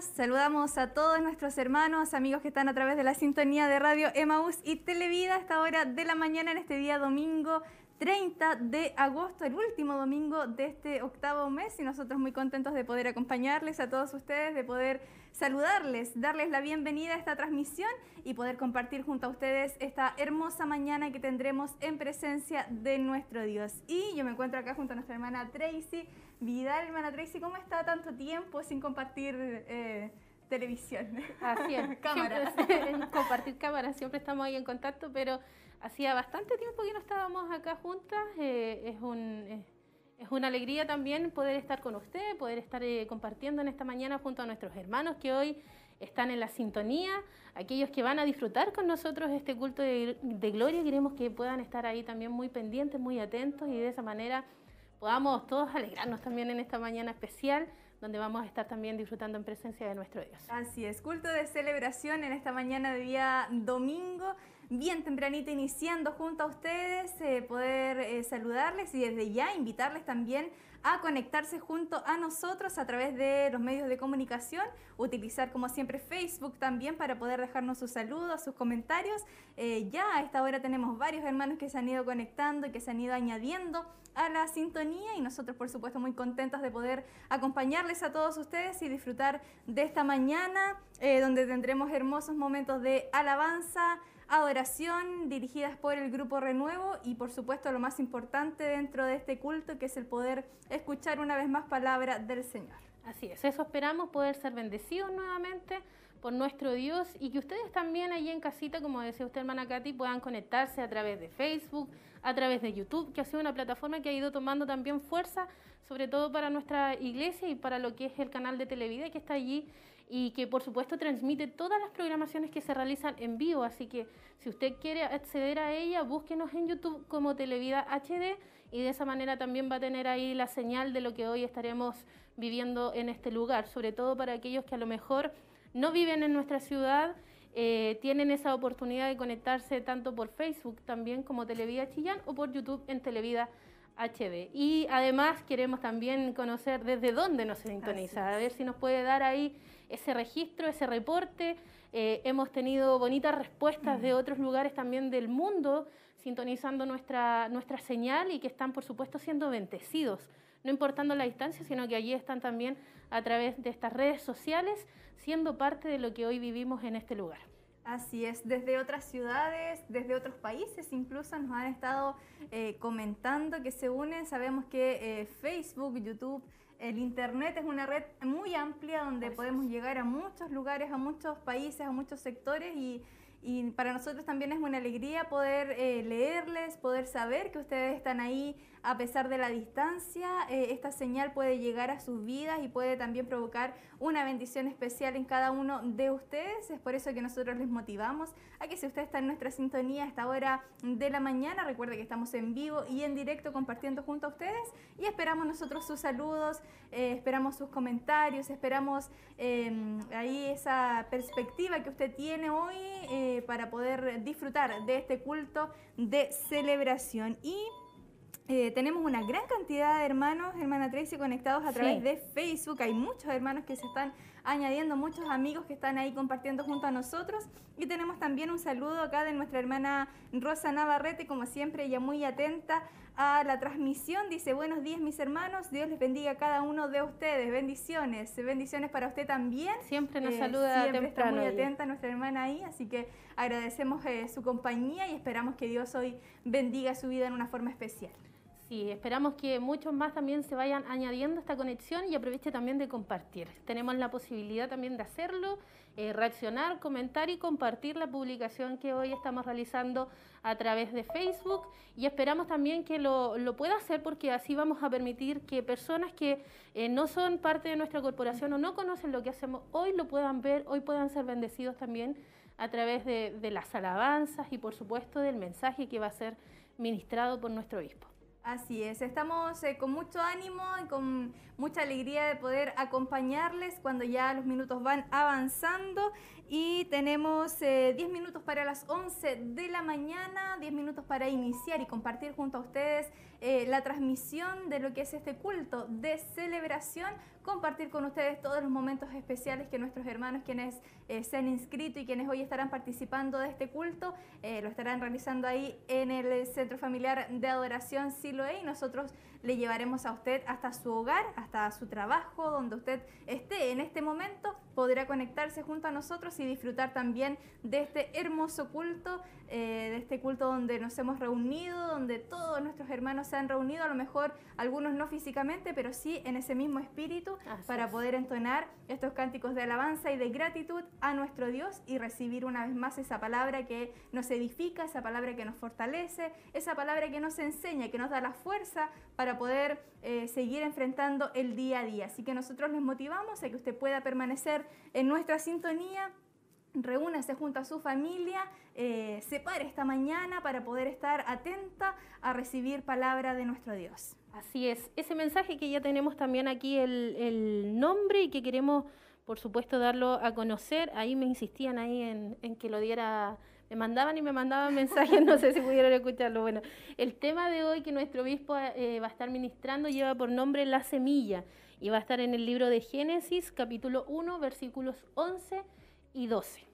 Saludamos a todos nuestros hermanos, amigos que están a través de la sintonía de Radio Emaús y Televida a esta hora de la mañana en este día domingo 30 de agosto, el último domingo de este octavo mes. Y nosotros muy contentos de poder acompañarles a todos ustedes, de poder saludarles, darles la bienvenida a esta transmisión y poder compartir junto a ustedes esta hermosa mañana que tendremos en presencia de nuestro Dios. Y yo me encuentro acá junto a nuestra hermana Tracy Vidal. Hermana Tracy, ¿cómo está tanto tiempo sin compartir? Eh, televisión. Así es. cámara. compartir cámara, siempre estamos ahí en contacto, pero hacía bastante tiempo que no estábamos acá juntas. Eh, es, un, es una alegría también poder estar con usted, poder estar eh, compartiendo en esta mañana junto a nuestros hermanos que hoy están en la sintonía, aquellos que van a disfrutar con nosotros este culto de, de gloria, queremos que puedan estar ahí también muy pendientes, muy atentos y de esa manera podamos todos alegrarnos también en esta mañana especial donde vamos a estar también disfrutando en presencia de nuestro Dios. Así es, culto de celebración en esta mañana de día domingo, bien tempranito iniciando junto a ustedes, eh, poder eh, saludarles y desde ya invitarles también a conectarse junto a nosotros a través de los medios de comunicación, utilizar como siempre Facebook también para poder dejarnos sus saludos, sus comentarios. Eh, ya a esta hora tenemos varios hermanos que se han ido conectando y que se han ido añadiendo a la sintonía y nosotros por supuesto muy contentos de poder acompañarles a todos ustedes y disfrutar de esta mañana eh, donde tendremos hermosos momentos de alabanza, adoración dirigidas por el Grupo Renuevo y por supuesto lo más importante dentro de este culto que es el poder escuchar una vez más palabra del Señor. Así es, eso esperamos poder ser bendecidos nuevamente por nuestro Dios y que ustedes también allí en casita, como decía usted hermana Katy, puedan conectarse a través de Facebook, a través de YouTube, que ha sido una plataforma que ha ido tomando también fuerza, sobre todo para nuestra iglesia y para lo que es el canal de Televida que está allí y que por supuesto transmite todas las programaciones que se realizan en vivo, así que si usted quiere acceder a ella, búsquenos en YouTube como Televida HD y de esa manera también va a tener ahí la señal de lo que hoy estaremos viviendo en este lugar, sobre todo para aquellos que a lo mejor no viven en nuestra ciudad, eh, tienen esa oportunidad de conectarse tanto por Facebook también como Televida Chillán o por YouTube en Televida HD. Y además queremos también conocer desde dónde nos sintoniza, a ver si nos puede dar ahí ese registro, ese reporte. Eh, hemos tenido bonitas respuestas de otros lugares también del mundo sintonizando nuestra, nuestra señal y que están, por supuesto, siendo bendecidos, no importando la distancia, sino que allí están también a través de estas redes sociales, siendo parte de lo que hoy vivimos en este lugar. Así es, desde otras ciudades, desde otros países incluso nos han estado eh, comentando que se unen. Sabemos que eh, Facebook, YouTube, el Internet es una red muy amplia donde podemos llegar a muchos lugares, a muchos países, a muchos sectores y, para nosotros también es una alegría poder eh, leerles, poder saber que ustedes están ahí a pesar de la distancia, eh, esta señal puede llegar a sus vidas y puede también provocar una bendición especial en cada uno de ustedes. Es por eso que nosotros les motivamos a que si usted está en nuestra sintonía a esta hora de la mañana, recuerde que estamos en vivo y en directo compartiendo junto a ustedes y esperamos nosotros sus saludos, eh, esperamos sus comentarios, esperamos em, ahí esa perspectiva que usted tiene hoy eh, para poder disfrutar de este culto de celebración. Y eh, tenemos una gran cantidad de hermanos, hermana Tracy, conectados a través de Facebook. Hay muchos hermanos que se están añadiendo, muchos amigos que están ahí compartiendo junto a nosotros. Y tenemos también un saludo acá de nuestra hermana Rosa Navarrete, como siempre, ella muy atenta a la transmisión. Dice, buenos días mis hermanos, Dios les bendiga a cada uno de ustedes. Bendiciones, bendiciones para usted también. Siempre nos eh, saluda siempre Está muy atenta nuestra hermana ahí, así que agradecemos eh, su compañía y esperamos que Dios hoy bendiga su vida en una forma especial. Sí, esperamos que muchos más también se vayan añadiendo esta conexión y aproveche también de compartir. Tenemos la posibilidad también de hacerlo, eh, reaccionar, comentar y compartir la publicación que hoy estamos realizando a través de Facebook y esperamos también que lo, pueda hacer porque así vamos a permitir que personas que eh, no son parte de nuestra corporación o no conocen lo que hacemos hoy lo puedan ver, hoy puedan ser bendecidos también a través de las alabanzas y por supuesto del mensaje que va a ser ministrado por nuestro obispo. Así es, estamos eh, con mucho ánimo y con mucha alegría de poder acompañarles cuando ya los minutos van avanzando. Y tenemos 10 eh, minutos para las 11 de la mañana, 10 minutos para iniciar y compartir junto a ustedes eh, la transmisión de lo que es este culto de celebración, compartir con ustedes todos los momentos especiales que nuestros hermanos quienes se han inscrito y quienes hoy estarán participando de este culto lo estarán realizando ahí en el Centro Familiar de Adoración Siloé y nosotros le llevaremos a usted hasta su hogar, hasta su trabajo, donde usted esté en este momento, podrá conectarse junto a nosotros y disfrutar también de este hermoso culto, eh, de este culto donde nos hemos reunido, donde todos nuestros hermanos se han reunido, a lo mejor algunos no físicamente, pero sí en ese mismo espíritu, para poder entonar estos cánticos de alabanza y de gratitud a nuestro Dios y recibir una vez más esa palabra que nos edifica, esa palabra que nos fortalece, esa palabra que nos enseña, que nos da la fuerza para para poder eh, seguir enfrentando el día a día. Así que nosotros les motivamos a que usted pueda permanecer en nuestra sintonía, reúnase junto a su familia, eh, se pare esta mañana para poder estar atenta a recibir palabra de nuestro Dios. Así es, ese mensaje que ya tenemos también aquí el, nombre y que queremos, por supuesto, darlo a conocer, ahí me insistían ahí en, en que lo diera me mandaban y me mandaban mensajes, no sé si pudieron escucharlo. Bueno, el tema de hoy que nuestro obispo eh, va a estar ministrando lleva por nombre La Semilla y va a estar en el libro de Génesis, capítulo 1, versículos 11 y 12.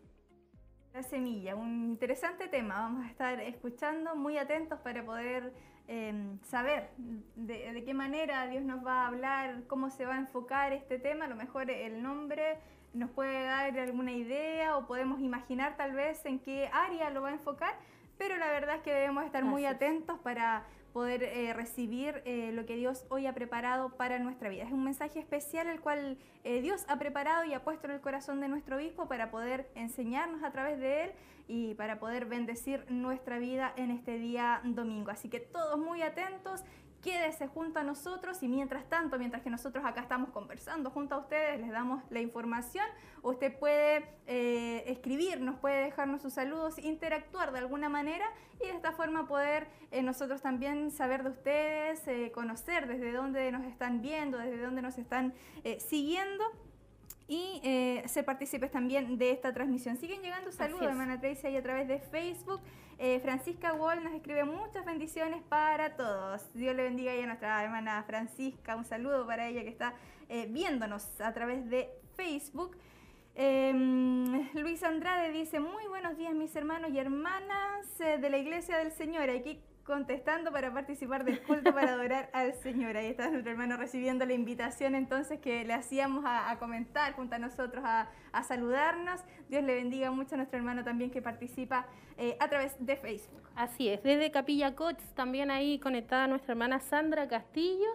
La semilla, un interesante tema. Vamos a estar escuchando, muy atentos para poder em, saber de, de, qué manera Dios nos va a hablar, cómo se va a enfocar este tema. A lo mejor el nombre nos puede dar alguna idea o podemos imaginar tal vez en qué área lo va a enfocar, pero la verdad es que debemos estar muy atentos para poder eh, recibir eh, lo que Dios hoy ha preparado para nuestra vida. Es un mensaje especial el cual eh, Dios ha preparado y ha puesto en el corazón de nuestro Hijo para poder enseñarnos a través de él y para poder bendecir nuestra vida en este día domingo. Así que todos muy atentos quédese junto a nosotros y mientras tanto, mientras que nosotros acá estamos conversando junto a ustedes, les damos la información, usted puede eh, escribirnos, puede dejarnos sus saludos, interactuar de alguna manera y de esta forma poder eh, nosotros también saber de ustedes, eh, conocer desde dónde nos están viendo, desde dónde nos están siguiendo y eh, ser partícipes también de esta transmisión. Siguen llegando saludos, hermana Tracy, ahí a través de Facebook. Eh, Francisca Wall nos escribe muchas bendiciones para todos. Dios le bendiga a nuestra hermana Francisca. Un saludo para ella que está eh, viéndonos a través de Facebook. Em, Luis Andrade dice, muy buenos días mis hermanos y hermanas de la Iglesia del Señor. Aquí contestando para participar del culto para adorar al Señor. Ahí está nuestro hermano recibiendo la invitación entonces que le hacíamos a, comentar junto a nosotros, a, saludarnos. Dios le bendiga mucho a nuestro hermano también que participa eh, a través de Facebook. Así es, desde Capilla Coach también ahí conectada nuestra hermana Sandra Castillo.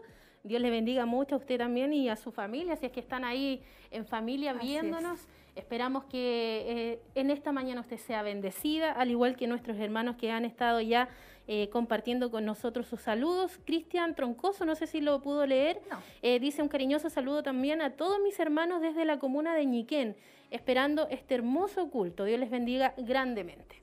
Dios le bendiga mucho a usted también y a su familia, si es que están ahí en familia viéndonos. Esperamos que eh, en esta mañana usted sea bendecida, al igual que nuestros hermanos que han estado ya eh, compartiendo con nosotros sus saludos. Cristian Troncoso, no sé si lo pudo leer, eh, dice un cariñoso saludo también a todos mis hermanos desde la comuna de Ñiquén, esperando este hermoso culto. Dios les bendiga grandemente.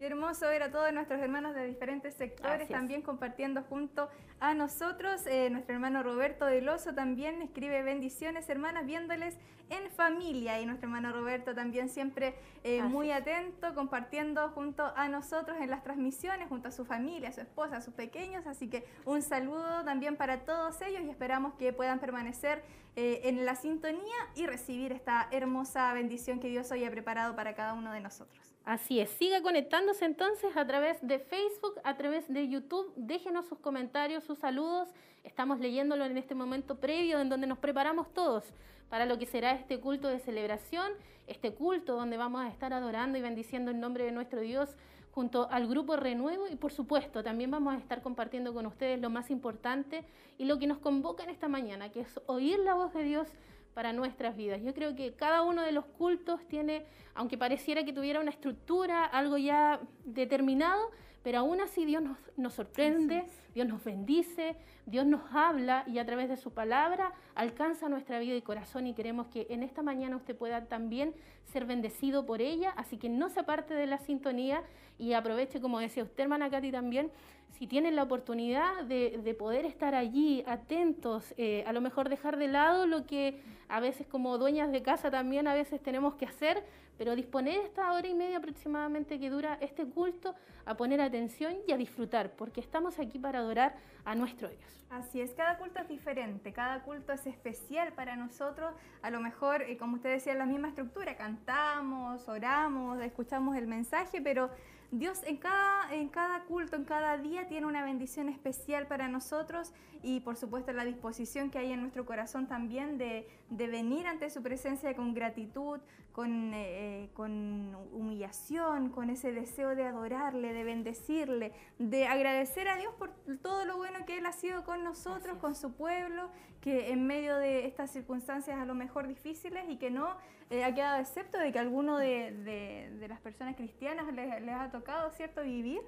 Qué hermoso ver a todos nuestros hermanos de diferentes sectores también compartiendo junto a nosotros. Eh, nuestro hermano Roberto Deloso también escribe bendiciones, hermanas, viéndoles en familia. Y nuestro hermano Roberto también siempre eh, muy atento, compartiendo junto a nosotros en las transmisiones, junto a su familia, a su esposa, a sus pequeños. Así que un saludo también para todos ellos y esperamos que puedan permanecer eh, en la sintonía y recibir esta hermosa bendición que Dios hoy ha preparado para cada uno de nosotros. Así es, siga conectándose entonces a través de Facebook, a través de YouTube, déjenos sus comentarios, sus saludos, estamos leyéndolo en este momento previo en donde nos preparamos todos para lo que será este culto de celebración, este culto donde vamos a estar adorando y bendiciendo el nombre de nuestro Dios junto al grupo Renuevo y por supuesto también vamos a estar compartiendo con ustedes lo más importante y lo que nos convoca en esta mañana, que es oír la voz de Dios para nuestras vidas. Yo creo que cada uno de los cultos tiene, aunque pareciera que tuviera una estructura, algo ya determinado, pero aún así Dios nos, sorprende, Dios nos bendice, Dios nos habla y a través de su palabra alcanza nuestra vida y corazón y queremos que en esta mañana usted pueda también ser bendecido por ella, así que no se aparte de la sintonía y aproveche, como decía usted, hermana Katy, también, si tienen la oportunidad de, poder estar allí atentos, eh, a lo mejor dejar de lado lo que a veces como dueñas de casa también a veces tenemos que hacer, pero disponer esta hora y media aproximadamente que dura este culto a poner atención y a disfrutar, porque estamos aquí para adorar a nuestro Dios. Así es, cada culto es diferente, cada culto es especial para nosotros. A lo mejor, eh, como usted decía, la misma estructura, cantamos, oramos, escuchamos el mensaje, pero Dios en cada, en cada culto, en cada día tiene una bendición especial para nosotros y por supuesto la disposición que hay en nuestro corazón también de, venir ante su presencia con gratitud, con, eh, con, humillación, con ese deseo de adorarle, de bendecirle, de agradecer a Dios por todo lo bueno que Él ha sido con nosotros, con su pueblo, que en medio de estas circunstancias a lo mejor difíciles y que no eh, ha quedado excepto de que alguno de, de, las personas cristianas les, les, ha tocado, ¿cierto?, vivir.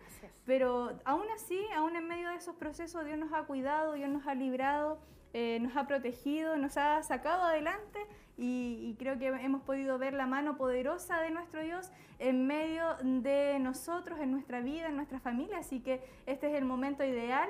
Pero aún así, aún en medio de esos procesos, Dios nos ha cuidado, Dios nos ha librado, eh, nos ha protegido, nos ha sacado adelante y, y, creo que hemos podido ver la mano poderosa de nuestro Dios en medio de nosotros, en nuestra vida, en nuestra familia. Así que este es el momento ideal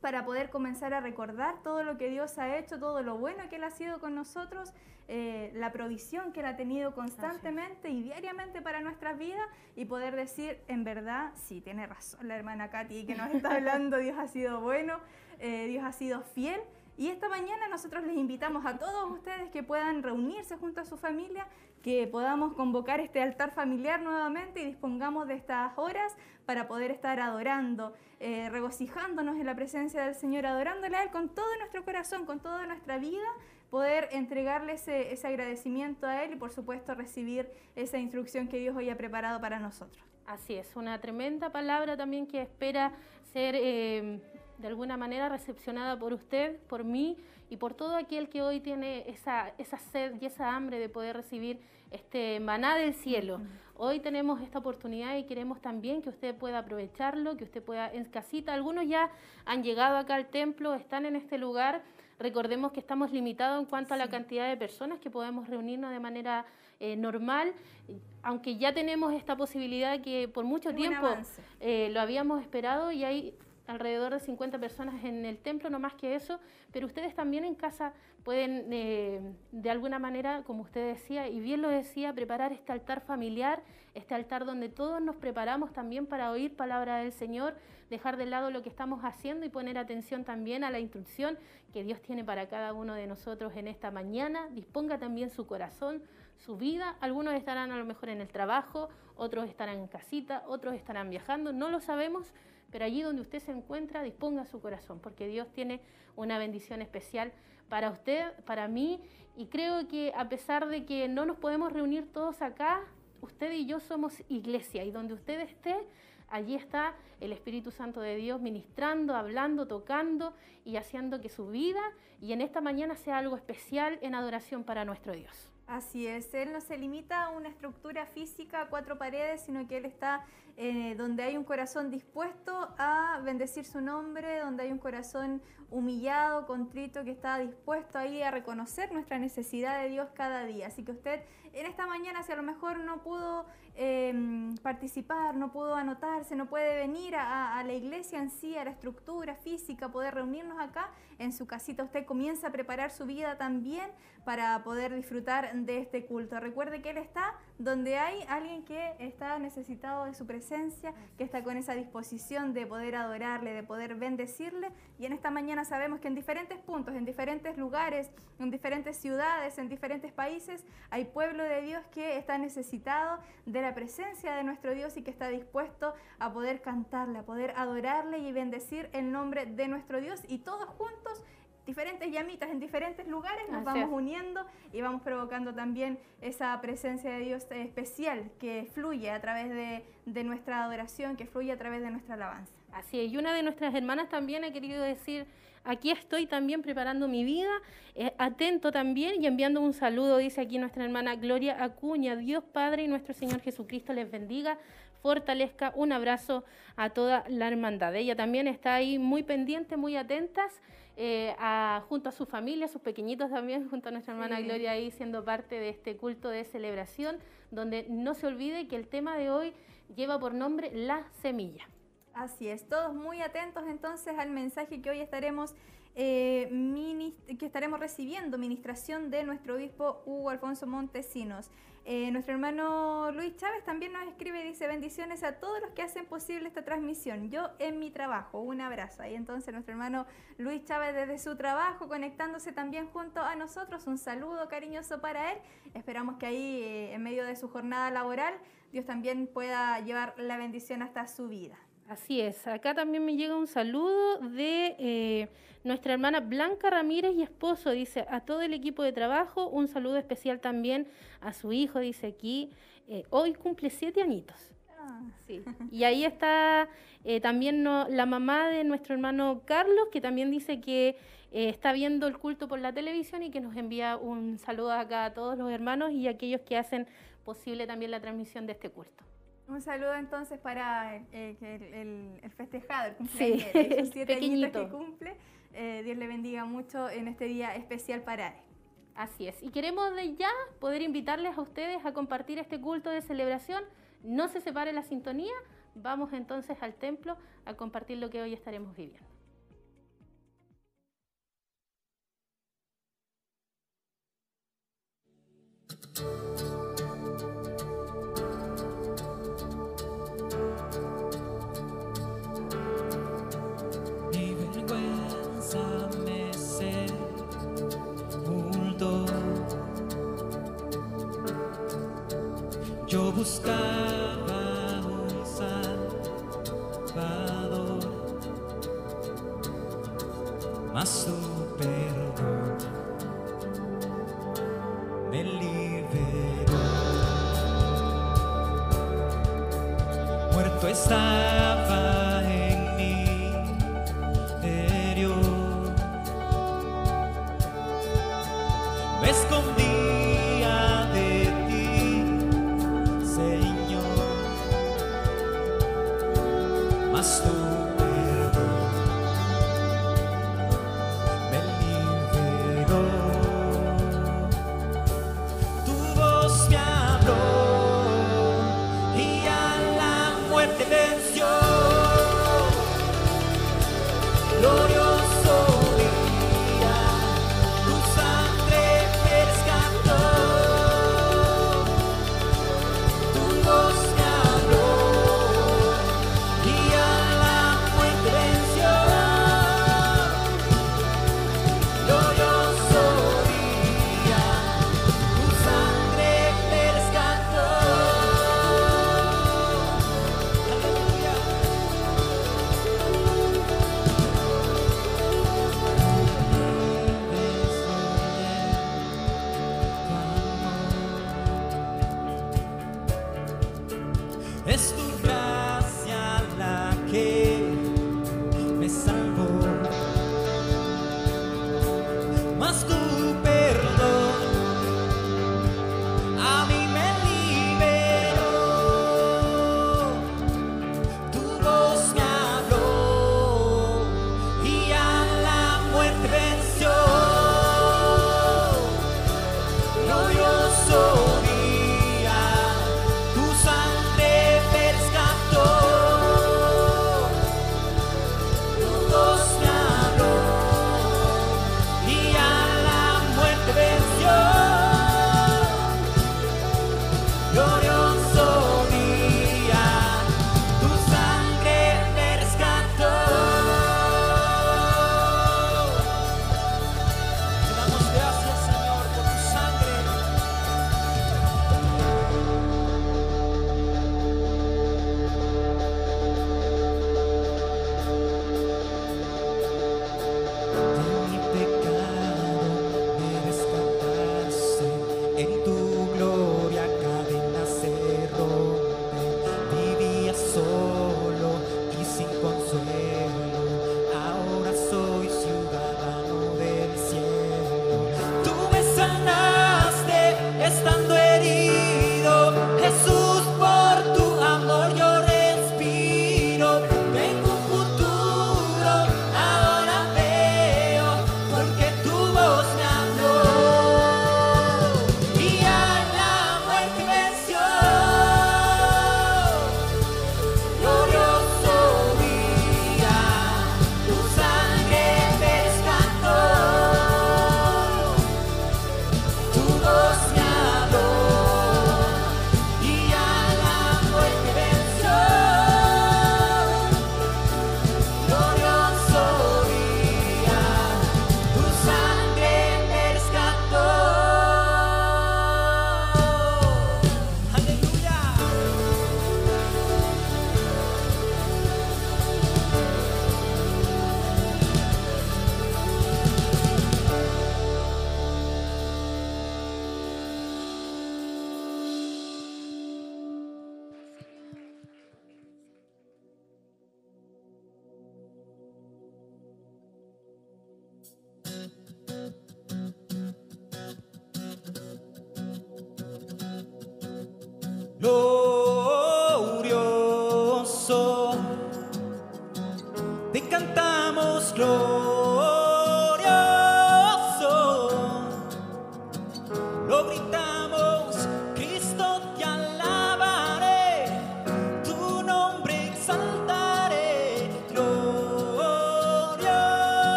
para poder comenzar a recordar todo lo que Dios ha hecho, todo lo bueno que Él ha sido con nosotros, eh, la provisión que Él ha tenido constantemente y diariamente para nuestras vidas y poder decir, en verdad, sí, tiene razón la hermana Katy que nos está hablando, Dios ha sido bueno, eh, Dios ha sido fiel. Y esta mañana nosotros les invitamos a todos ustedes que puedan reunirse junto a su familia que podamos convocar este altar familiar nuevamente y dispongamos de estas horas para poder estar adorando, eh, regocijándonos en la presencia del Señor, adorándole a Él con todo nuestro corazón, con toda nuestra vida, poder entregarle ese, agradecimiento a Él y por supuesto recibir esa instrucción que Dios hoy ha preparado para nosotros. Así es, una tremenda palabra también que espera ser eh, de alguna manera recepcionada por usted, por mí y por todo aquel que hoy tiene esa, esa sed y esa hambre de poder recibir este maná del cielo. Hoy tenemos esta oportunidad y queremos también que usted pueda aprovecharlo, que usted pueda en casita. Algunos ya han llegado acá al templo, están en este lugar. Recordemos que estamos limitados en cuanto a la cantidad de personas que podemos reunirnos de manera eh, normal, aunque ya tenemos esta posibilidad que por mucho tiempo eh, lo habíamos esperado y hay alrededor de 50 personas en el templo, no más que eso, pero ustedes también en casa pueden, eh, de alguna manera, como usted decía, y bien lo decía, preparar este altar familiar, este altar donde todos nos preparamos también para oír palabra del Señor, dejar de lado lo que estamos haciendo y poner atención también a la instrucción que Dios tiene para cada uno de nosotros en esta mañana. Disponga también su corazón, su vida. Algunos estarán a lo mejor en el trabajo, otros estarán en casita, otros estarán viajando, no lo sabemos pero allí donde usted se encuentra, disponga su corazón, porque Dios tiene una bendición especial para usted, para mí, y creo que a pesar de que no nos podemos reunir todos acá, usted y yo somos iglesia, y donde usted esté, allí está el Espíritu Santo de Dios ministrando, hablando, tocando y haciendo que su vida y en esta mañana sea algo especial en adoración para nuestro Dios. Así es, Él no se limita a una estructura física, a cuatro paredes, sino que Él está eh, donde hay un corazón dispuesto a bendecir su nombre, donde hay un corazón humillado, contrito, que está dispuesto ahí a reconocer nuestra necesidad de Dios cada día. Así que usted en esta mañana, si a lo mejor no pudo em, participar, no pudo anotarse, no puede venir a, la iglesia en sí, a la estructura física, poder reunirnos acá, en su casita usted comienza a preparar su vida también para poder disfrutar de este culto. Recuerde que Él está donde hay alguien que está necesitado de su presencia, que está con esa disposición de poder adorarle, de poder bendecirle. Y en esta mañana sabemos que en diferentes puntos, en diferentes lugares, en diferentes ciudades, en diferentes países, hay pueblo de Dios que está necesitado de la presencia de nuestro Dios y que está dispuesto a poder cantarle, a poder adorarle y bendecir el nombre de nuestro Dios. Y todos juntos diferentes llamitas en diferentes lugares, nos vamos uniendo y vamos provocando también esa presencia de Dios especial que fluye a través de, de nuestra adoración, que fluye a través de nuestra alabanza. Así es, y una de nuestras hermanas también ha querido decir, aquí estoy también preparando mi vida, eh, atento también y enviando un saludo, dice aquí nuestra hermana Gloria Acuña, Dios Padre y nuestro Señor Jesucristo les bendiga fortalezca. Un abrazo a toda la hermandad. Ella también está ahí muy pendiente, muy atentas, eh, junto a su familia, sus pequeñitos también, junto a nuestra hermana Gloria ahí siendo parte de este culto de celebración, donde no se olvide que el tema de hoy lleva por nombre La Semilla. Así es, todos muy atentos entonces al mensaje que hoy estaremos eh, que estaremos recibiendo, ministración de nuestro obispo Hugo Alfonso Montesinos. Eh, nuestro hermano Luis Chávez también nos escribe y dice bendiciones a todos los que hacen posible esta transmisión. Yo en mi trabajo, un abrazo. Y entonces nuestro hermano Luis Chávez desde su trabajo, conectándose también junto a nosotros, un saludo cariñoso para él. Esperamos que ahí, eh, en medio de su jornada laboral, Dios también pueda llevar la bendición hasta su vida. Así es, acá también me llega un saludo de eh, nuestra hermana Blanca Ramírez y esposo, dice a todo el equipo de trabajo, un saludo especial también a su hijo, dice aquí, eh, hoy cumple siete añitos. Ah. Sí. Y ahí está eh, también la mamá de nuestro hermano Carlos, que también dice que está viendo el culto por la televisión y que nos envía un saludo acá a todos los hermanos y a aquellos que hacen posible también la transmisión de este culto. Un saludo entonces para eh, el, el, festejado, el cumpleaños, sí, siete añitos que cumple. Eh, Dios le bendiga mucho en este día especial para él. Así es. Y queremos de ya poder invitarles a ustedes a compartir este culto de celebración. No se separe la sintonía. Vamos entonces al templo a compartir lo que hoy estaremos viviendo.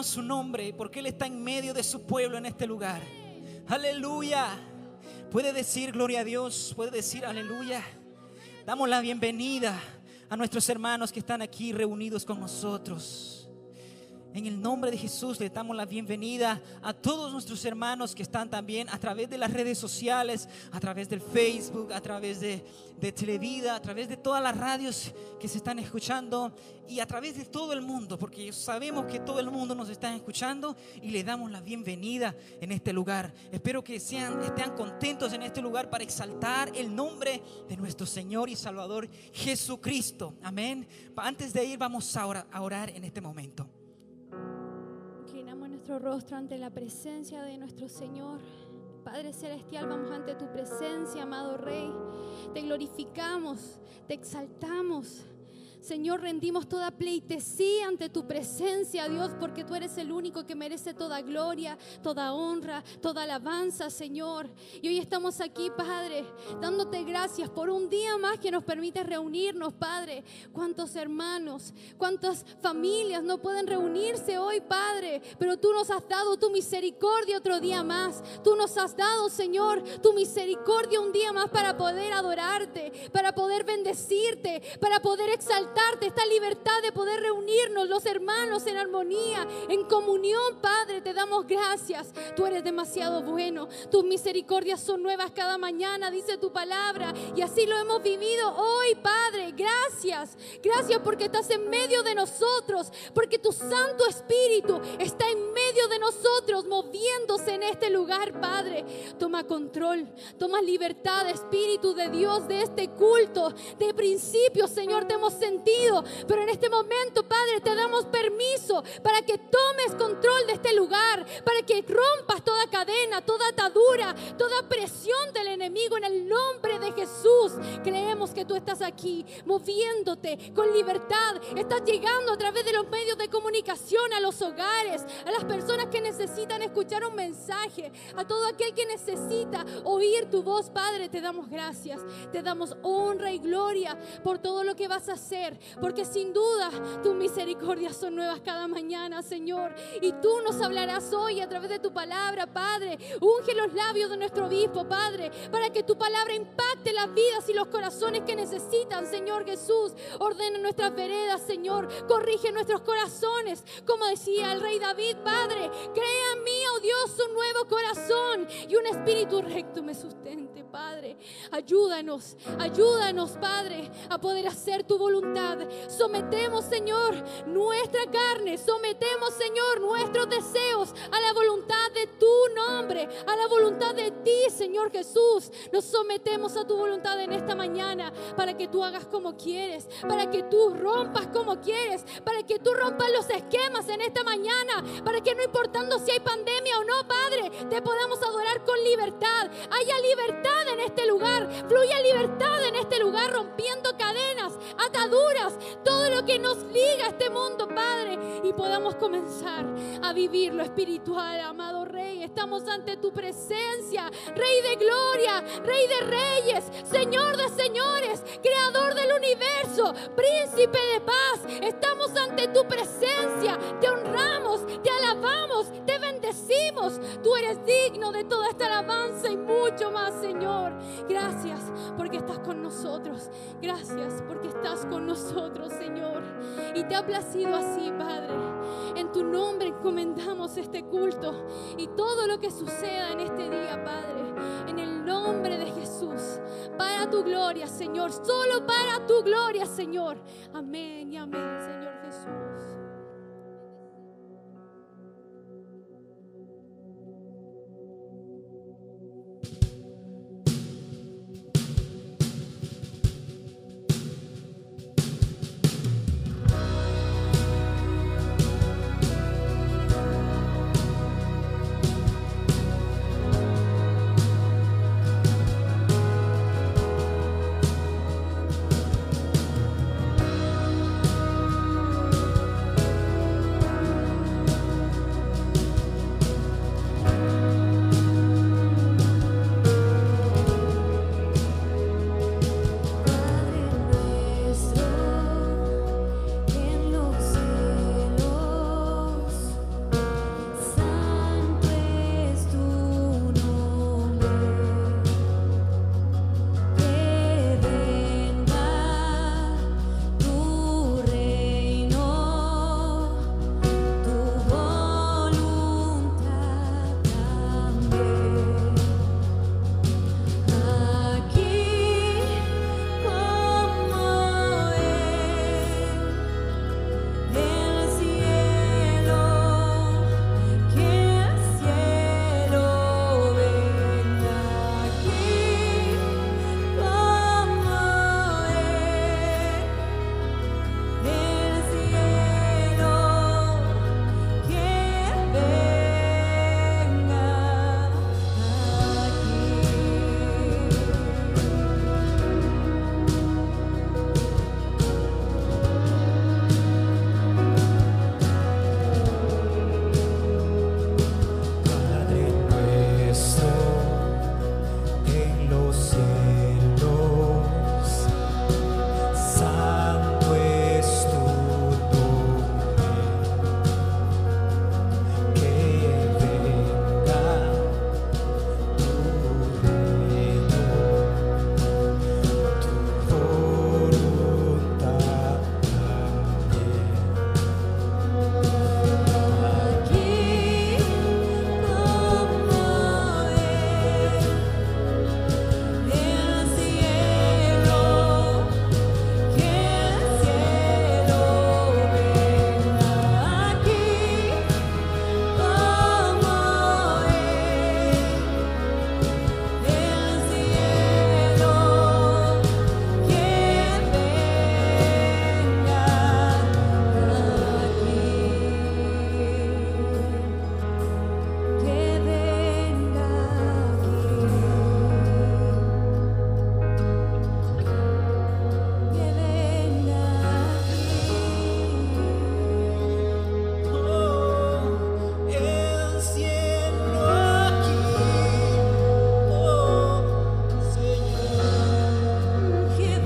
Su nombre, porque Él está en medio de su pueblo en este lugar. Aleluya. Puede decir gloria a Dios, puede decir aleluya. Damos la bienvenida a nuestros hermanos que están aquí reunidos con nosotros. En el nombre de Jesús le damos la bienvenida a todos nuestros hermanos que están también a través de las redes sociales, a través del Facebook, a través de, Televida, a través de todas las radios que se están escuchando y a través de todo el mundo, porque sabemos que todo el mundo nos está escuchando y le damos la bienvenida en este lugar. Espero que sean, estén contentos en este lugar para exaltar el nombre de nuestro Señor y Salvador Jesucristo. Amén. Antes de ir, vamos a orar en este momento. Rostro ante la presencia de nuestro Señor. Padre Celestial, vamos ante tu presencia, amado Rey. Te glorificamos, te exaltamos. Señor, rendimos toda pleitesía ante tu presencia, Dios, porque tú eres el único que merece toda gloria, toda honra, toda alabanza, Señor. Y hoy estamos aquí, Padre, dándote gracias por un día más que nos permite reunirnos, Padre. ¿Cuántos hermanos, cuántas familias no pueden reunirse hoy, Padre? Pero tú nos has dado tu misericordia otro día más. Tú nos has dado, Señor, tu misericordia un día más para poder adorarte, para poder bendecirte, para poder exaltarte esta libertad de poder reunirnos los hermanos en armonía, en comunión, Padre. Te damos gracias. Tú eres demasiado bueno. Tus misericordias son nuevas cada mañana, dice tu palabra. Y así lo hemos vivido hoy, Padre. Gracias. Gracias porque estás en medio de nosotros, porque tu Santo Espíritu está en medio de nosotros, moviéndose en este lugar, Padre. Toma control, toma libertad, Espíritu de Dios, de este culto. De principio, Señor, te hemos sentido pero en este momento, Padre, te damos permiso para que tomes control de este lugar, para que rompas toda cadena, toda atadura, toda presión del enemigo. En el nombre de Jesús. Creemos que tú estás aquí moviéndote con libertad, estás llegando a través de los medios de comunicación a los hogares, a las personas que necesitan escuchar un mensaje, a todo aquel que necesita oír tu voz, Padre, te damos gracias, te damos honra y gloria por todo lo que vas a hacer porque sin duda tus misericordias son nuevas cada mañana, Señor. Y tú nos hablarás hoy a través de tu palabra, Padre. Unge los labios de nuestro obispo, Padre, para que tu palabra impacte las vidas y los corazones que necesitan, Señor Jesús. Ordena nuestras veredas, Señor. Corrige nuestros corazones, como decía el rey David, Padre. Crea en mí, oh Dios, un nuevo corazón y un espíritu recto me sustente, Padre. Ayúdanos, ayúdanos, Padre, a poder hacer tu voluntad Sometemos, Señor, nuestra carne, sometemos, Señor, nuestros deseos a la voluntad de tu nombre, a la voluntad de ti, Señor Jesús. Nos sometemos a tu voluntad en esta mañana para que tú hagas como quieres, para que tú rompas como quieres, para que tú rompas los esquemas en esta mañana, para que no importando si hay pandemia o no, Padre, te podamos adorar con libertad. Haya libertad en este lugar, fluya libertad en este lugar, rompiendo cadenas, ataduras todo lo que nos liga a este mundo, Padre, y podamos comenzar a vivir lo espiritual, amado Rey. Estamos ante tu presencia, Rey de gloria, Rey de reyes, Señor de señores, Creador del universo, Príncipe de paz. Estamos ante tu presencia, te honramos, te alabamos, te bendecimos. Tú eres digno de toda esta alabanza y mucho más, Señor. Gracias porque estás con nosotros. Gracias porque estás con nosotros Señor. Y te ha placido así, Padre. En tu nombre encomendamos este culto y todo lo que suceda en este día, Padre. En el nombre de Jesús. Para tu gloria, Señor. Solo para tu gloria, Señor. Amén y amén, Señor Jesús.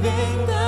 venga.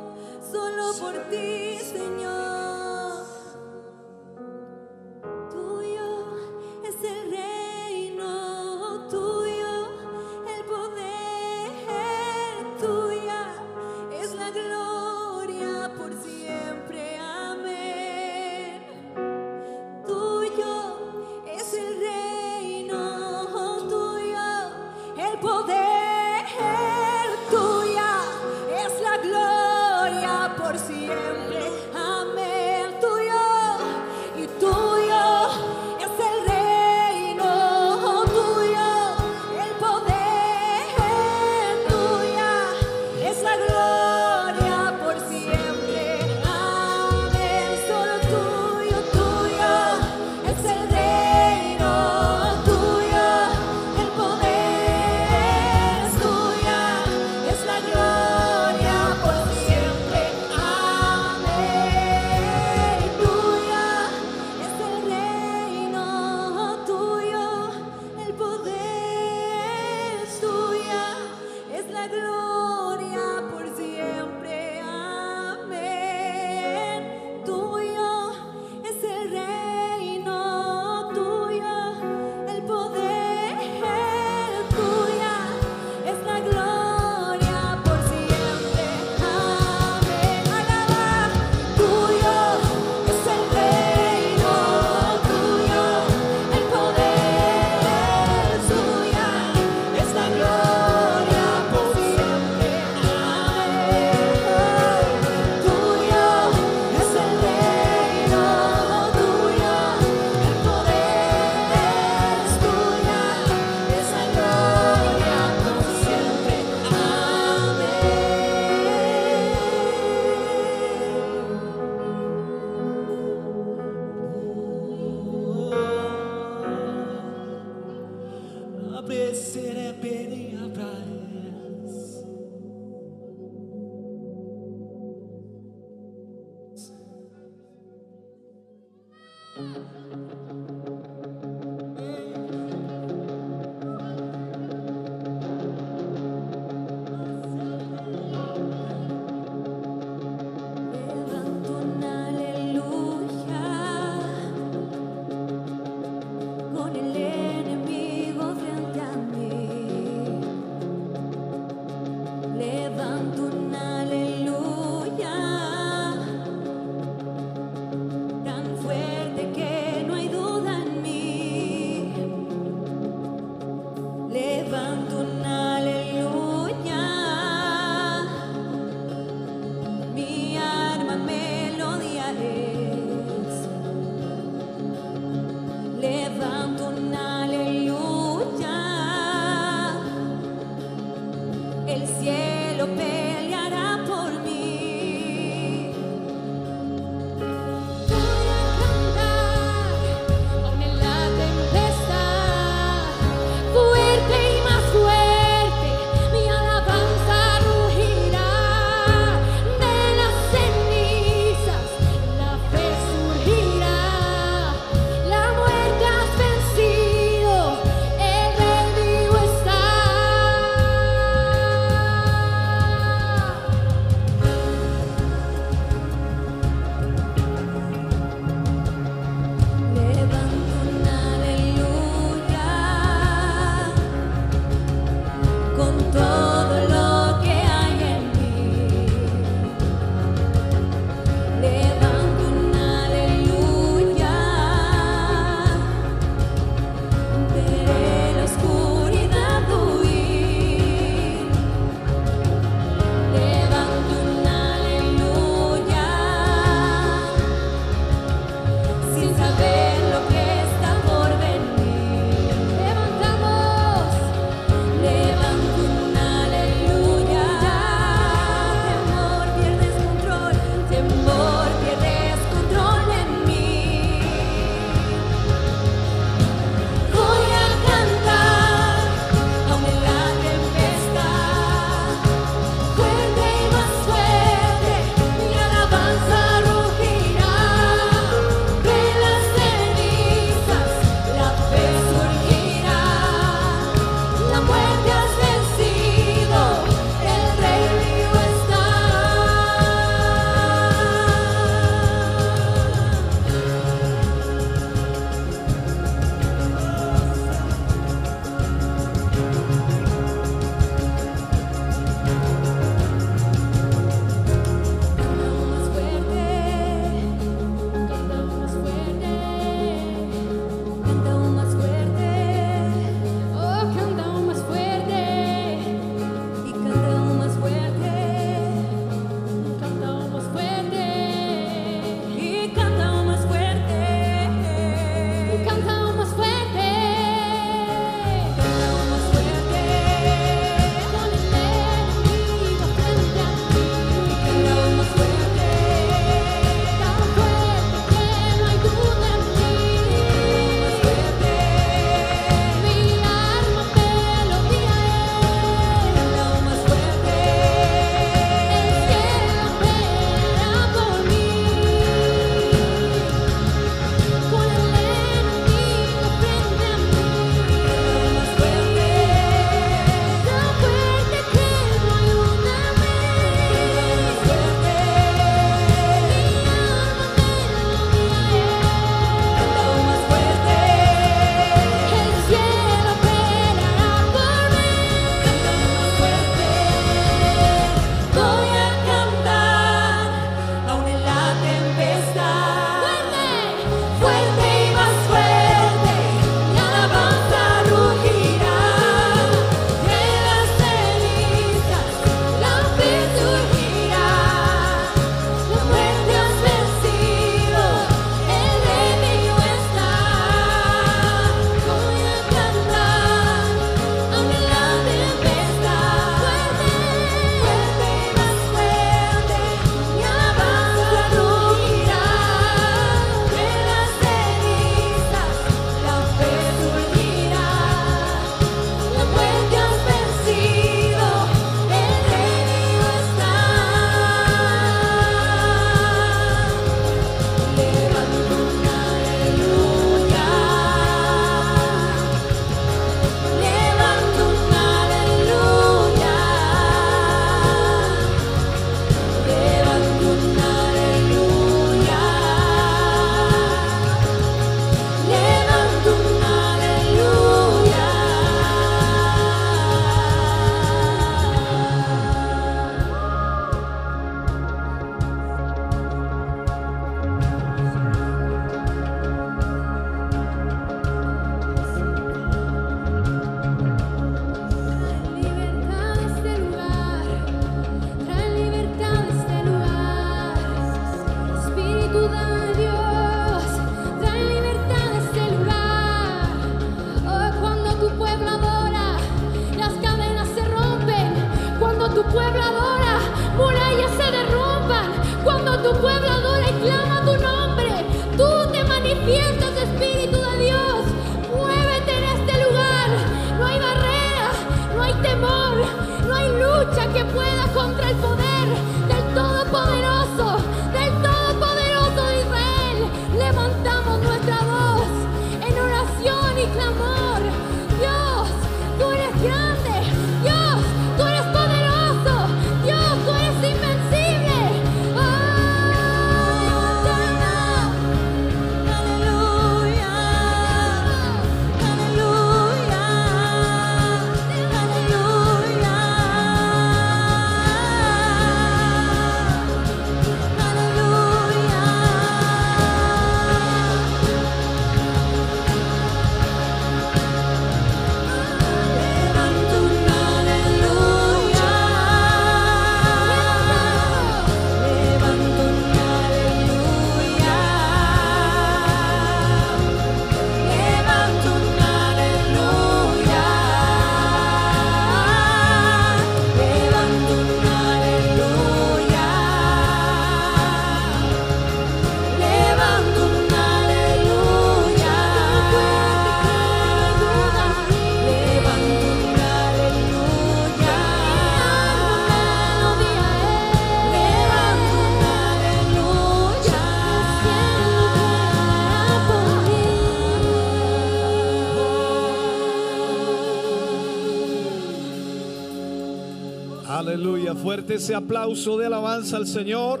Ese aplauso de alabanza al Señor.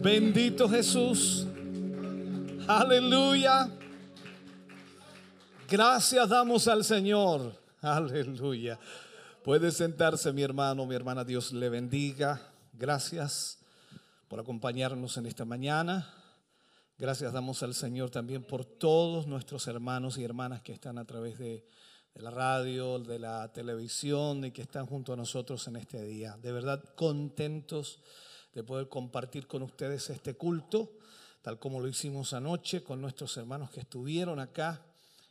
Bendito Jesús. Aleluya. Gracias damos al Señor. Aleluya. Puede sentarse mi hermano, mi hermana. Dios le bendiga. Gracias por acompañarnos en esta mañana. Gracias damos al Señor también por todos nuestros hermanos y hermanas que están a través de, de la radio, de la televisión y que están junto a nosotros en este día. De verdad contentos de poder compartir con ustedes este culto, tal como lo hicimos anoche con nuestros hermanos que estuvieron acá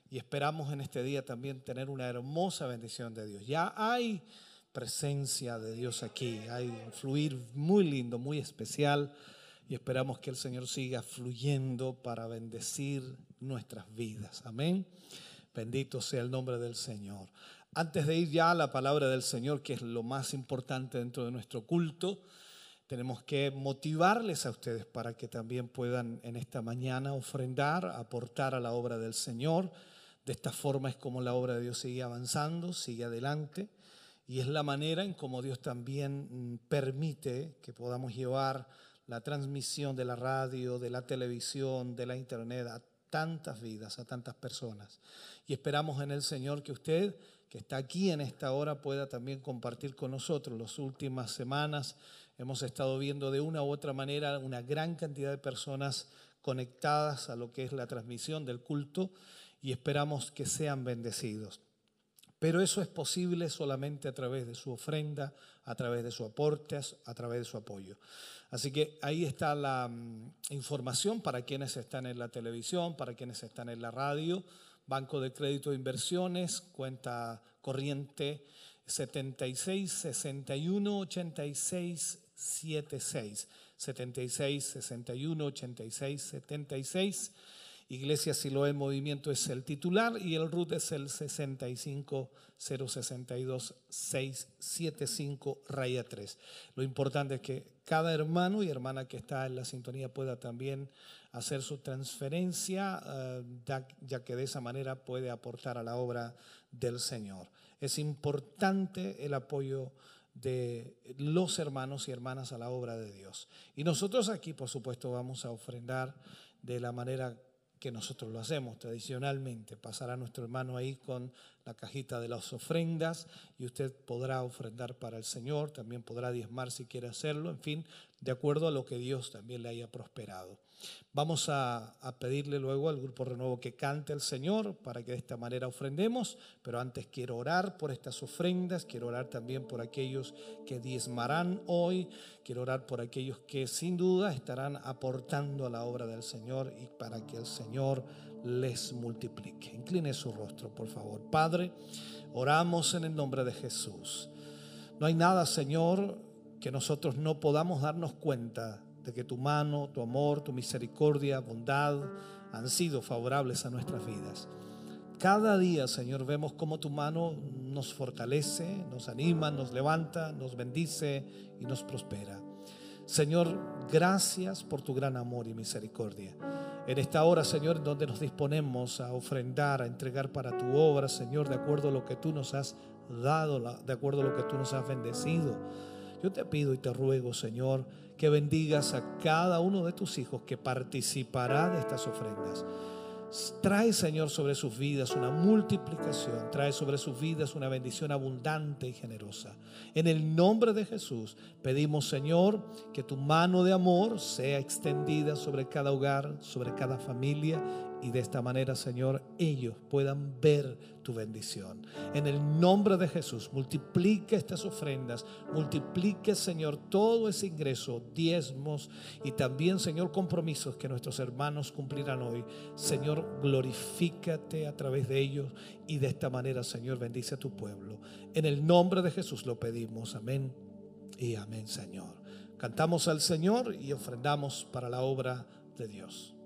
y esperamos en este día también tener una hermosa bendición de Dios. Ya hay presencia de Dios aquí, hay un fluir muy lindo, muy especial y esperamos que el Señor siga fluyendo para bendecir nuestras vidas. Amén. Bendito sea el nombre del Señor. Antes de ir ya a la palabra del Señor, que es lo más importante dentro de nuestro culto, tenemos que motivarles a ustedes para que también puedan en esta mañana ofrendar, aportar a la obra del Señor. De esta forma es como la obra de Dios sigue avanzando, sigue adelante. Y es la manera en cómo Dios también mm, permite que podamos llevar la transmisión de la radio, de la televisión, de la internet a tantas vidas, a tantas personas. Y esperamos en el Señor que usted, que está aquí en esta hora, pueda también compartir con nosotros. Las últimas semanas hemos estado viendo de una u otra manera una gran cantidad de personas conectadas a lo que es la transmisión del culto y esperamos que sean bendecidos. Pero eso es posible solamente a través de su ofrenda, a través de su aporte, a través de su apoyo. Así que ahí está la mm, información para quienes están en la televisión, para quienes están en la radio. Banco de Crédito de Inversiones, cuenta corriente 76 61 86 76. 76 61 86 76. Iglesia Siloé Movimiento es el titular y el RUT es el 65 062 675 raya 3. Lo importante es que cada hermano y hermana que está en la sintonía pueda también hacer su transferencia, eh, ya que de esa manera puede aportar a la obra del Señor. Es importante el apoyo de los hermanos y hermanas a la obra de Dios. Y nosotros aquí, por supuesto, vamos a ofrendar de la manera que nosotros lo hacemos tradicionalmente. Pasará nuestro hermano ahí con la cajita de las ofrendas y usted podrá ofrendar para el Señor, también podrá diezmar si quiere hacerlo, en fin, de acuerdo a lo que Dios también le haya prosperado. Vamos a, pedirle luego al Grupo Renuevo que cante el Señor para que de esta manera ofrendemos, pero antes quiero orar por estas ofrendas, quiero orar también por aquellos que diezmarán hoy, quiero orar por aquellos que sin duda estarán aportando a la obra del Señor y para que el Señor les multiplique. Incline su rostro, por favor. Padre, oramos en el nombre de Jesús. No hay nada, Señor, que nosotros no podamos darnos cuenta de que tu mano, tu amor, tu misericordia, bondad han sido favorables a nuestras vidas. Cada día, Señor, vemos cómo tu mano nos fortalece, nos anima, nos levanta, nos bendice y nos prospera. Señor, gracias por tu gran amor y misericordia. En esta hora, Señor, donde nos disponemos a ofrendar, a entregar para tu obra, Señor, de acuerdo a lo que tú nos has dado, de acuerdo a lo que tú nos has bendecido. Yo te pido y te ruego, Señor, que bendigas a cada uno de tus hijos que participará de estas ofrendas. Trae, Señor, sobre sus vidas una multiplicación, trae sobre sus vidas una bendición abundante y generosa. En el nombre de Jesús pedimos, Señor, que tu mano de amor sea extendida sobre cada hogar, sobre cada familia y de esta manera, Señor, ellos puedan ver tu bendición. En el nombre de Jesús, multiplique estas ofrendas, multiplique, Señor, todo ese ingreso, diezmos y también, Señor, compromisos que nuestros hermanos cumplirán hoy. Señor, glorifícate a través de ellos y de esta manera, Señor, bendice a tu pueblo. En el nombre de Jesús lo pedimos. Amén y amén, Señor. Cantamos al Señor y ofrendamos para la obra de Dios.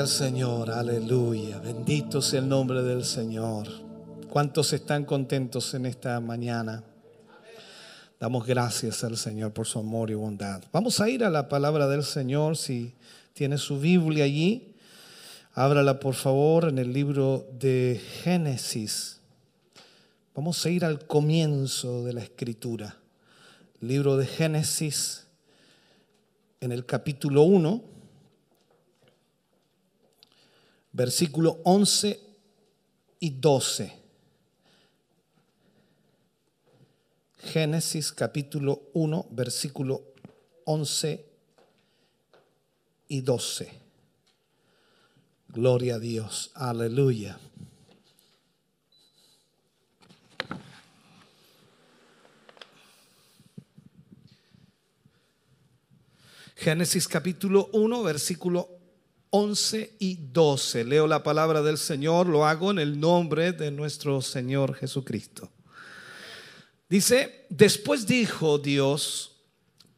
Al Señor, aleluya. Bendito sea el nombre del Señor. ¿Cuántos están contentos en esta mañana? Damos gracias al Señor por su amor y bondad. Vamos a ir a la palabra del Señor. Si tiene su Biblia allí, ábrala por favor en el libro de Génesis. Vamos a ir al comienzo de la escritura. Libro de Génesis en el capítulo 1, versículo 11 y 12. Génesis capítulo 1, versículo 11 y 12. Gloria a Dios, aleluya. Génesis capítulo 1, versículo 11 y 12. Leo la palabra del Señor, lo hago en el nombre de nuestro Señor Jesucristo. Dice, después dijo Dios,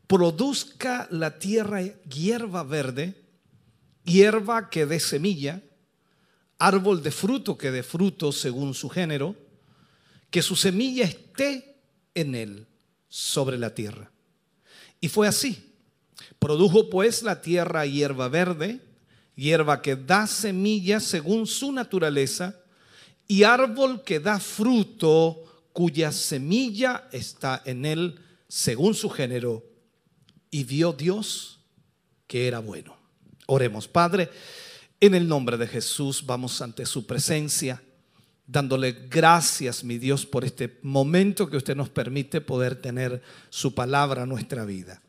produzca la tierra hierba verde, hierba que dé semilla, árbol de fruto que dé fruto según su género, que su semilla esté en él, sobre la tierra. Y fue así. Produjo pues la tierra hierba verde, hierba que da semilla según su naturaleza, y árbol que da fruto cuya semilla está en él según su género. Y vio Dios que era bueno. Oremos, Padre, en el nombre de Jesús vamos ante su presencia, dándole gracias, mi Dios, por este momento que usted nos permite poder tener su palabra en nuestra vida.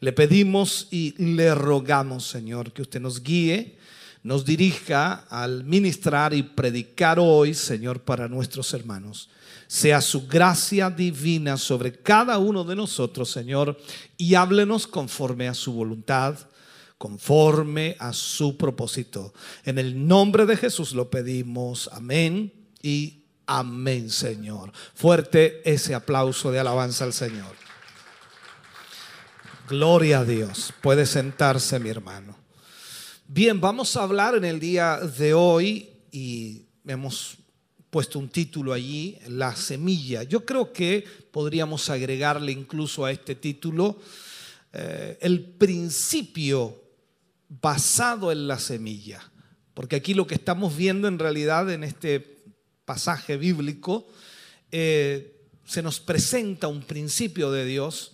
Le pedimos y le rogamos, Señor, que usted nos guíe, nos dirija al ministrar y predicar hoy, Señor, para nuestros hermanos. Sea su gracia divina sobre cada uno de nosotros, Señor, y háblenos conforme a su voluntad, conforme a su propósito. En el nombre de Jesús lo pedimos. Amén y amén, Señor. Fuerte ese aplauso de alabanza al Señor. Gloria a Dios. Puede sentarse, mi hermano. Bien, vamos a hablar en el día de hoy y hemos puesto un título allí, La semilla. Yo creo que podríamos agregarle incluso a este título eh, el principio basado en la semilla. Porque aquí lo que estamos viendo en realidad en este pasaje bíblico, eh, se nos presenta un principio de Dios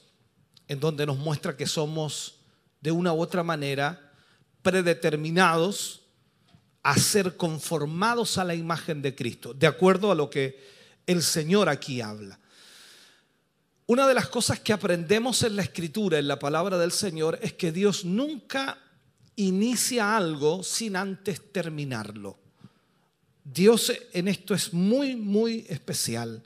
en donde nos muestra que somos de una u otra manera predeterminados a ser conformados a la imagen de Cristo, de acuerdo a lo que el Señor aquí habla. Una de las cosas que aprendemos en la escritura, en la palabra del Señor, es que Dios nunca inicia algo sin antes terminarlo. Dios en esto es muy, muy especial.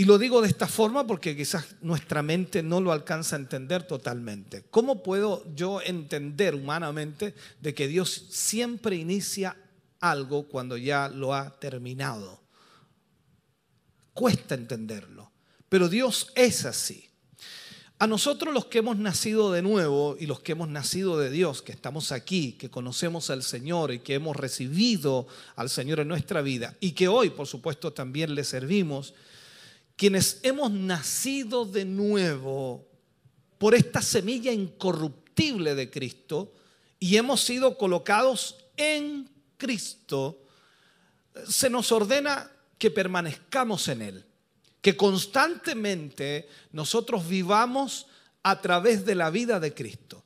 Y lo digo de esta forma porque quizás nuestra mente no lo alcanza a entender totalmente. ¿Cómo puedo yo entender humanamente de que Dios siempre inicia algo cuando ya lo ha terminado? Cuesta entenderlo, pero Dios es así. A nosotros los que hemos nacido de nuevo y los que hemos nacido de Dios, que estamos aquí, que conocemos al Señor y que hemos recibido al Señor en nuestra vida y que hoy, por supuesto, también le servimos, quienes hemos nacido de nuevo por esta semilla incorruptible de Cristo y hemos sido colocados en Cristo, se nos ordena que permanezcamos en Él, que constantemente nosotros vivamos a través de la vida de Cristo.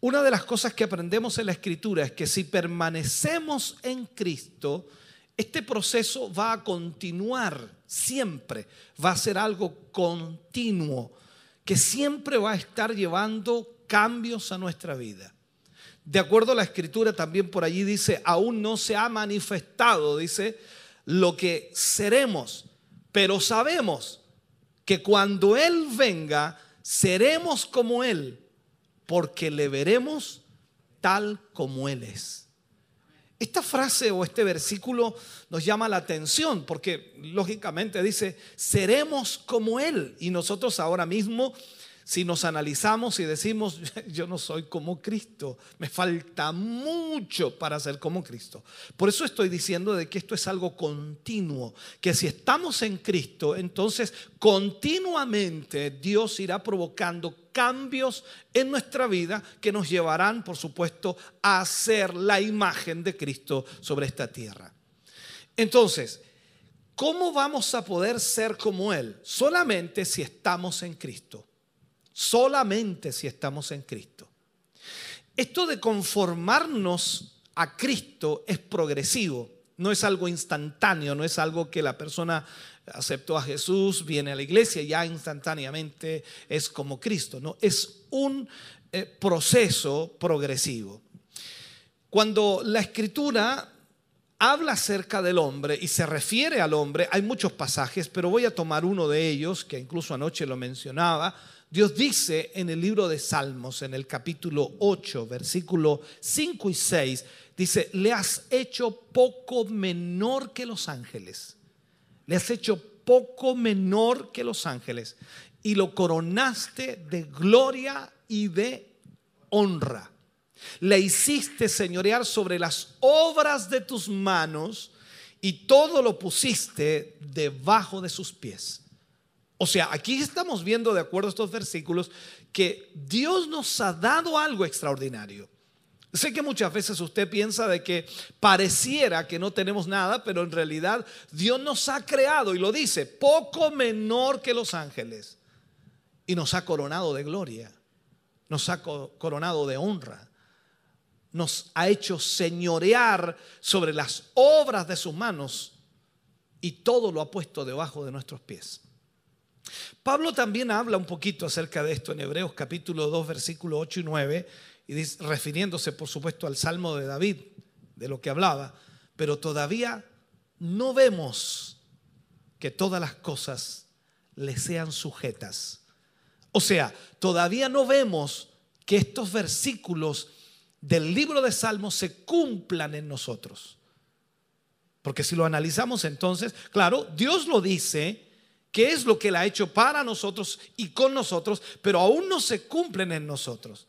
Una de las cosas que aprendemos en la Escritura es que si permanecemos en Cristo, este proceso va a continuar siempre, va a ser algo continuo, que siempre va a estar llevando cambios a nuestra vida. De acuerdo a la escritura también por allí dice, aún no se ha manifestado, dice, lo que seremos, pero sabemos que cuando Él venga, seremos como Él, porque le veremos tal como Él es. Esta frase o este versículo nos llama la atención porque lógicamente dice, seremos como Él. Y nosotros ahora mismo si nos analizamos y decimos, yo no soy como Cristo, me falta mucho para ser como Cristo. Por eso estoy diciendo de que esto es algo continuo, que si estamos en Cristo, entonces continuamente Dios irá provocando cambios en nuestra vida que nos llevarán, por supuesto, a ser la imagen de Cristo sobre esta tierra. Entonces, ¿cómo vamos a poder ser como Él? Solamente si estamos en Cristo solamente si estamos en Cristo. Esto de conformarnos a Cristo es progresivo, no es algo instantáneo, no es algo que la persona aceptó a Jesús, viene a la iglesia y ya instantáneamente es como Cristo, no, es un eh, proceso progresivo. Cuando la escritura habla acerca del hombre y se refiere al hombre, hay muchos pasajes, pero voy a tomar uno de ellos, que incluso anoche lo mencionaba, Dios dice en el libro de Salmos, en el capítulo 8, versículo 5 y 6, dice, le has hecho poco menor que los ángeles. Le has hecho poco menor que los ángeles y lo coronaste de gloria y de honra. Le hiciste señorear sobre las obras de tus manos y todo lo pusiste debajo de sus pies. O sea, aquí estamos viendo, de acuerdo a estos versículos, que Dios nos ha dado algo extraordinario. Sé que muchas veces usted piensa de que pareciera que no tenemos nada, pero en realidad Dios nos ha creado, y lo dice, poco menor que los ángeles. Y nos ha coronado de gloria, nos ha coronado de honra, nos ha hecho señorear sobre las obras de sus manos y todo lo ha puesto debajo de nuestros pies. Pablo también habla un poquito acerca de esto en Hebreos capítulo 2, versículo 8 y 9, y refiriéndose por supuesto al Salmo de David, de lo que hablaba, pero todavía no vemos que todas las cosas le sean sujetas. O sea, todavía no vemos que estos versículos del libro de Salmos se cumplan en nosotros. Porque si lo analizamos entonces, claro, Dios lo dice, qué es lo que Él ha hecho para nosotros y con nosotros, pero aún no se cumplen en nosotros.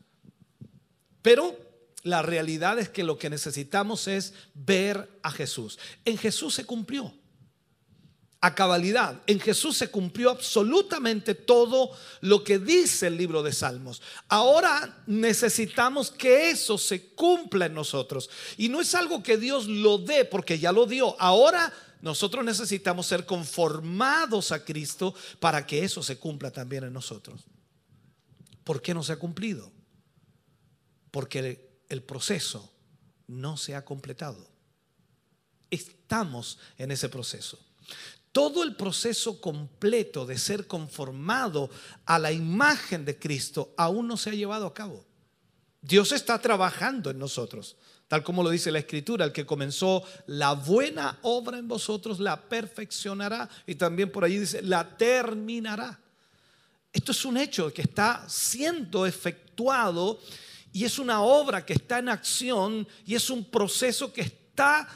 Pero la realidad es que lo que necesitamos es ver a Jesús. En Jesús se cumplió a cabalidad. En Jesús se cumplió absolutamente todo lo que dice el libro de Salmos. Ahora necesitamos que eso se cumpla en nosotros. Y no es algo que Dios lo dé porque ya lo dio. Ahora nosotros necesitamos ser conformados a Cristo para que eso se cumpla también en nosotros. ¿Por qué no se ha cumplido? Porque el proceso no se ha completado. Estamos en ese proceso. Todo el proceso completo de ser conformado a la imagen de Cristo aún no se ha llevado a cabo. Dios está trabajando en nosotros. Tal como lo dice la Escritura, el que comenzó la buena obra en vosotros la perfeccionará. Y también por allí dice, la terminará. Esto es un hecho que está siendo efectuado y es una obra que está en acción y es un proceso que está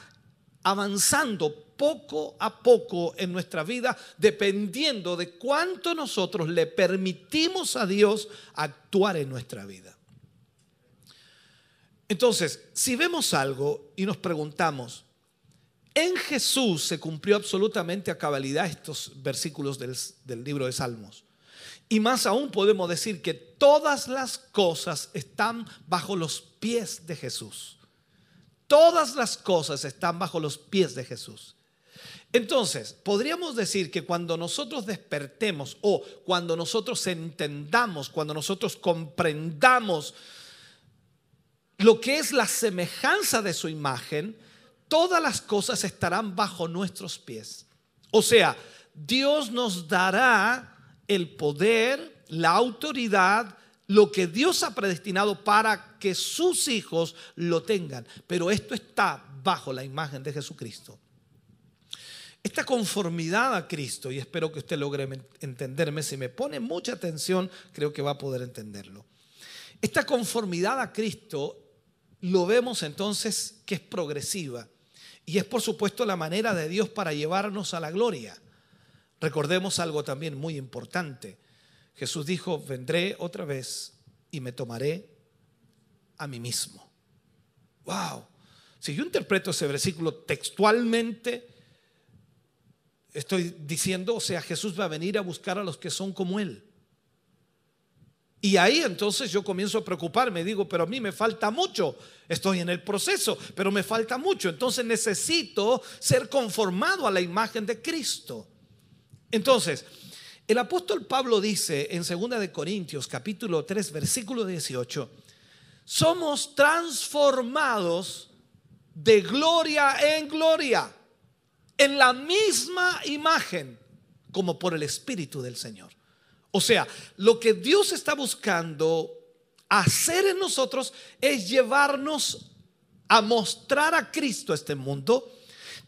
avanzando poco a poco en nuestra vida, dependiendo de cuánto nosotros le permitimos a Dios actuar en nuestra vida. Entonces, si vemos algo y nos preguntamos, en Jesús se cumplió absolutamente a cabalidad estos versículos del, del, libro de Salmos. Y más aún podemos decir que todas las cosas están bajo los pies de Jesús. Todas las cosas están bajo los pies de Jesús. Entonces, podríamos decir que cuando nosotros despertemos o cuando nosotros entendamos, cuando nosotros comprendamos lo que es la semejanza de su imagen, todas las cosas estarán bajo nuestros pies. O sea, Dios nos dará el poder, la autoridad, lo que Dios ha predestinado para que sus hijos lo tengan. Pero esto está bajo la imagen de Jesucristo. Esta conformidad a Cristo, y espero que usted logre entenderme, si me pone mucha atención, creo que va a poder entenderlo. Esta conformidad a Cristo lo vemos entonces que es progresiva. Y es por supuesto la manera de Dios para llevarnos a la gloria. Recordemos algo también muy importante, Jesús dijo, vendré otra vez y me tomaré a mí mismo. Wow. Si yo interpreto ese versículo textualmente, estoy diciendo, o sea, Jesús va a venir a buscar a los que son como Él. Y ahí entonces yo comienzo a preocuparme, digo, pero a mí me falta mucho, estoy en el proceso, pero me falta mucho, entonces necesito ser conformado a la imagen de Cristo. Entonces, el apóstol Pablo dice en 2 de Corintios capítulo 3 versículo 18, somos transformados de gloria en gloria en la misma imagen como por el Espíritu del Señor. O sea, lo que Dios está buscando hacer en nosotros es llevarnos a mostrar a Cristo a este mundo,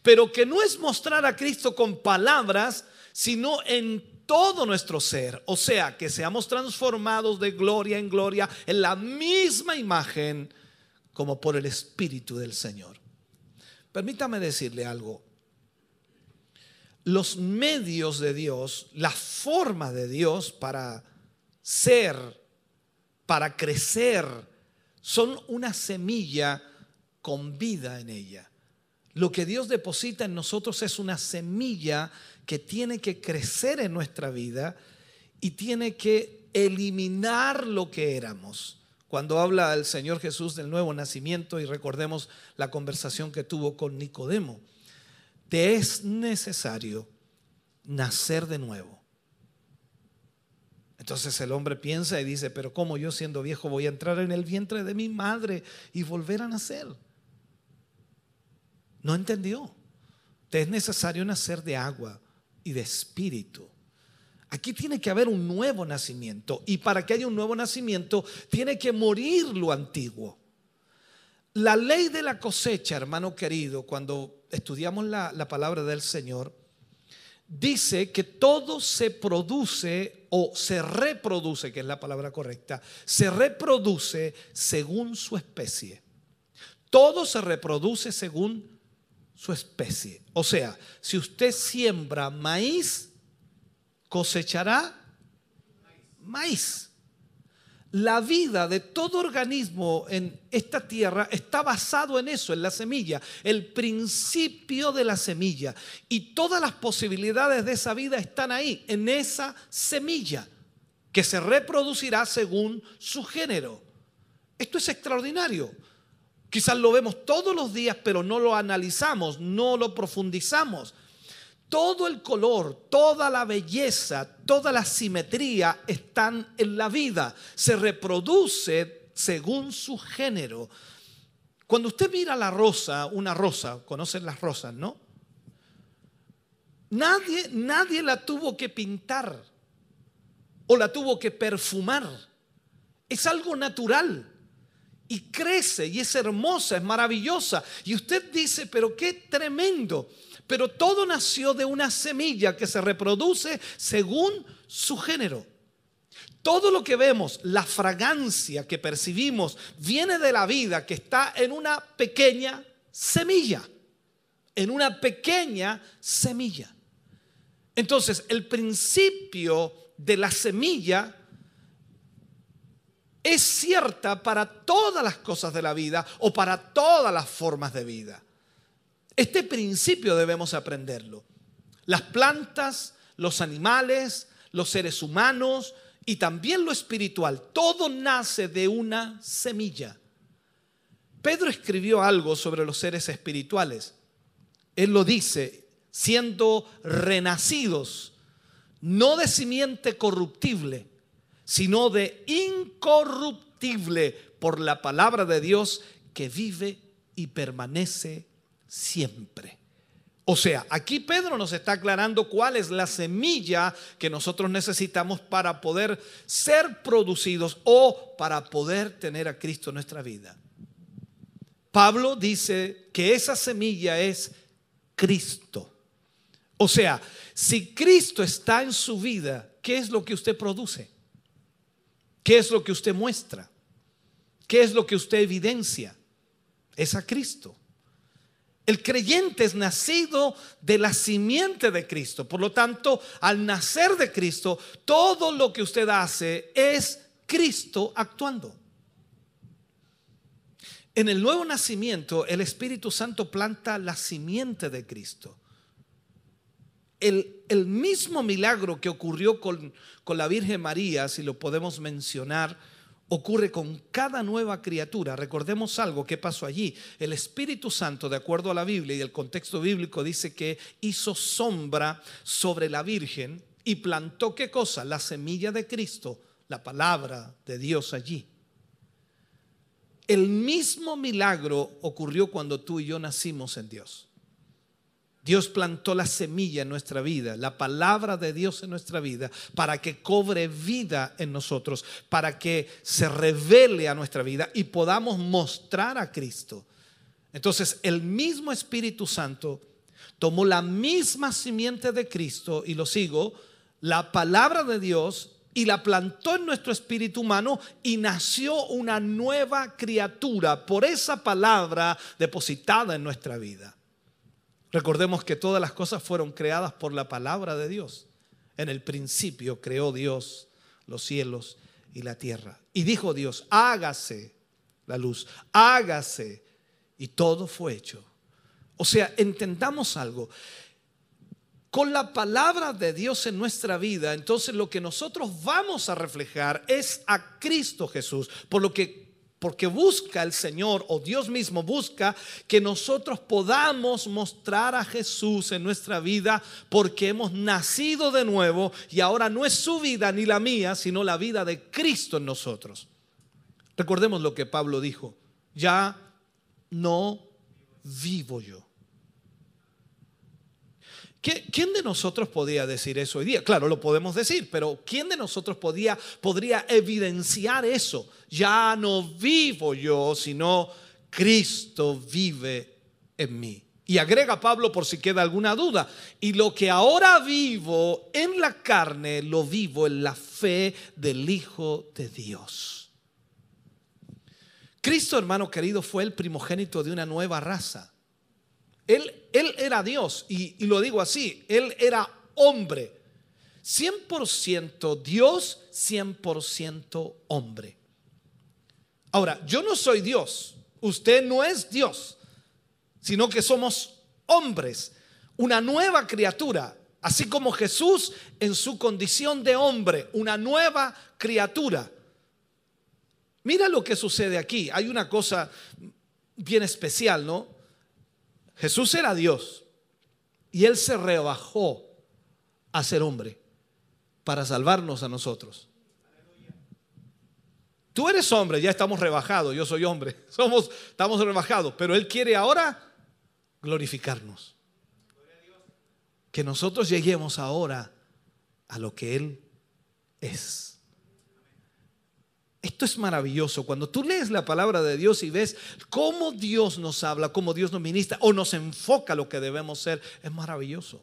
pero que no es mostrar a Cristo con palabras, sino en todo nuestro ser. O sea, que seamos transformados de gloria en gloria en la misma imagen como por el Espíritu del Señor. Permítame decirle algo los medios de Dios, la forma de Dios para ser, para crecer, son una semilla con vida en ella. Lo que Dios deposita en nosotros es una semilla que tiene que crecer en nuestra vida y tiene que eliminar lo que éramos. Cuando habla el Señor Jesús del nuevo nacimiento y recordemos la conversación que tuvo con Nicodemo te es necesario nacer de nuevo. Entonces el hombre piensa y dice, pero ¿cómo yo siendo viejo voy a entrar en el vientre de mi madre y volver a nacer? No entendió. Te es necesario nacer de agua y de espíritu. Aquí tiene que haber un nuevo nacimiento y para que haya un nuevo nacimiento tiene que morir lo antiguo. La ley de la cosecha, hermano querido, cuando estudiamos la, la palabra del Señor, dice que todo se produce o se reproduce, que es la palabra correcta, se reproduce según su especie. Todo se reproduce según su especie. O sea, si usted siembra maíz, cosechará maíz la vida de todo organismo en esta tierra está basado en eso, en la semilla, el principio de la semilla. Y todas las posibilidades de esa vida están ahí, en esa semilla, que se reproducirá según su género. Esto es extraordinario. Quizás lo vemos todos los días, pero no lo analizamos, no lo profundizamos todo el color, toda la belleza, toda la simetría están en la vida. Se reproduce según su género. Cuando usted mira la rosa, una rosa, conocen las rosas, ¿no? Nadie, nadie la tuvo que pintar o la tuvo que perfumar. Es algo natural y crece y es hermosa, es maravillosa. Y usted dice, pero qué tremendo. Pero todo nació de una semilla que se reproduce según su género. Todo lo que vemos, la fragancia que percibimos, viene de la vida que está en una pequeña semilla. En una pequeña semilla. Entonces, el principio de la semilla es cierta para todas las cosas de la vida o para todas las formas de vida. Este principio debemos aprenderlo. Las plantas, los animales, los seres humanos y también lo espiritual, todo nace de una semilla. Pedro escribió algo sobre los seres espirituales. Él lo dice, siendo renacidos, no de simiente corruptible, sino de incorruptible por la palabra de Dios que vive y permanece siempre. O sea, aquí Pedro nos está aclarando cuál es la semilla que nosotros necesitamos para poder ser producidos o para poder tener a Cristo en nuestra vida. Pablo dice que esa semilla es Cristo. O sea, si Cristo está en su vida, ¿qué es lo que usted produce? ¿Qué es lo que usted muestra? ¿Qué es lo que usted evidencia? Es a Cristo. El creyente es nacido de la simiente de Cristo. Por lo tanto, al nacer de Cristo, todo lo que usted hace es Cristo actuando. En el nuevo nacimiento, el Espíritu Santo planta la simiente de Cristo. El, mismo milagro que ocurrió con, con la Virgen María, si lo podemos mencionar, ocurre con cada nueva criatura. Recordemos algo que pasó allí. El Espíritu Santo, de acuerdo a la Biblia y el contexto bíblico, dice que hizo sombra sobre la Virgen y plantó qué cosa? La semilla de Cristo, la palabra de Dios allí. El mismo milagro ocurrió cuando tú y yo nacimos en Dios. Dios plantó la semilla en nuestra vida, la palabra de Dios en nuestra vida, para que cobre vida en nosotros, para que se revele a nuestra vida y podamos mostrar a Cristo. Entonces, el mismo Espíritu Santo tomó la misma simiente de Cristo, y lo sigo, la palabra de Dios, y la plantó en nuestro espíritu humano y nació una nueva criatura por esa palabra depositada en nuestra vida. Recordemos que todas las cosas fueron creadas por la palabra de Dios. En el principio creó Dios los cielos y la tierra. Y dijo Dios, hágase la luz, hágase. Y todo fue hecho. O sea, entendamos algo. Con la palabra de Dios en nuestra vida, entonces lo que nosotros vamos a reflejar es a Cristo Jesús. Por lo que porque busca el Señor o Dios mismo busca que nosotros podamos mostrar a Jesús en nuestra vida porque hemos nacido de nuevo y ahora no es su vida ni la mía, sino la vida de Cristo en nosotros. Recordemos lo que Pablo dijo, ya no vivo yo. ¿Quién de nosotros podía decir eso hoy día? Claro, lo podemos decir, pero ¿quién de nosotros podía, podría evidenciar eso? Ya no vivo yo, sino Cristo vive en mí. Y agrega Pablo por si queda alguna duda, y lo que ahora vivo en la carne, lo vivo en la fe del Hijo de Dios. Cristo, hermano querido, fue el primogénito de una nueva raza. Él, era Dios, y, y lo digo así, Él era hombre. 100% Dios, 100% hombre. Ahora, yo no soy Dios, usted no es Dios, sino que somos hombres, una nueva criatura, así como Jesús en su condición de hombre, una nueva criatura. Mira lo que sucede aquí, hay una cosa bien especial, ¿no? Jesús era Dios y Él se rebajó a ser hombre para salvarnos a nosotros. Tú eres hombre, ya estamos rebajados, yo soy hombre, somos, estamos rebajados, pero Él quiere ahora glorificarnos. Que nosotros lleguemos ahora a lo que Él es. Esto es maravilloso. Cuando tú lees la palabra de Dios y ves cómo Dios nos habla, cómo Dios nos ministra o nos enfoca lo que debemos ser, es maravilloso.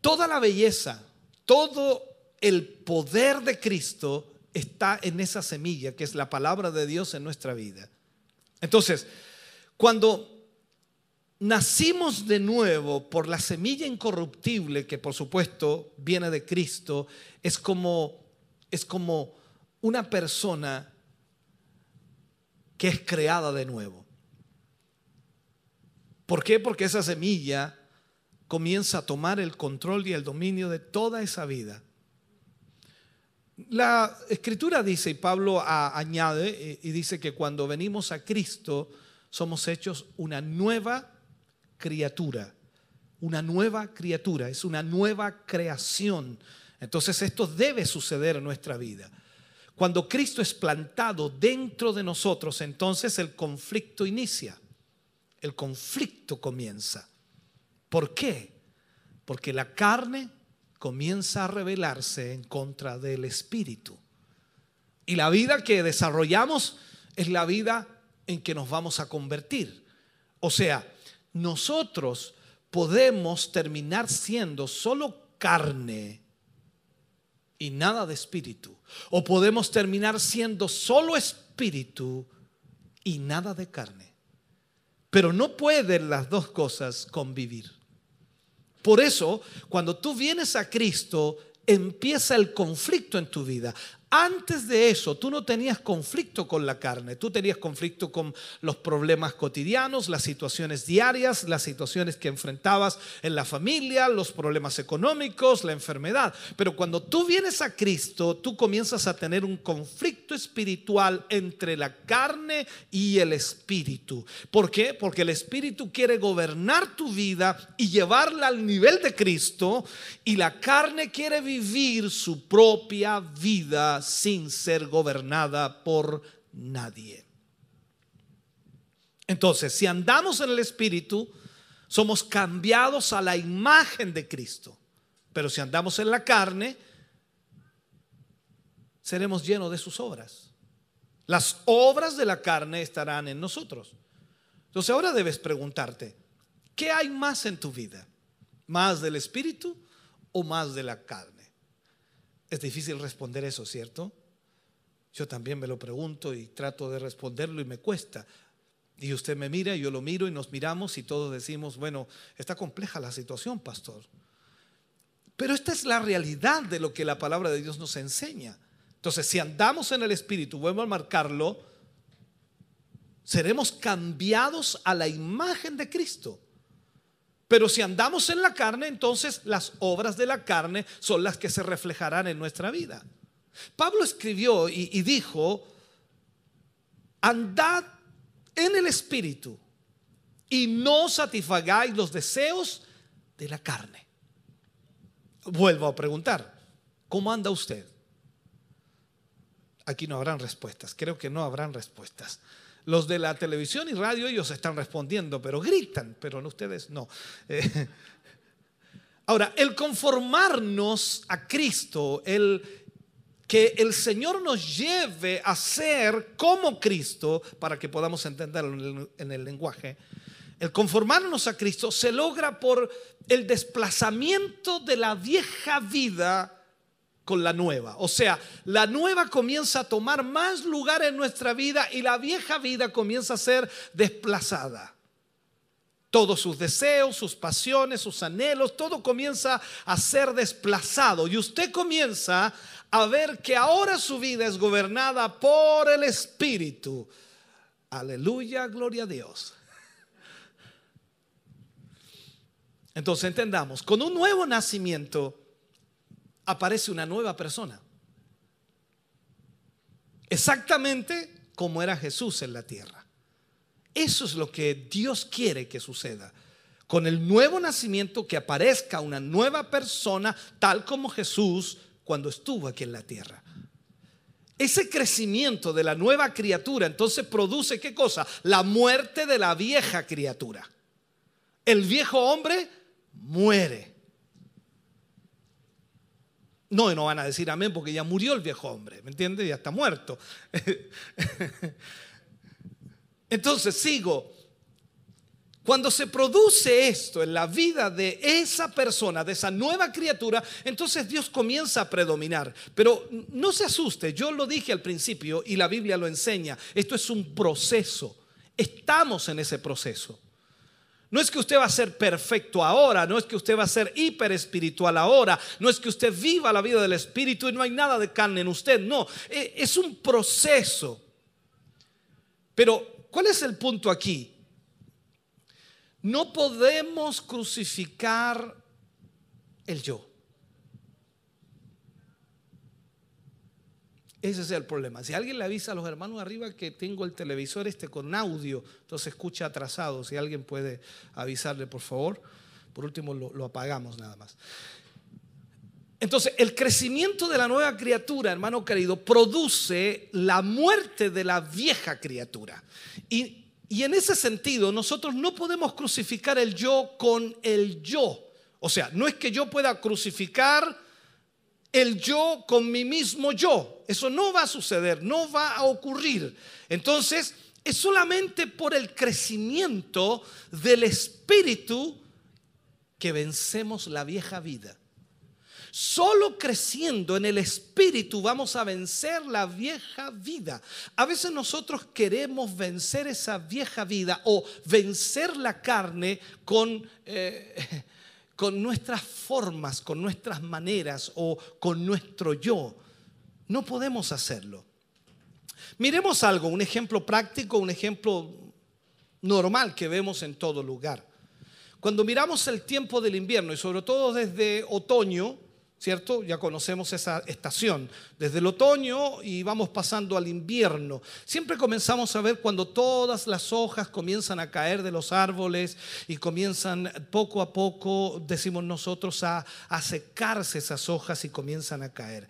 Toda la belleza, todo el poder de Cristo está en esa semilla que es la palabra de Dios en nuestra vida. Entonces, cuando nacimos de nuevo por la semilla incorruptible que por supuesto viene de Cristo, es como es como una persona que es creada de nuevo. ¿Por qué? Porque esa semilla comienza a tomar el control y el dominio de toda esa vida. La escritura dice, y Pablo añade, y dice que cuando venimos a Cristo somos hechos una nueva criatura, una nueva criatura, es una nueva creación. Entonces esto debe suceder en nuestra vida. Cuando Cristo es plantado dentro de nosotros, entonces el conflicto inicia. El conflicto comienza. ¿Por qué? Porque la carne comienza a rebelarse en contra del espíritu. Y la vida que desarrollamos es la vida en que nos vamos a convertir. O sea, nosotros podemos terminar siendo solo carne y nada de espíritu. O podemos terminar siendo solo espíritu y nada de carne. Pero no pueden las dos cosas convivir. Por eso, cuando tú vienes a Cristo, empieza el conflicto en tu vida. Antes de eso, tú no tenías conflicto con la carne, tú tenías conflicto con los problemas cotidianos, las situaciones diarias, las situaciones que enfrentabas en la familia, los problemas económicos, la enfermedad. Pero cuando tú vienes a Cristo, tú comienzas a tener un conflicto espiritual entre la carne y el espíritu. ¿Por qué? Porque el espíritu quiere gobernar tu vida y llevarla al nivel de Cristo y la carne quiere vivir su propia vida sin ser gobernada por nadie. Entonces, si andamos en el Espíritu, somos cambiados a la imagen de Cristo. Pero si andamos en la carne, seremos llenos de sus obras. Las obras de la carne estarán en nosotros. Entonces ahora debes preguntarte, ¿qué hay más en tu vida? ¿Más del Espíritu o más de la carne? Es difícil responder eso, ¿cierto? Yo también me lo pregunto y trato de responderlo y me cuesta. Y usted me mira, yo lo miro y nos miramos y todos decimos, bueno, está compleja la situación, pastor. Pero esta es la realidad de lo que la palabra de Dios nos enseña. Entonces, si andamos en el Espíritu, vuelvo a marcarlo, seremos cambiados a la imagen de Cristo. Pero si andamos en la carne, entonces las obras de la carne son las que se reflejarán en nuestra vida. Pablo escribió y, dijo, andad en el Espíritu y no satisfagáis los deseos de la carne. Vuelvo a preguntar, ¿cómo anda usted? Aquí no habrán respuestas, creo que no habrán respuestas. Los de la televisión y radio, ellos están respondiendo, pero gritan, pero ustedes no. Eh, ahora, el conformarnos a Cristo, el que el Señor nos lleve a ser como Cristo, para que podamos entenderlo en el lenguaje, el conformarnos a Cristo se logra por el desplazamiento de la vieja vida con la nueva. O sea, la nueva comienza a tomar más lugar en nuestra vida y la vieja vida comienza a ser desplazada. Todos sus deseos, sus pasiones, sus anhelos, todo comienza a ser desplazado. Y usted comienza a ver que ahora su vida es gobernada por el Espíritu. Aleluya, gloria a Dios. Entonces entendamos, con un nuevo nacimiento, aparece una nueva persona. Exactamente como era Jesús en la tierra. Eso es lo que Dios quiere que suceda. Con el nuevo nacimiento que aparezca una nueva persona tal como Jesús cuando estuvo aquí en la tierra. Ese crecimiento de la nueva criatura entonces produce qué cosa? La muerte de la vieja criatura. El viejo hombre muere. No, no van a decir amén porque ya murió el viejo hombre, ¿me entiendes? Ya está muerto. Entonces sigo. Cuando se produce esto en la vida de esa persona, de esa nueva criatura, entonces Dios comienza a predominar. Pero no se asuste, yo lo dije al principio y la Biblia lo enseña. Esto es un proceso. Estamos en ese proceso. No es que usted va a ser perfecto ahora, no es que usted va a ser hiper espiritual ahora, no es que usted viva la vida del espíritu y no hay nada de carne en usted, no, e, es un proceso. Pero, ¿cuál es el punto aquí? No podemos crucificar el yo. Ese es el problema. Si alguien le avisa a los hermanos arriba que tengo el televisor este con audio, entonces escucha atrasado. Si alguien puede avisarle, por favor. Por último, lo, apagamos nada más. Entonces, el crecimiento de la nueva criatura, hermano querido, produce la muerte de la vieja criatura. Y, y en ese sentido, nosotros no podemos crucificar el yo con el yo. O sea, no es que yo pueda crucificar el yo con mi mismo yo. Eso no va a suceder, no va a ocurrir. Entonces, es solamente por el crecimiento del espíritu que vencemos la vieja vida. Solo creciendo en el espíritu vamos a vencer la vieja vida. A veces nosotros queremos vencer esa vieja vida o vencer la carne con, eh, con nuestras formas, con nuestras maneras o con nuestro yo. No podemos hacerlo. Miremos algo, un ejemplo práctico, un ejemplo normal que vemos en todo lugar. Cuando miramos el tiempo del invierno y sobre todo desde otoño, ¿cierto? Ya conocemos esa estación. Desde el otoño y vamos pasando al invierno. Siempre comenzamos a ver cuando todas las hojas comienzan a caer de los árboles y comienzan poco a poco, decimos nosotros, a, secarse esas hojas y comienzan a caer.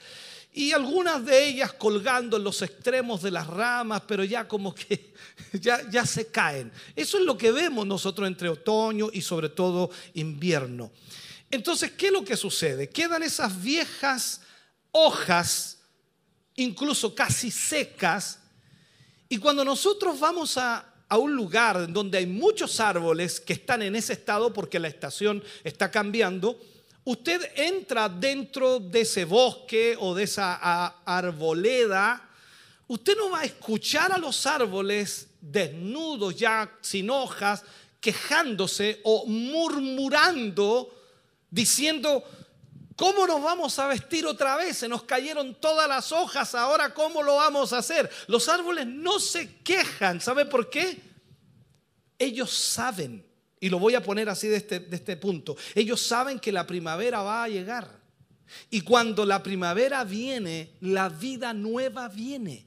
Y algunas de ellas colgando en los extremos de las ramas, pero ya como que ya, ya se caen. Eso es lo que vemos nosotros entre otoño y sobre todo invierno. Entonces, ¿qué es lo que sucede? Quedan esas viejas hojas, incluso casi secas, y cuando nosotros vamos a, un lugar donde hay muchos árboles que están en ese estado porque la estación está cambiando, usted entra dentro de ese bosque o de esa arboleda, usted no va a escuchar a los árboles desnudos ya sin hojas, quejándose o murmurando, diciendo, ¿cómo nos vamos a vestir otra vez? Se nos cayeron todas las hojas, ahora ¿cómo lo vamos a hacer? Los árboles no se quejan, ¿sabe por qué? Ellos saben, y lo voy a poner así de este, de este punto, ellos saben que la primavera va a llegar. Y cuando la primavera viene, la vida nueva viene.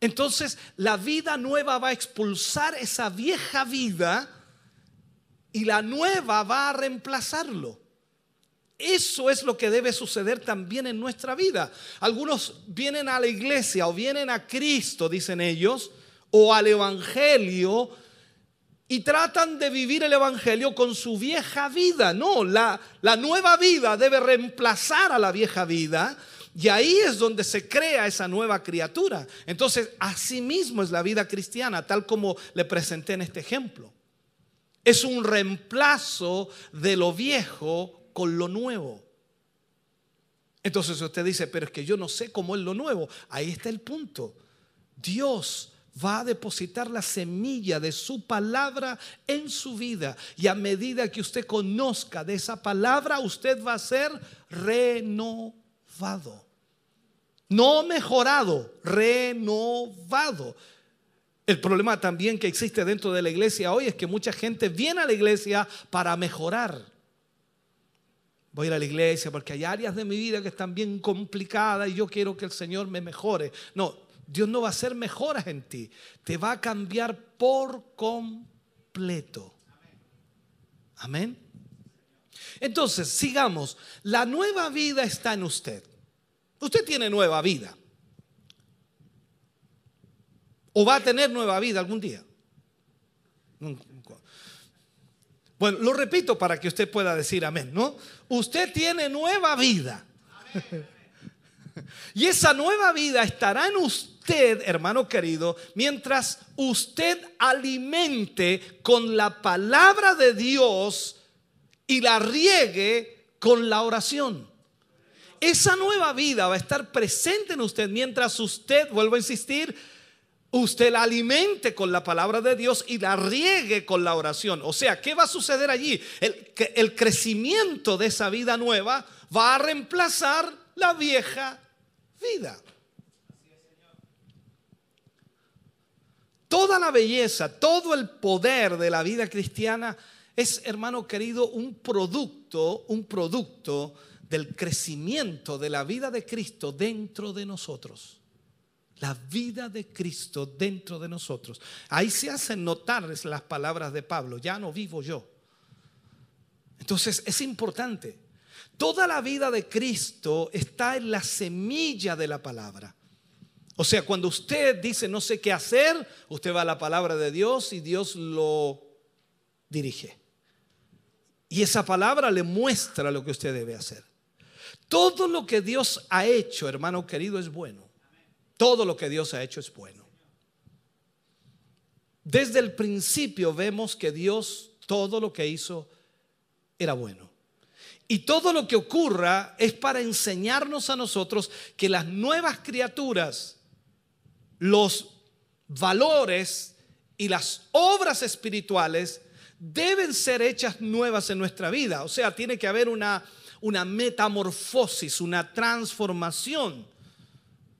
Entonces la vida nueva va a expulsar esa vieja vida y la nueva va a reemplazarlo. Eso es lo que debe suceder también en nuestra vida. Algunos vienen a la iglesia o vienen a Cristo, dicen ellos, o al Evangelio y tratan de vivir el Evangelio con su vieja vida. No, la, la nueva vida debe reemplazar a la vieja vida. Y ahí es donde se crea esa nueva criatura. Entonces, así mismo es la vida cristiana, tal como le presenté en este ejemplo. Es un reemplazo de lo viejo con lo nuevo. Entonces usted dice, pero es que yo no sé cómo es lo nuevo. Ahí está el punto. Dios va a depositar la semilla de su palabra en su vida. Y a medida que usted conozca de esa palabra, usted va a ser renovado. No mejorado, renovado. El problema también que existe dentro de la iglesia hoy es que mucha gente viene a la iglesia para mejorar. Voy a ir a la iglesia porque hay áreas de mi vida que están bien complicadas y yo quiero que el Señor me mejore. No, Dios no va a hacer mejoras en ti. Te va a cambiar por completo. Amén. Entonces, sigamos. La nueva vida está en usted. Usted tiene nueva vida. ¿O va a tener nueva vida algún día? Bueno, lo repito para que usted pueda decir amén, ¿no? Usted tiene nueva vida. Y esa nueva vida estará en usted, hermano querido, mientras usted alimente con la palabra de Dios y la riegue con la oración. Esa nueva vida va a estar presente en usted mientras usted, vuelvo a insistir, usted la alimente con la palabra de Dios y la riegue con la oración. O sea, ¿qué va a suceder allí? El, crecimiento de esa vida nueva va a reemplazar la vieja vida. Toda la belleza, todo el poder de la vida cristiana es, hermano querido, un producto, un producto del crecimiento de la vida de Cristo dentro de nosotros. La vida de Cristo dentro de nosotros. Ahí se hacen notar las palabras de Pablo, ya no vivo yo. Entonces es importante. Toda la vida de Cristo está en la semilla de la palabra. O sea, cuando usted dice no sé qué hacer, usted va a la palabra de Dios y Dios lo dirige. Y esa palabra le muestra lo que usted debe hacer. Todo lo que Dios ha hecho, hermano querido, es bueno. Todo lo que Dios ha hecho es bueno. Desde el principio vemos que Dios todo lo que hizo era bueno. Y todo lo que ocurra es para enseñarnos a nosotros que las nuevas criaturas, los valores y las obras espirituales deben ser hechas nuevas en nuestra vida. O sea, tiene que haber una, una metamorfosis, una transformación.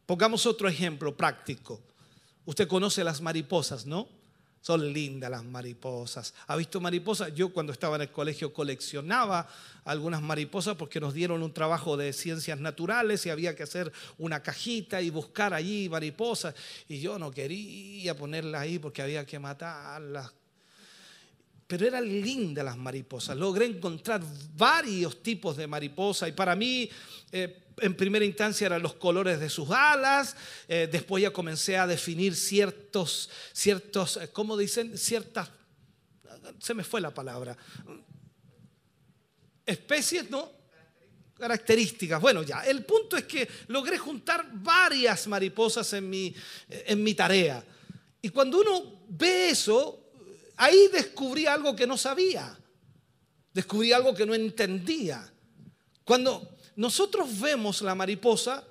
Pongamos otro ejemplo práctico. Usted conoce las mariposas, ¿no? Son lindas las mariposas. ¿Ha visto mariposas? Yo cuando estaba en el colegio coleccionaba algunas mariposas porque nos dieron un trabajo de ciencias naturales y había que hacer una cajita y buscar allí mariposas. Y yo no quería ponerlas ahí porque había que matarlas. Pero eran lindas las mariposas. Logré encontrar varios tipos de mariposas y para mí... eh, en primera instancia eran los colores de sus alas, eh, después ya comencé a definir ciertos, ciertos, eh, ¿cómo dicen? Ciertas, se me fue la palabra, especies, ¿no? Características. Bueno, ya, el punto es que logré juntar varias mariposas en mi, en mi tarea. Y cuando uno ve eso, ahí descubrí algo que no sabía, descubrí algo que no entendía. Cuando nosotros vemos la mariposa,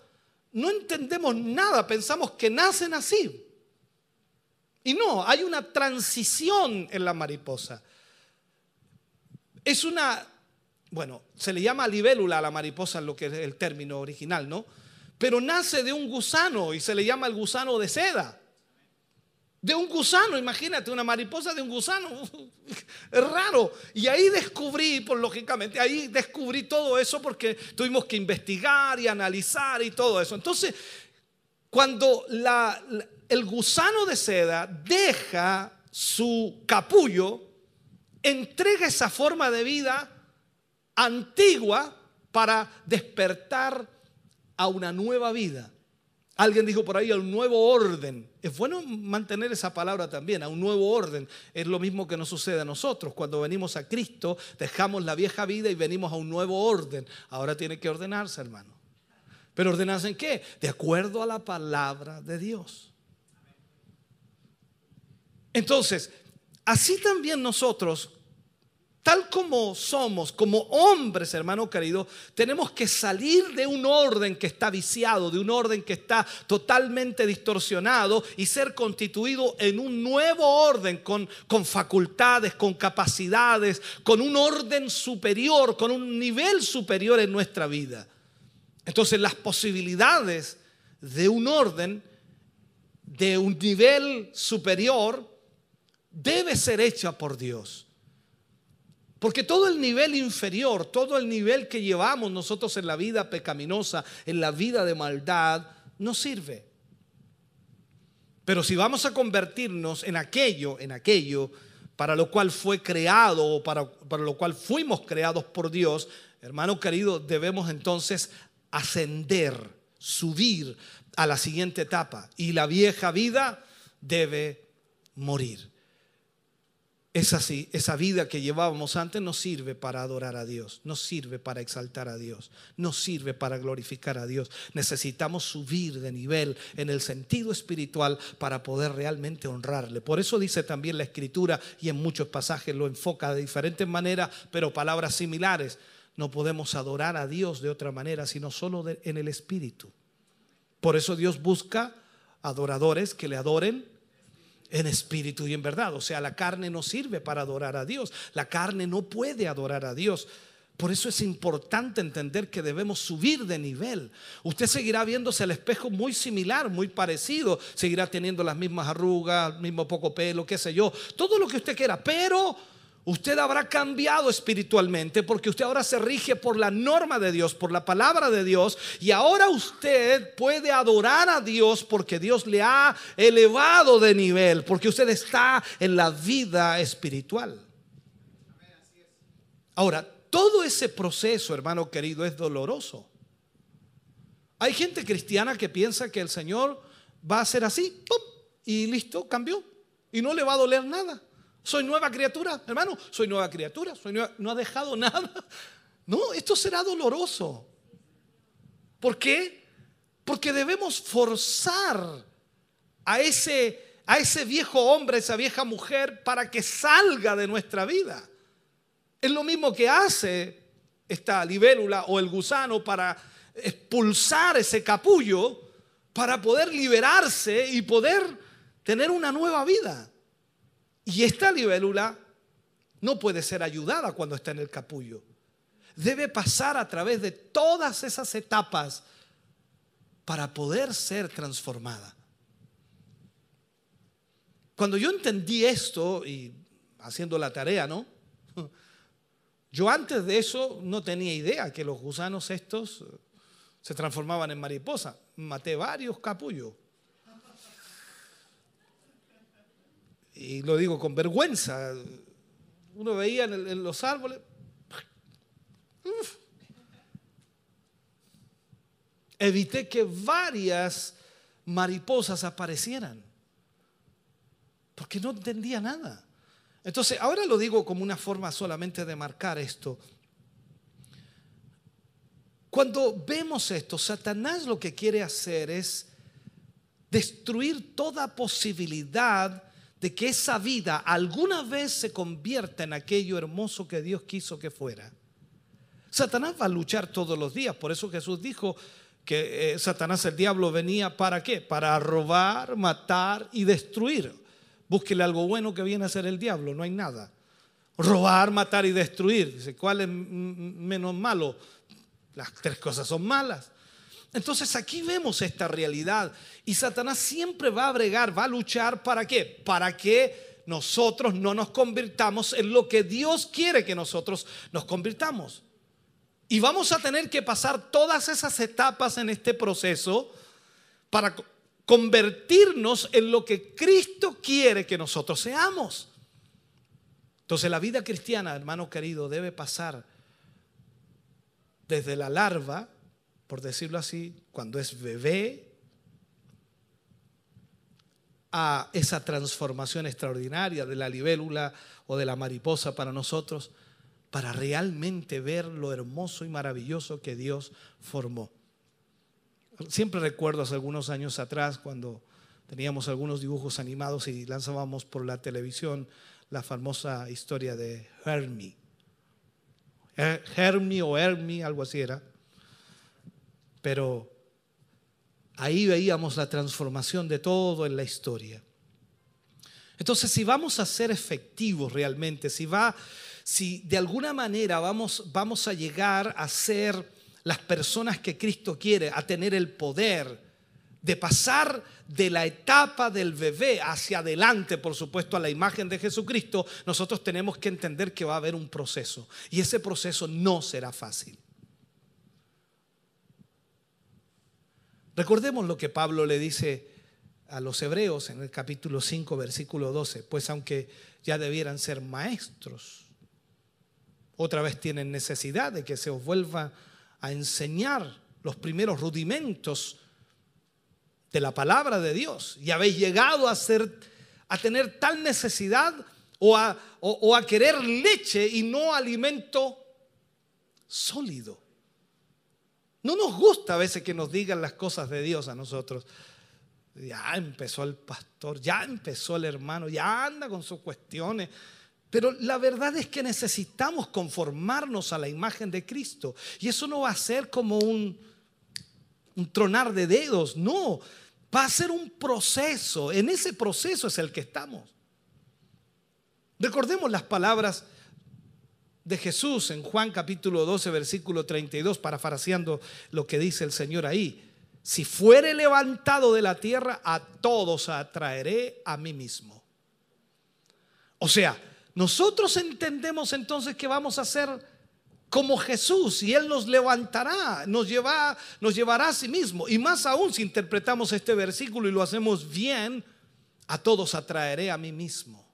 no entendemos nada, pensamos que nacen así. Y no, hay una transición en la mariposa. Es una, bueno, se le llama libélula a la mariposa lo que es el término original, ¿no? Pero nace de un gusano y se le llama el gusano de seda. De un gusano, imagínate, una mariposa de un gusano. Es raro. Y ahí descubrí, por lógicamente, ahí descubrí todo eso porque tuvimos que investigar y analizar y todo eso. Entonces, cuando el gusano de seda deja su capullo, entrega esa forma de vida antigua para despertar a una nueva vida. Alguien dijo por ahí, a un nuevo orden. Es bueno mantener esa palabra también, a un nuevo orden. Es lo mismo que nos sucede a nosotros. Cuando venimos a Cristo, dejamos la vieja vida y venimos a un nuevo orden. Ahora tiene que ordenarse, hermano. ¿Pero ordenarse en qué? De acuerdo a la palabra de Dios. Entonces, así también nosotros, tal como somos, como hombres, hermano querido, tenemos que salir de un orden que está viciado, de un orden que está totalmente distorsionado y ser constituido en un nuevo orden con, con facultades, con capacidades, con un orden superior, con un nivel superior en nuestra vida. Entonces las posibilidades de un orden, de un nivel superior, debe ser hecha por Dios. Porque todo el nivel inferior, todo el nivel que llevamos nosotros en la vida pecaminosa, en la vida de maldad, no sirve. Pero si vamos a convertirnos en aquello, en aquello para lo cual fue creado o para, para lo cual fuimos creados por Dios, hermano querido, debemos entonces ascender, subir a la siguiente etapa. Y la vieja vida debe morir. Es así, esa vida que llevábamos antes no sirve para adorar a Dios, no sirve para exaltar a Dios, no sirve para glorificar a Dios. Necesitamos subir de nivel en el sentido espiritual para poder realmente honrarle. Por eso dice también la escritura y en muchos pasajes lo enfoca de diferentes maneras, pero palabras similares. No podemos adorar a Dios de otra manera, sino solo en el espíritu. Por eso Dios busca adoradores que le adoren en espíritu y en verdad. O sea, la carne no sirve para adorar a Dios. La carne no puede adorar a Dios. Por eso es importante entender que debemos subir de nivel. Usted seguirá viéndose al espejo muy similar, muy parecido. Seguirá teniendo las mismas arrugas, mismo poco pelo, qué sé yo. Todo lo que usted quiera. Pero usted habrá cambiado espiritualmente porque usted ahora se rige por la norma de Dios, por la palabra de Dios. Y ahora usted puede adorar a Dios porque Dios le ha elevado de nivel, porque usted está en la vida espiritual. Ahora, todo ese proceso, hermano querido, es doloroso. Hay gente cristiana que piensa que el Señor va a ser así, y listo, cambió. Y no le va a doler nada. Soy nueva criatura, hermano, soy nueva criatura, soy no ha dejado nada. No, esto será doloroso. ¿Por qué? Porque debemos forzar a ese, a ese viejo hombre, esa vieja mujer, para que salga de nuestra vida. Es lo mismo que hace esta libélula o el gusano para expulsar ese capullo para poder liberarse y poder tener una nueva vida. Y esta libélula no puede ser ayudada cuando está en el capullo. Debe pasar a través de todas esas etapas para poder ser transformada. Cuando yo entendí esto y haciendo la tarea, ¿no? Yo antes de eso no tenía idea que los gusanos estos se transformaban en mariposa. Maté varios capullos. Y lo digo con vergüenza. Uno veía en, los árboles. Evité que varias mariposas aparecieran. Porque no entendía nada. Entonces, ahora lo digo como una forma solamente de marcar esto. Cuando vemos esto, Satanás lo que quiere hacer es destruir toda posibilidad de que esa vida alguna vez se convierta en aquello hermoso que Dios quiso que fuera. Satanás va a luchar todos los días, por eso Jesús dijo que eh, Satanás, el diablo, venía para qué? Para robar, matar y destruir. Búsquele algo bueno que viene a ser el diablo, no hay nada. Robar, matar y destruir. Dice, ¿cuál es menos malo? Las tres cosas son malas. Entonces aquí vemos esta realidad y Satanás siempre va a bregar, va a luchar para qué? Para que nosotros no nos convirtamos en lo que Dios quiere que nosotros nos convirtamos. Y vamos a tener que pasar todas esas etapas en este proceso para co- convertirnos en lo que Cristo quiere que nosotros seamos. Entonces la vida cristiana, hermano querido, debe pasar desde la larva, por decirlo así, cuando es bebé, a esa transformación extraordinaria de la libélula o de la mariposa para nosotros, para realmente ver lo hermoso y maravilloso que Dios formó. Siempre recuerdo hace algunos años atrás cuando teníamos algunos dibujos animados y lanzábamos por la televisión la famosa historia de Hermie. Her- Hermie o Hermie, algo así era. Pero ahí veíamos la transformación de todo en la historia. Entonces, si vamos a ser efectivos realmente, si va, si de alguna manera vamos, vamos a llegar a ser las personas que Cristo quiere, a tener el poder de pasar de la etapa del bebé hacia adelante, por supuesto, a la imagen de Jesucristo, nosotros tenemos que entender que va a haber un proceso. Y ese proceso no será fácil. Recordemos lo que Pablo le dice a los hebreos en el capítulo 5, versículo 12, pues aunque ya debieran ser maestros, otra vez tienen necesidad de que se os vuelva a enseñar los primeros rudimentos de la palabra de Dios y habéis llegado a ser a tener tal necesidad o a, o- o a querer leche y no alimento sólido. No nos gusta a veces que nos digan las cosas de Dios a nosotros. Ya empezó el pastor, ya empezó el hermano, ya anda con sus cuestiones. Pero la verdad es que necesitamos conformarnos a la imagen de Cristo. Y eso no va a ser como un, tronar de dedos, no. Va a ser un proceso. En ese proceso es el que estamos. Recordemos las palabras de Jesús en Juan capítulo 12, versículo 32, parafraseando lo que dice el Señor ahí. Si fuere levantado de la tierra, a todos atraeré a mí mismo. O sea, nosotros entendemos entonces que vamos a ser como Jesús y Él nos levantará, nos, lleva, nos llevará a sí mismo. Y más aún si interpretamos este versículo y lo hacemos bien, a todos atraeré a mí mismo.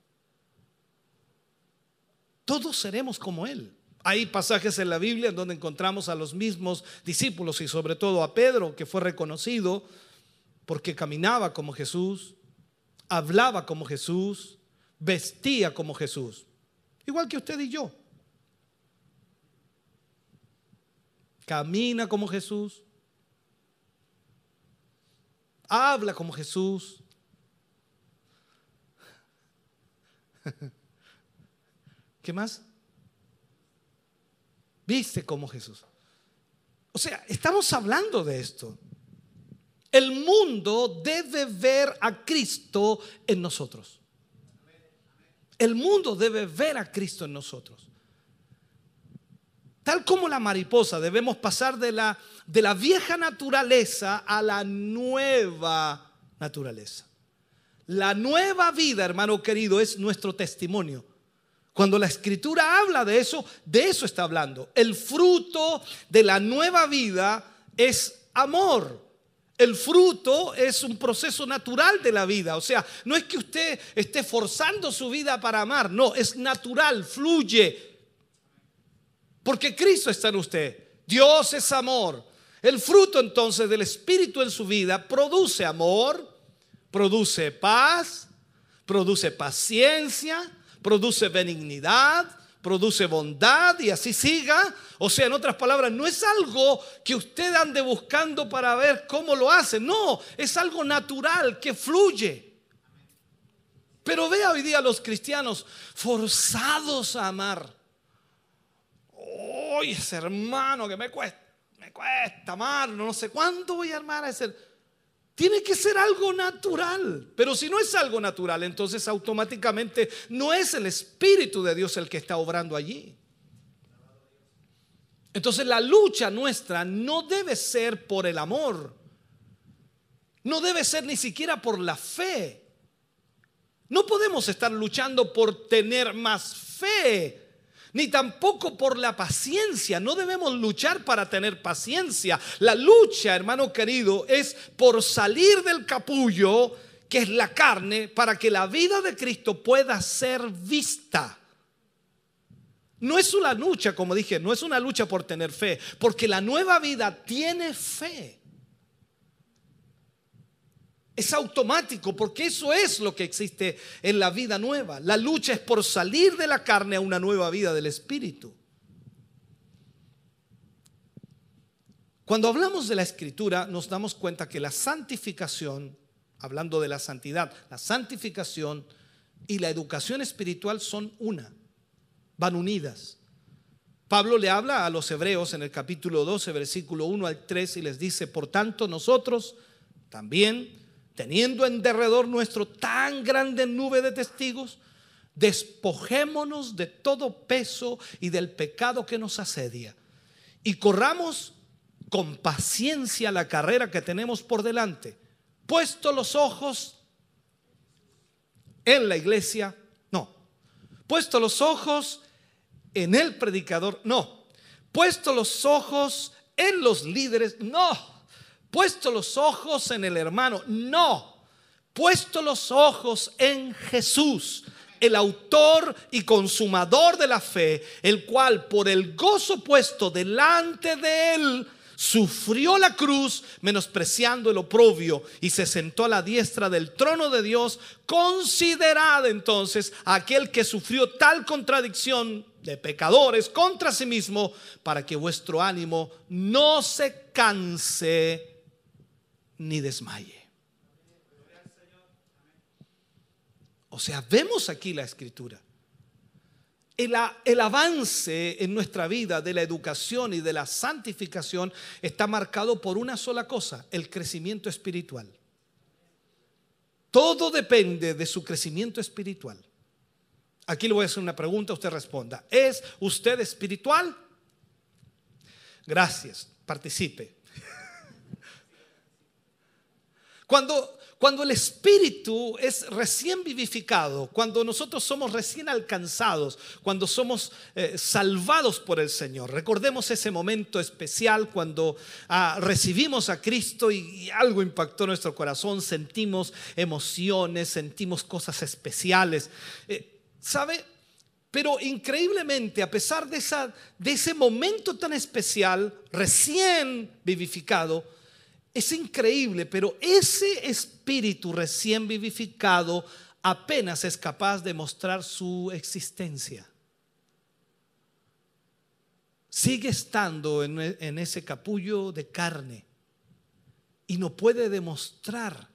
Todos seremos como Él. Hay pasajes en la Biblia en donde encontramos a los mismos discípulos y sobre todo a Pedro, que fue reconocido porque caminaba como Jesús, hablaba como Jesús, vestía como Jesús. Igual que usted y yo. Camina como Jesús, habla como Jesús. ¿Qué más? viste como Jesús. O sea, estamos hablando de esto. El mundo debe ver a Cristo en nosotros. El mundo debe ver a Cristo en nosotros. Tal como la mariposa, debemos pasar de la, de la vieja naturaleza a la nueva naturaleza. La nueva vida, hermano querido, es nuestro testimonio. Cuando la escritura habla de eso, de eso está hablando. El fruto de la nueva vida es amor. El fruto es un proceso natural de la vida. O sea, no es que usted esté forzando su vida para amar, no, es natural, fluye. Porque Cristo está en usted. Dios es amor. El fruto entonces del Espíritu en su vida produce amor, produce paz, produce paciencia, produce benignidad, produce bondad y así siga. O sea, en otras palabras, no es algo que usted ande buscando para ver cómo lo hace. No, es algo natural que fluye. Pero vea hoy día a los cristianos forzados a amar. Oye, ese hermano que me cuesta, me cuesta amarlo, no sé cuánto voy a amar a ese. Tiene que ser algo natural. Pero si no es algo natural, entonces automáticamente no es el Espíritu de Dios el que está obrando allí. Entonces la lucha nuestra no debe ser por el amor. No debe ser ni siquiera por la fe. No podemos estar luchando por tener más fe ni tampoco por la paciencia. No debemos luchar para tener paciencia. La lucha, hermano querido, es por salir del capullo, que es la carne, para que la vida de Cristo pueda ser vista. No es una lucha, como dije, no es una lucha por tener fe, porque la nueva vida tiene fe. Es automático porque eso es lo que existe en la vida nueva. La lucha es por salir de la carne a una nueva vida del Espíritu. Cuando hablamos de la escritura nos damos cuenta que la santificación, hablando de la santidad, la santificación y la educación espiritual son una, van unidas. Pablo le habla a los hebreos en el capítulo 12, versículo 1 al 3 y les dice, por tanto nosotros también teniendo en derredor nuestro tan grande nube de testigos, despojémonos de todo peso y del pecado que nos asedia y corramos con paciencia la carrera que tenemos por delante, puesto los ojos en la iglesia, no, puesto los ojos en el predicador, no, puesto los ojos en los líderes, no puesto los ojos en el hermano, no, puesto los ojos en Jesús, el autor y consumador de la fe, el cual por el gozo puesto delante de él, sufrió la cruz, menospreciando el oprobio, y se sentó a la diestra del trono de Dios. Considerad entonces a aquel que sufrió tal contradicción de pecadores contra sí mismo, para que vuestro ánimo no se canse ni desmaye. O sea, vemos aquí la escritura. El, avance en nuestra vida de la educación y de la santificación está marcado por una sola cosa, el crecimiento espiritual. Todo depende de su crecimiento espiritual. Aquí le voy a hacer una pregunta, usted responda. ¿Es usted espiritual? Gracias, participe. Cuando, cuando el Espíritu es recién vivificado, cuando nosotros somos recién alcanzados, cuando somos eh, salvados por el Señor, recordemos ese momento especial cuando ah, recibimos a Cristo y, algo impactó nuestro corazón, sentimos emociones, sentimos cosas especiales. Eh, ¿Sabe? Pero increíblemente, a pesar de, esa, de ese momento tan especial, recién vivificado, es increíble, pero ese espíritu recién vivificado apenas es capaz de mostrar su existencia. Sigue estando en, ese capullo de carne y no puede demostrar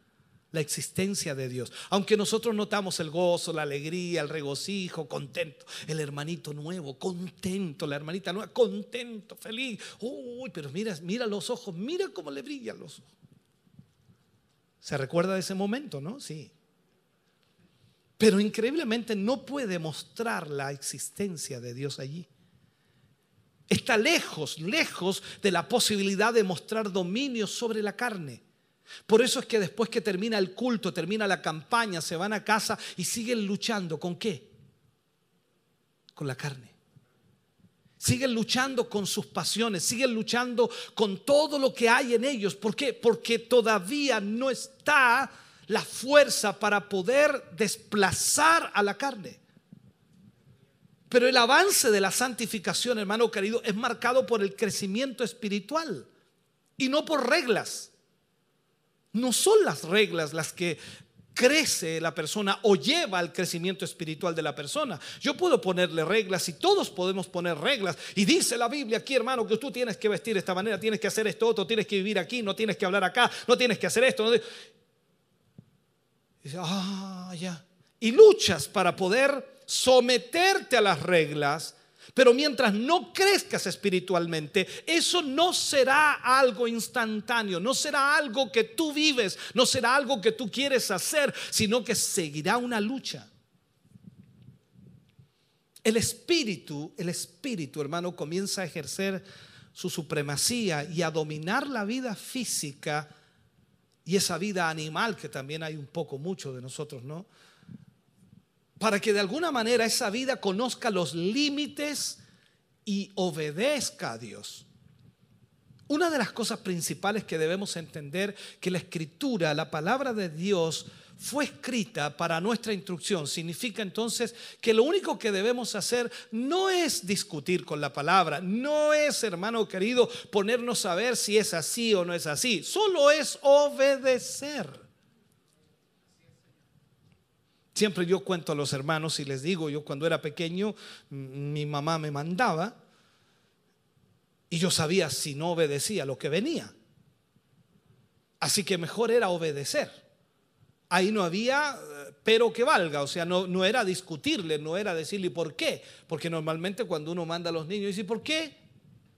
la existencia de Dios. Aunque nosotros notamos el gozo, la alegría, el regocijo, contento, el hermanito nuevo, contento, la hermanita nueva, contento, feliz. Uy, pero mira, mira los ojos, mira cómo le brillan los ojos. ¿Se recuerda de ese momento, no? Sí. Pero increíblemente no puede mostrar la existencia de Dios allí. Está lejos, lejos de la posibilidad de mostrar dominio sobre la carne. Por eso es que después que termina el culto, termina la campaña, se van a casa y siguen luchando. ¿Con qué? Con la carne. Siguen luchando con sus pasiones, siguen luchando con todo lo que hay en ellos. ¿Por qué? Porque todavía no está la fuerza para poder desplazar a la carne. Pero el avance de la santificación, hermano querido, es marcado por el crecimiento espiritual y no por reglas. No son las reglas las que crece la persona o lleva al crecimiento espiritual de la persona. Yo puedo ponerle reglas y todos podemos poner reglas. Y dice la Biblia aquí, hermano, que tú tienes que vestir de esta manera, tienes que hacer esto otro, tienes que vivir aquí, no tienes que hablar acá, no tienes que hacer esto. no ah, ya. Y luchas para poder someterte a las reglas, pero mientras no crezcas espiritualmente, eso no será algo instantáneo, no será algo que tú vives, no será algo que tú quieres hacer, sino que seguirá una lucha. El espíritu, el espíritu, hermano, comienza a ejercer su supremacía y a dominar la vida física y esa vida animal que también hay un poco mucho de nosotros, ¿no? Para que de alguna manera esa vida conozca los límites y obedezca a Dios. Una de las cosas principales que debemos entender que la escritura, la palabra de Dios, fue escrita para nuestra instrucción. Significa entonces que lo único que debemos hacer no es discutir con la palabra, no es, hermano querido, ponernos a ver si es así o no es así, solo es obedecer. Siempre yo cuento a los hermanos y les digo, yo cuando era pequeño, mi mamá me mandaba y yo sabía si no obedecía lo que venía. Así que mejor era obedecer. Ahí no había eh, pero que valga, o sea, no, no era discutirle, no era decirle por qué, porque normalmente cuando uno manda a los niños dice, ¿por qué?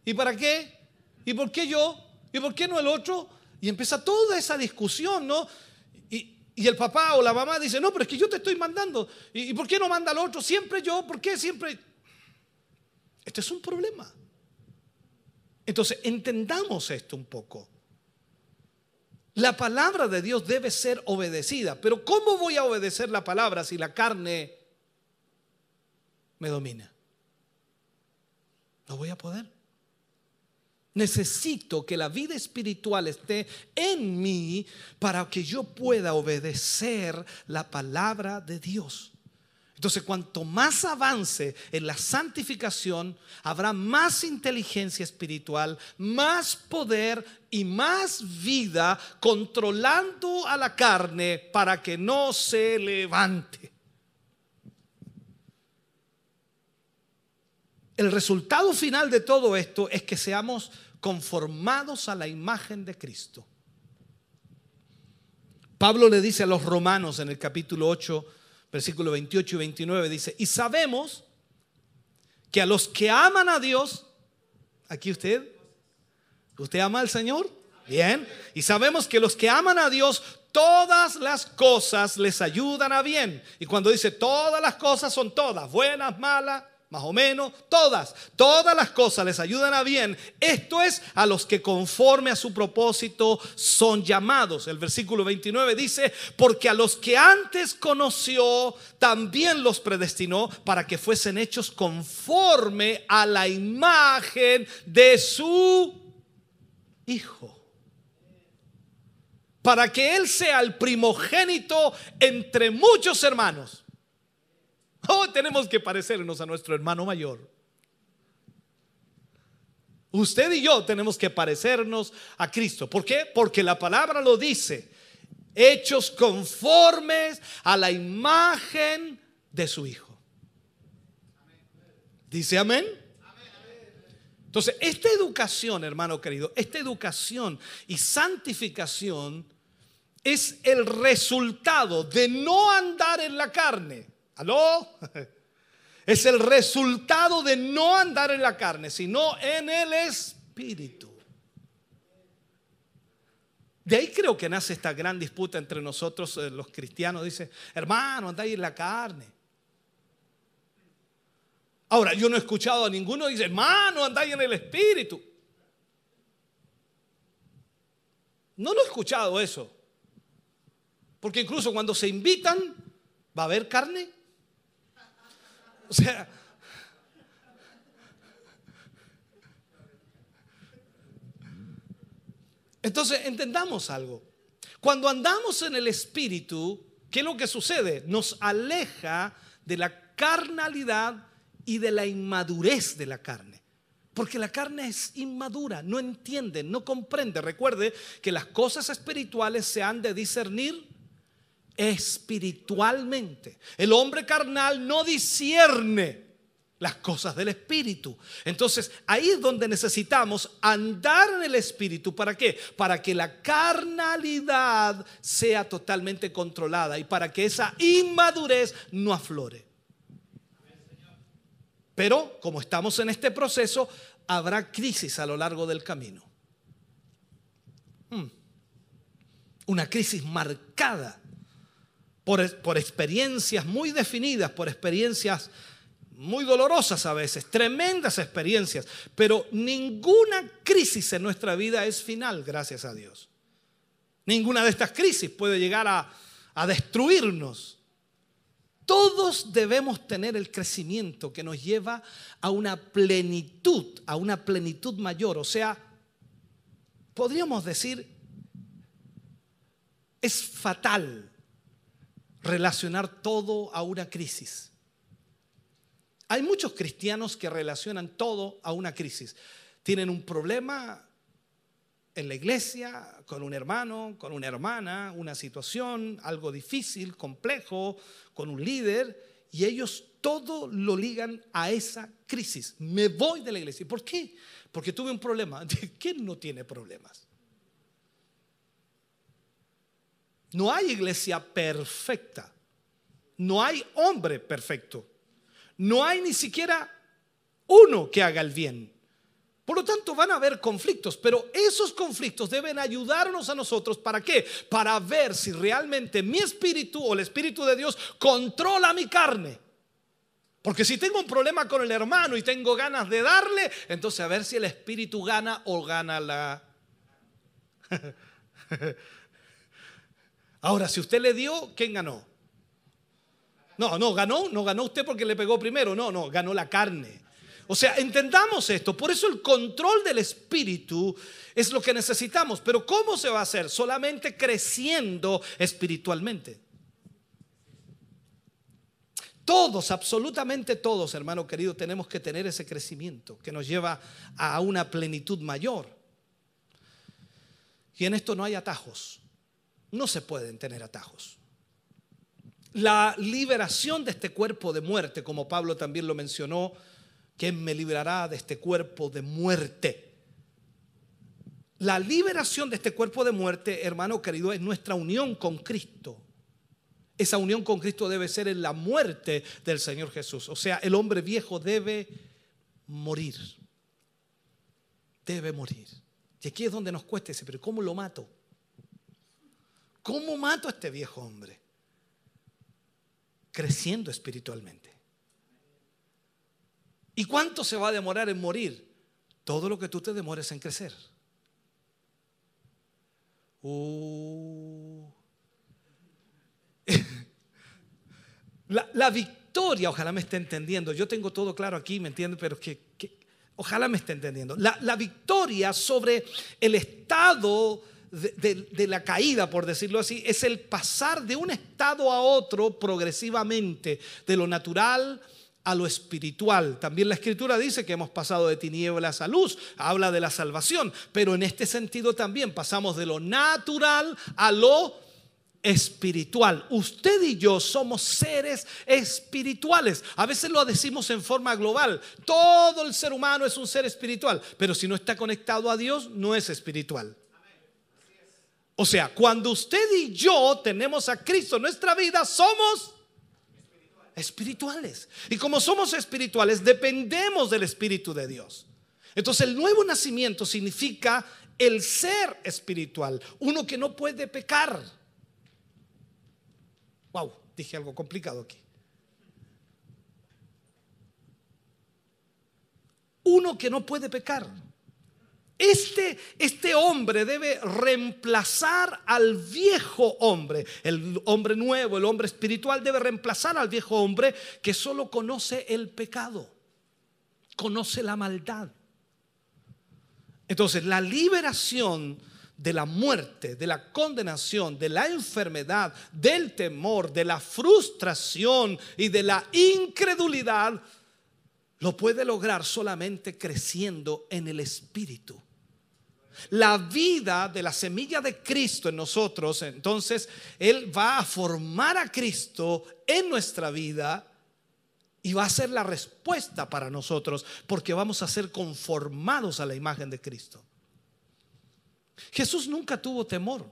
¿Y para qué? ¿Y por qué yo? ¿Y por qué no el otro? Y empieza toda esa discusión, ¿no? Y, el papá o la mamá dice, no, pero es que yo te estoy mandando. ¿Y, y por qué no manda al otro? Siempre yo, ¿por qué siempre? Este es un problema. Entonces, entendamos esto un poco. La palabra de Dios debe ser obedecida, pero ¿cómo voy a obedecer la palabra si la carne me domina? No voy a poder. Necesito que la vida espiritual esté en mí para que yo pueda obedecer la palabra de Dios. Entonces, cuanto más avance en la santificación, habrá más inteligencia espiritual, más poder y más vida controlando a la carne para que no se levante. El resultado final de todo esto es que seamos conformados a la imagen de Cristo. Pablo le dice a los romanos en el capítulo 8, versículo 28 y 29, dice, y sabemos que a los que aman a Dios, aquí usted, ¿usted ama al Señor? Bien, y sabemos que los que aman a Dios, todas las cosas les ayudan a bien. Y cuando dice todas las cosas son todas, buenas, malas, más o menos, todas, todas las cosas les ayudan a bien. Esto es a los que conforme a su propósito son llamados. El versículo 29 dice, porque a los que antes conoció, también los predestinó para que fuesen hechos conforme a la imagen de su Hijo. Para que Él sea el primogénito entre muchos hermanos. Tenemos que parecernos a nuestro hermano mayor. Usted y yo tenemos que parecernos a Cristo. ¿Por qué? Porque la palabra lo dice. Hechos conformes a la imagen de su Hijo. ¿Dice amén? Entonces, esta educación, hermano querido, esta educación y santificación es el resultado de no andar en la carne. ¿Aló? Es el resultado de no andar en la carne, sino en el espíritu. De ahí creo que nace esta gran disputa entre nosotros, eh, los cristianos. Dice, hermano, andáis en la carne. Ahora, yo no he escuchado a ninguno dice, hermano, andáis en el espíritu. No lo he escuchado eso. Porque incluso cuando se invitan, ¿va a haber carne? O sea, entonces entendamos algo. Cuando andamos en el espíritu, ¿qué es lo que sucede? Nos aleja de la carnalidad y de la inmadurez de la carne. Porque la carne es inmadura, no entiende, no comprende. Recuerde que las cosas espirituales se han de discernir espiritualmente. El hombre carnal no discierne las cosas del espíritu. Entonces, ahí es donde necesitamos andar en el espíritu. ¿Para qué? Para que la carnalidad sea totalmente controlada y para que esa inmadurez no aflore. Pero como estamos en este proceso, habrá crisis a lo largo del camino. Hmm. Una crisis marcada por, experiencias muy definidas, por experiencias muy dolorosas a veces, tremendas experiencias, pero ninguna crisis en nuestra vida es final, gracias a Dios. Ninguna de estas crisis puede llegar a destruirnos. Todos debemos tener el crecimiento que nos lleva a una plenitud, a una plenitud mayor. O sea, podríamos decir, es fatal relacionar todo a una crisis. Hay muchos cristianos que relacionan todo a una crisis. Tienen un problema en la iglesia, con un hermano, con una hermana, una situación, algo difícil, complejo, con un líder, y ellos todo lo ligan a esa crisis. Me voy de la iglesia. ¿Por qué? Porque tuve un problema. ¿Quién no tiene problemas? No hay iglesia perfecta. No hay hombre perfecto. No hay ni siquiera uno que haga el bien. Por lo tanto, van a haber conflictos, pero esos conflictos deben ayudarnos a nosotros. ¿Para qué? Para ver si realmente mi espíritu o el espíritu de Dios controla mi carne. Porque si tengo un problema con el hermano y tengo ganas de darle, entonces a ver si el espíritu gana o gana la... Ahora, si usted le dio, ¿quién ganó? No, no, ganó, no ganó usted porque le pegó primero, no, no, ganó la carne. O sea, entendamos esto. Por eso el control del espíritu es lo que necesitamos. Pero ¿cómo se va a hacer? Solamente creciendo espiritualmente. Todos, absolutamente todos, hermano querido, tenemos que tener ese crecimiento que nos lleva a una plenitud mayor. Y en esto no hay atajos. No se pueden tener atajos. La liberación de este cuerpo de muerte, como Pablo también lo mencionó, ¿Quién me librará de este cuerpo de muerte? La liberación de este cuerpo de muerte, hermano querido, es nuestra unión con Cristo. Esa unión con Cristo debe ser en la muerte del Señor Jesús. O sea, el hombre viejo debe morir. Debe morir. Y aquí es donde nos cuesta ese, pero ¿cómo lo mato? ¿Cómo mato a este viejo hombre? Creciendo espiritualmente. ¿Y cuánto se va a demorar en morir? Todo lo que tú te demores en crecer. Uh. La, la, victoria, ojalá me esté entendiendo. Yo tengo todo claro aquí, ¿me entiende? Pero que, que ojalá me esté entendiendo. La, la, victoria sobre el estado de, la caída, por decirlo así, es el pasar de un estado a otro progresivamente, de lo natural a lo espiritual. También la escritura dice que hemos pasado de tinieblas a luz, habla de la salvación, pero en este sentido también pasamos de lo natural a lo espiritual. Usted y yo somos seres espirituales. A veces lo decimos en forma global. Todo el ser humano es un ser espiritual, pero si no está conectado a Dios, no es espiritual. O sea, cuando usted y yo tenemos a Cristo en nuestra vida, somos espirituales. Y como somos espirituales, dependemos del Espíritu de Dios. Entonces el nuevo nacimiento significa el ser espiritual, uno que no puede pecar. Wow, dije algo complicado aquí. Uno que no puede pecar. Este, este hombre debe reemplazar al viejo hombre. El hombre nuevo, el hombre espiritual debe reemplazar al viejo hombre que solo conoce el pecado, conoce la maldad. Entonces, la liberación de la muerte, de la condenación, de la enfermedad, del temor, de la frustración y de la incredulidad, lo puede lograr solamente creciendo en el Espíritu. La vida de la semilla de Cristo en nosotros, entonces Él va a formar a Cristo en nuestra vida y va a ser la respuesta para nosotros porque vamos a ser conformados a la imagen de Cristo. Jesús nunca tuvo temor,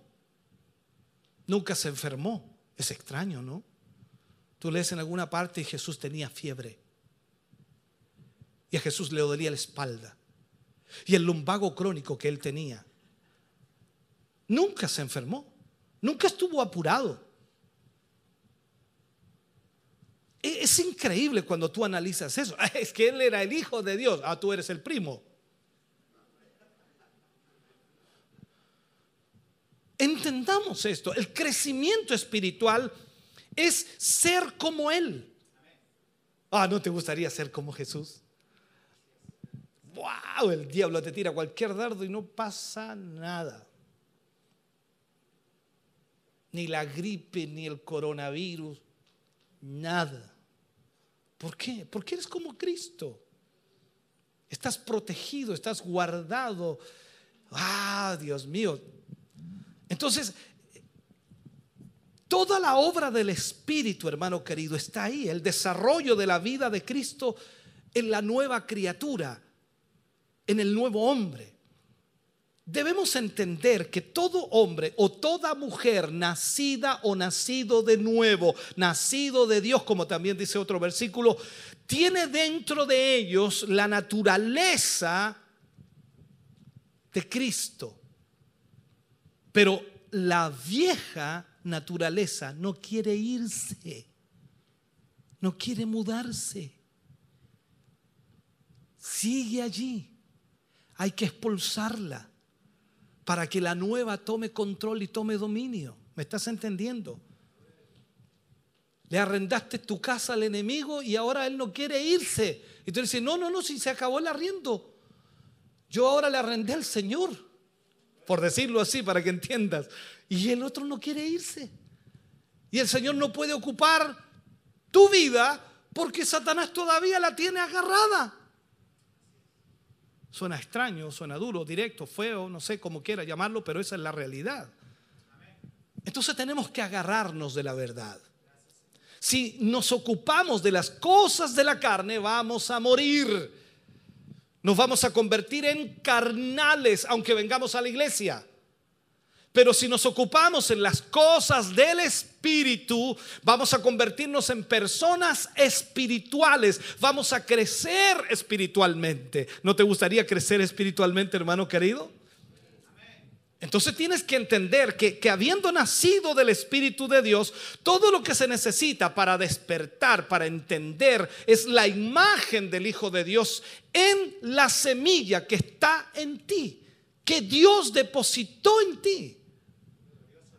nunca se enfermó. Es extraño, ¿no? Tú lees en alguna parte y Jesús tenía fiebre. Y a Jesús le dolía la espalda. Y el lumbago crónico que él tenía. Nunca se enfermó. Nunca estuvo apurado. E- Es increíble cuando tú analizas eso. Es que él era el hijo de Dios. Ah, tú eres el primo. Entendamos esto. El crecimiento espiritual es ser como Él. Ah, ¿no te gustaría ser como Jesús? ¡Wow! El diablo te tira cualquier dardo y no pasa nada. Ni la gripe, ni el coronavirus, nada. ¿Por qué? Porque eres como Cristo. Estás protegido, estás guardado. Ah, Dios mío. Entonces, toda la obra del Espíritu, hermano querido, está ahí. El desarrollo de la vida de Cristo en la nueva criatura, en el nuevo hombre. Debemos entender que todo hombre o toda mujer nacida o nacido de nuevo, nacido de Dios, como también dice otro versículo, tiene dentro de ellos la naturaleza de Cristo. Pero la vieja naturaleza no quiere irse, no quiere mudarse. Sigue allí. Hay que expulsarla para que la nueva tome control y tome dominio. ¿Me estás entendiendo? Le arrendaste tu casa al enemigo y ahora él no quiere irse. Y tú dices, no, no, no, si se acabó el arriendo. Yo ahora le arrendé al Señor, por decirlo así, para que entiendas. Y el otro no quiere irse. Y el Señor no puede ocupar tu vida porque Satanás todavía la tiene agarrada. Suena extraño, suena duro, directo, feo, no sé cómo quiera llamarlo, pero esa es la realidad. Entonces tenemos que agarrarnos de la verdad. Si nos ocupamos de las cosas de la carne, vamos a morir. Nos vamos a convertir en carnales, aunque vengamos a la iglesia. Pero si nos ocupamos en las cosas del Espíritu, vamos a convertirnos en personas espirituales. Vamos a crecer espiritualmente. ¿No te gustaría crecer espiritualmente, hermano querido? Entonces tienes que entender que, que, habiendo nacido del Espíritu de Dios, todo lo que se necesita para despertar, para entender, es la imagen del Hijo de Dios en la semilla que está en ti, que Dios depositó en ti.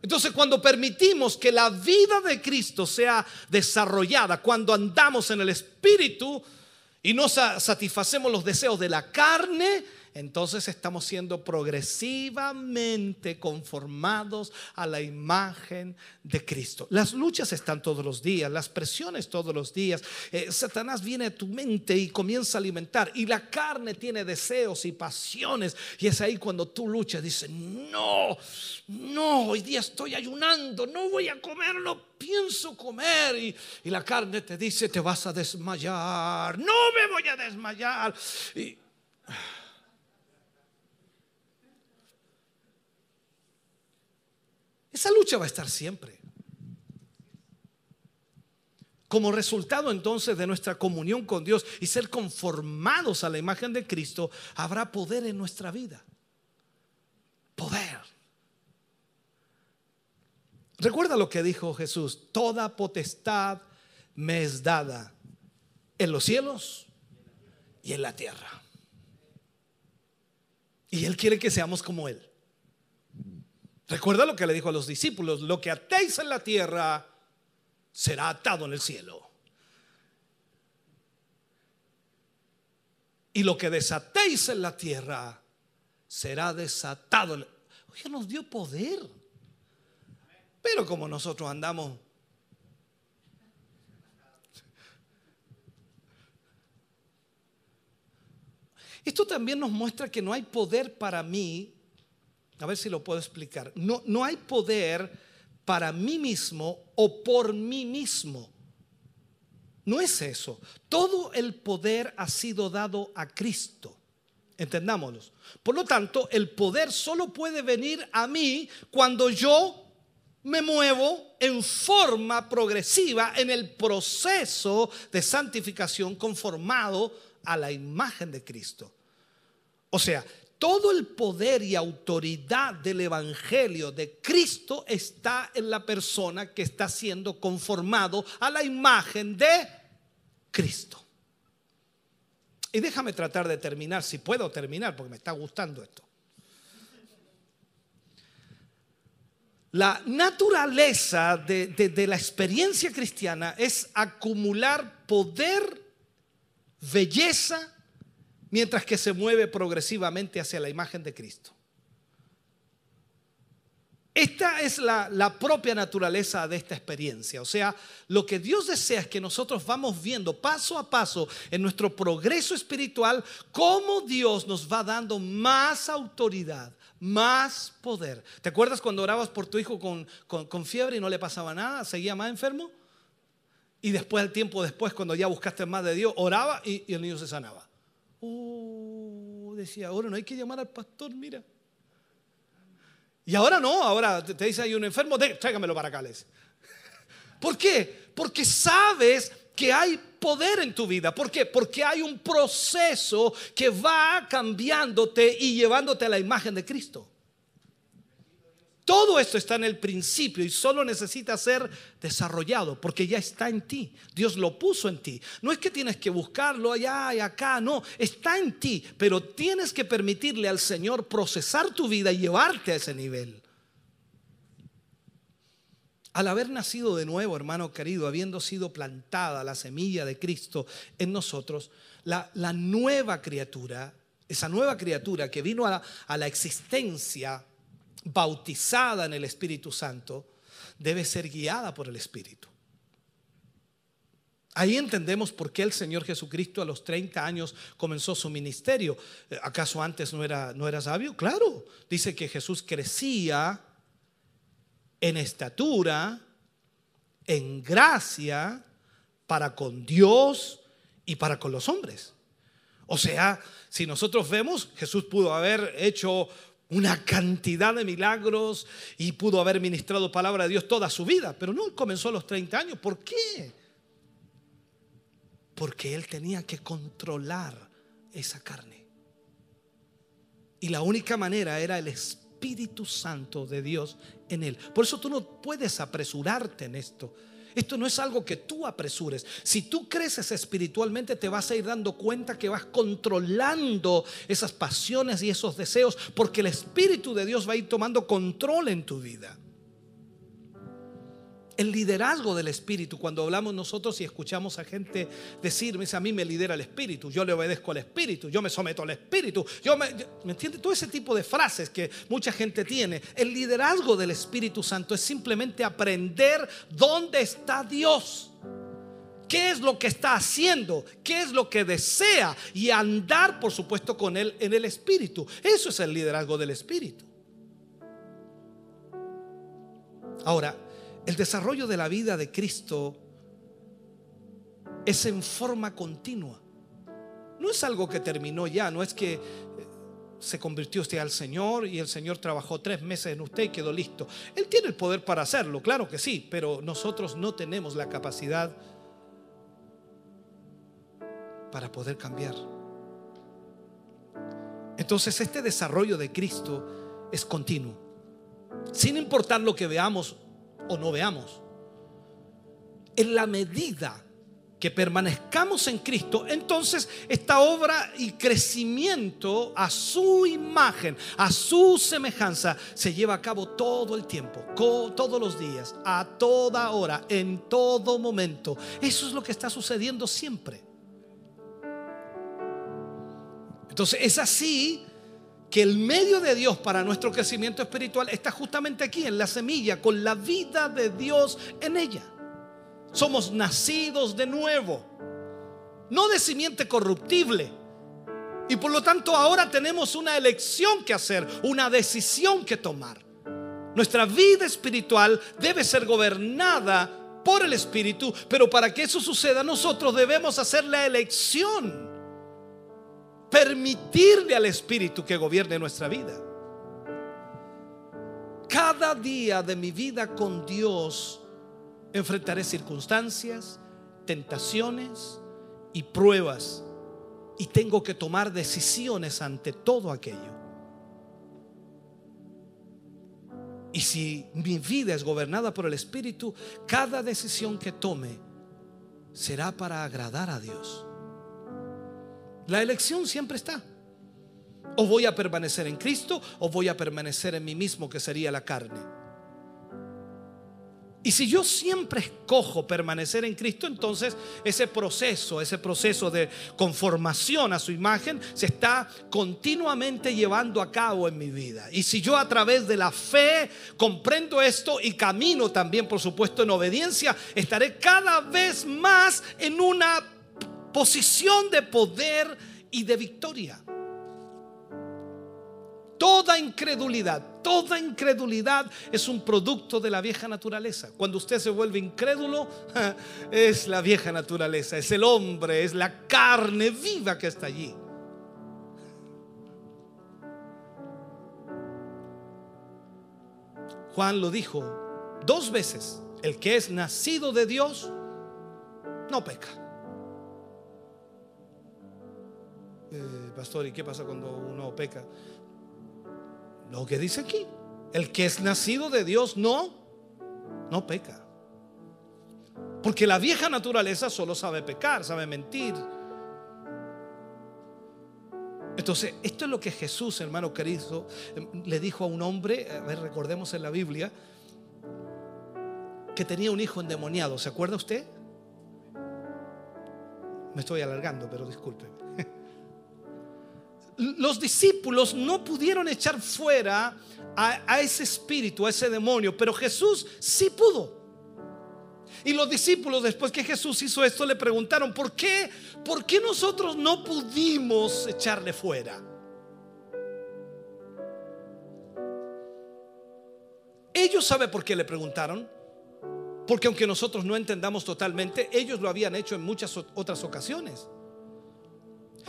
Entonces cuando permitimos que la vida de Cristo sea desarrollada, cuando andamos en el Espíritu y no satisfacemos los deseos de la carne, entonces estamos siendo progresivamente conformados a la imagen de Cristo. Las luchas están todos los días, las presiones todos los días. Eh, Satanás viene a tu mente y comienza a alimentar y la carne tiene deseos y pasiones y es ahí cuando tú luchas, dices, no, no, hoy día estoy ayunando, no voy a comer, no pienso comer y, y la carne te dice, te vas a desmayar, no me voy a desmayar. Y, Esa lucha va a estar siempre. Como resultado entonces de nuestra comunión con Dios y ser conformados a la imagen de Cristo, habrá poder en nuestra vida. Poder. Recuerda lo que dijo Jesús, toda potestad me es dada en los cielos y en la tierra. Y Él quiere que seamos como Él. Recuerda lo que le dijo a los discípulos, lo que atéis en la tierra será atado en el cielo. Y lo que desatéis en la tierra será desatado. Oye, nos dio poder. Pero como nosotros andamos Esto también nos muestra que no hay poder para mí, a ver si lo puedo explicar, no, no hay poder para mí mismo o por mí mismo. No es eso. Todo el poder ha sido dado a Cristo. Entendámoslo. Por lo tanto, el poder solo puede venir a mí cuando yo me muevo en forma progresiva en el proceso de santificación conformado a la imagen de Cristo. O sea, todo el poder y autoridad del Evangelio de Cristo está en la persona que está siendo conformado a la imagen de Cristo. Y déjame tratar de terminar, si puedo terminar, porque me está gustando esto. La naturaleza de, la experiencia cristiana es acumular poder, belleza, mientras que se mueve progresivamente hacia la imagen de Cristo. Esta es la, propia naturaleza de esta experiencia. O sea, lo que Dios desea es que nosotros vamos viendo paso a paso en nuestro progreso espiritual cómo Dios nos va dando más autoridad, más poder. ¿Te acuerdas cuando orabas por tu hijo con, con- fiebre y no le pasaba nada? ¿Seguía más enfermo? Y después, el tiempo después, cuando ya buscaste más de Dios, oraba y el niño se sanaba. Oh, decía, ahora no hay que llamar al pastor, mira. Y ahora no, ahora te dice hay un enfermo, tráigamelo para acá. le dice. ¿Por qué? Porque sabes que hay poder en tu vida. ¿Por qué? Porque hay un proceso que va cambiándote y llevándote a la imagen de Cristo. Todo esto está en el principio y solo necesita ser desarrollado porque ya está en ti. Dios lo puso en ti. No es que tienes que buscarlo allá y acá, no, está en ti, pero tienes que permitirle al Señor procesar tu vida y llevarte a ese nivel. Al haber nacido de nuevo, hermano querido, habiendo sido plantada la semilla de Cristo en nosotros, la, nueva criatura, esa nueva criatura que vino a a la existencia bautizada en el Espíritu Santo, debe ser guiada por el Espíritu. Ahí entendemos por qué el Señor Jesucristo a los 30 años comenzó su ministerio. Eh, ¿Acaso antes no era, no era sabio? Claro, dice que Jesús crecía en estatura, en gracia, para con Dios y para con los hombres. O sea, si nosotros vemos, Jesús pudo haber hecho una cantidad de milagros y pudo haber ministrado palabra de Dios toda su vida, pero no comenzó a los 30 años. ¿Por qué? Porque él tenía que controlar esa carne. Y la única manera era el Espíritu Santo de Dios en él. Por eso tú no puedes apresurarte en esto. Esto no es algo que tú apresures. Si tú creces espiritualmente, te vas a ir dando cuenta que vas controlando esas pasiones y esos deseos, porque el Espíritu de Dios va a ir tomando control en tu vida. El liderazgo del Espíritu, cuando hablamos nosotros y escuchamos a gente decir, me dice, a mí me lidera el Espíritu, yo le obedezco al Espíritu, yo me someto al Espíritu, yo me, ¿me entiende? Todo ese tipo de frases que mucha gente tiene. El liderazgo del Espíritu Santo es simplemente aprender dónde está Dios. ¿Qué es lo que está haciendo? ¿Qué es lo que desea? Y andar, por supuesto, con Él en el Espíritu. Eso es el liderazgo del Espíritu. Ahora, el desarrollo de la vida de Cristo es en forma continua. No es algo que terminó ya, no es que eh, se convirtió usted al Señor y el Señor trabajó tres meses en usted y quedó listo. Él tiene el poder para hacerlo, claro que sí, pero nosotros no tenemos la capacidad para poder cambiar. Entonces este desarrollo de Cristo es continuo, sin importar lo que veamos o no veamos. En la medida que permanezcamos en Cristo, entonces esta obra y crecimiento a su imagen, a su semejanza, se lleva a cabo todo el tiempo, todos los días, a toda hora, en todo momento. Eso es lo que está sucediendo siempre. Entonces es así que el medio de Dios para nuestro crecimiento espiritual está justamente aquí, en la semilla, con la vida de Dios en ella. Somos nacidos de nuevo, no de simiente corruptible. Y por lo tanto ahora tenemos una elección que hacer, una decisión que tomar. Nuestra vida espiritual debe ser gobernada por el Espíritu, pero para que eso suceda nosotros debemos hacer la elección, permitirle al Espíritu que gobierne nuestra vida. Cada día de mi vida con Dios enfrentaré circunstancias, tentaciones y pruebas y tengo que tomar decisiones ante todo aquello. Y si mi vida es gobernada por el Espíritu, cada decisión que tome será para agradar a Dios. La elección siempre está. O voy a permanecer en Cristo o voy a permanecer en mí mismo, que sería la carne. Y si yo siempre escojo permanecer en Cristo, entonces ese proceso, ese proceso de conformación a su imagen se está continuamente llevando a cabo en mi vida. Y si yo a través de la fe comprendo esto y camino también, por supuesto, en obediencia, estaré cada vez más en una posición de poder y de victoria. Toda incredulidad, toda incredulidad es un producto de la vieja naturaleza. Cuando usted se vuelve incrédulo, es la vieja naturaleza, es el hombre, es la carne viva que está allí. Juan lo dijo dos veces, el que es nacido de Dios no peca. Eh, pastor, ¿y qué pasa cuando uno peca? Lo que dice aquí, el que es nacido de Dios no, no peca. Porque la vieja naturaleza solo sabe pecar, sabe mentir. Entonces, esto es lo que Jesús, hermano querido, le dijo a un hombre, a ver, recordemos en la Biblia, que tenía un hijo endemoniado. ¿Se acuerda usted? Me estoy alargando, pero discúlpeme los discípulos no pudieron echar fuera a, ese espíritu, a ese demonio, pero Jesús sí pudo. Y los discípulos, después que Jesús hizo esto, le preguntaron, ¿por qué? ¿Por qué nosotros no pudimos echarle fuera? Ellos saben por qué le preguntaron. Porque aunque nosotros no entendamos totalmente, ellos lo habían hecho en muchas otras ocasiones.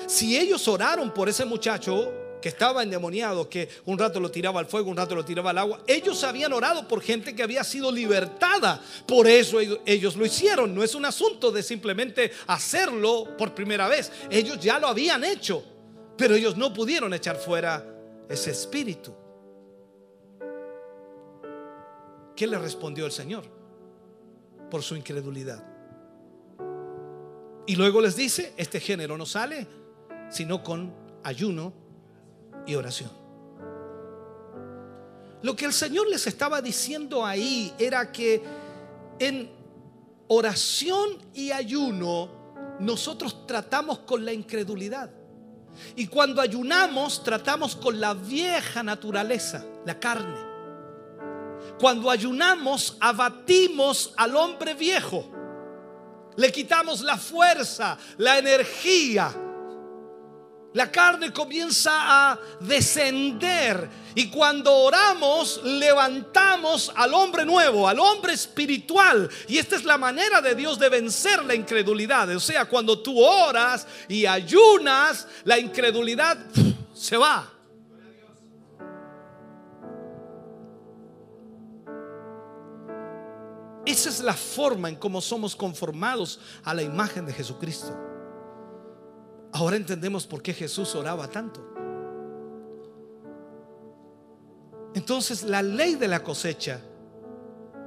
Si ellos oraron por ese muchacho que estaba endemoniado, que un rato lo tiraba al fuego, un rato lo tiraba al agua, ellos habían orado por gente que había sido libertada. Por eso ellos, lo hicieron. No es un asunto de simplemente hacerlo por primera vez. Ellos ya lo habían hecho, pero ellos no pudieron echar fuera ese espíritu. ¿Qué le respondió el Señor? Por su incredulidad. Y luego les dice, este género no sale sino con ayuno y oración. Lo que el Señor les estaba diciendo ahí era que en oración y ayuno nosotros tratamos con la incredulidad. Y cuando ayunamos tratamos con la vieja naturaleza, la carne. Cuando ayunamos abatimos al hombre viejo. Le quitamos la fuerza, la energía, la carne comienza a descender y cuando oramos levantamos al hombre nuevo, al hombre espiritual. Y esta es la manera de Dios de vencer la incredulidad. O sea, cuando tú oras y ayunas, la incredulidad se va. Esa es la forma en cómo somos conformados a la imagen de Jesucristo. Ahora entendemos por qué Jesús oraba tanto. Entonces la ley de la cosecha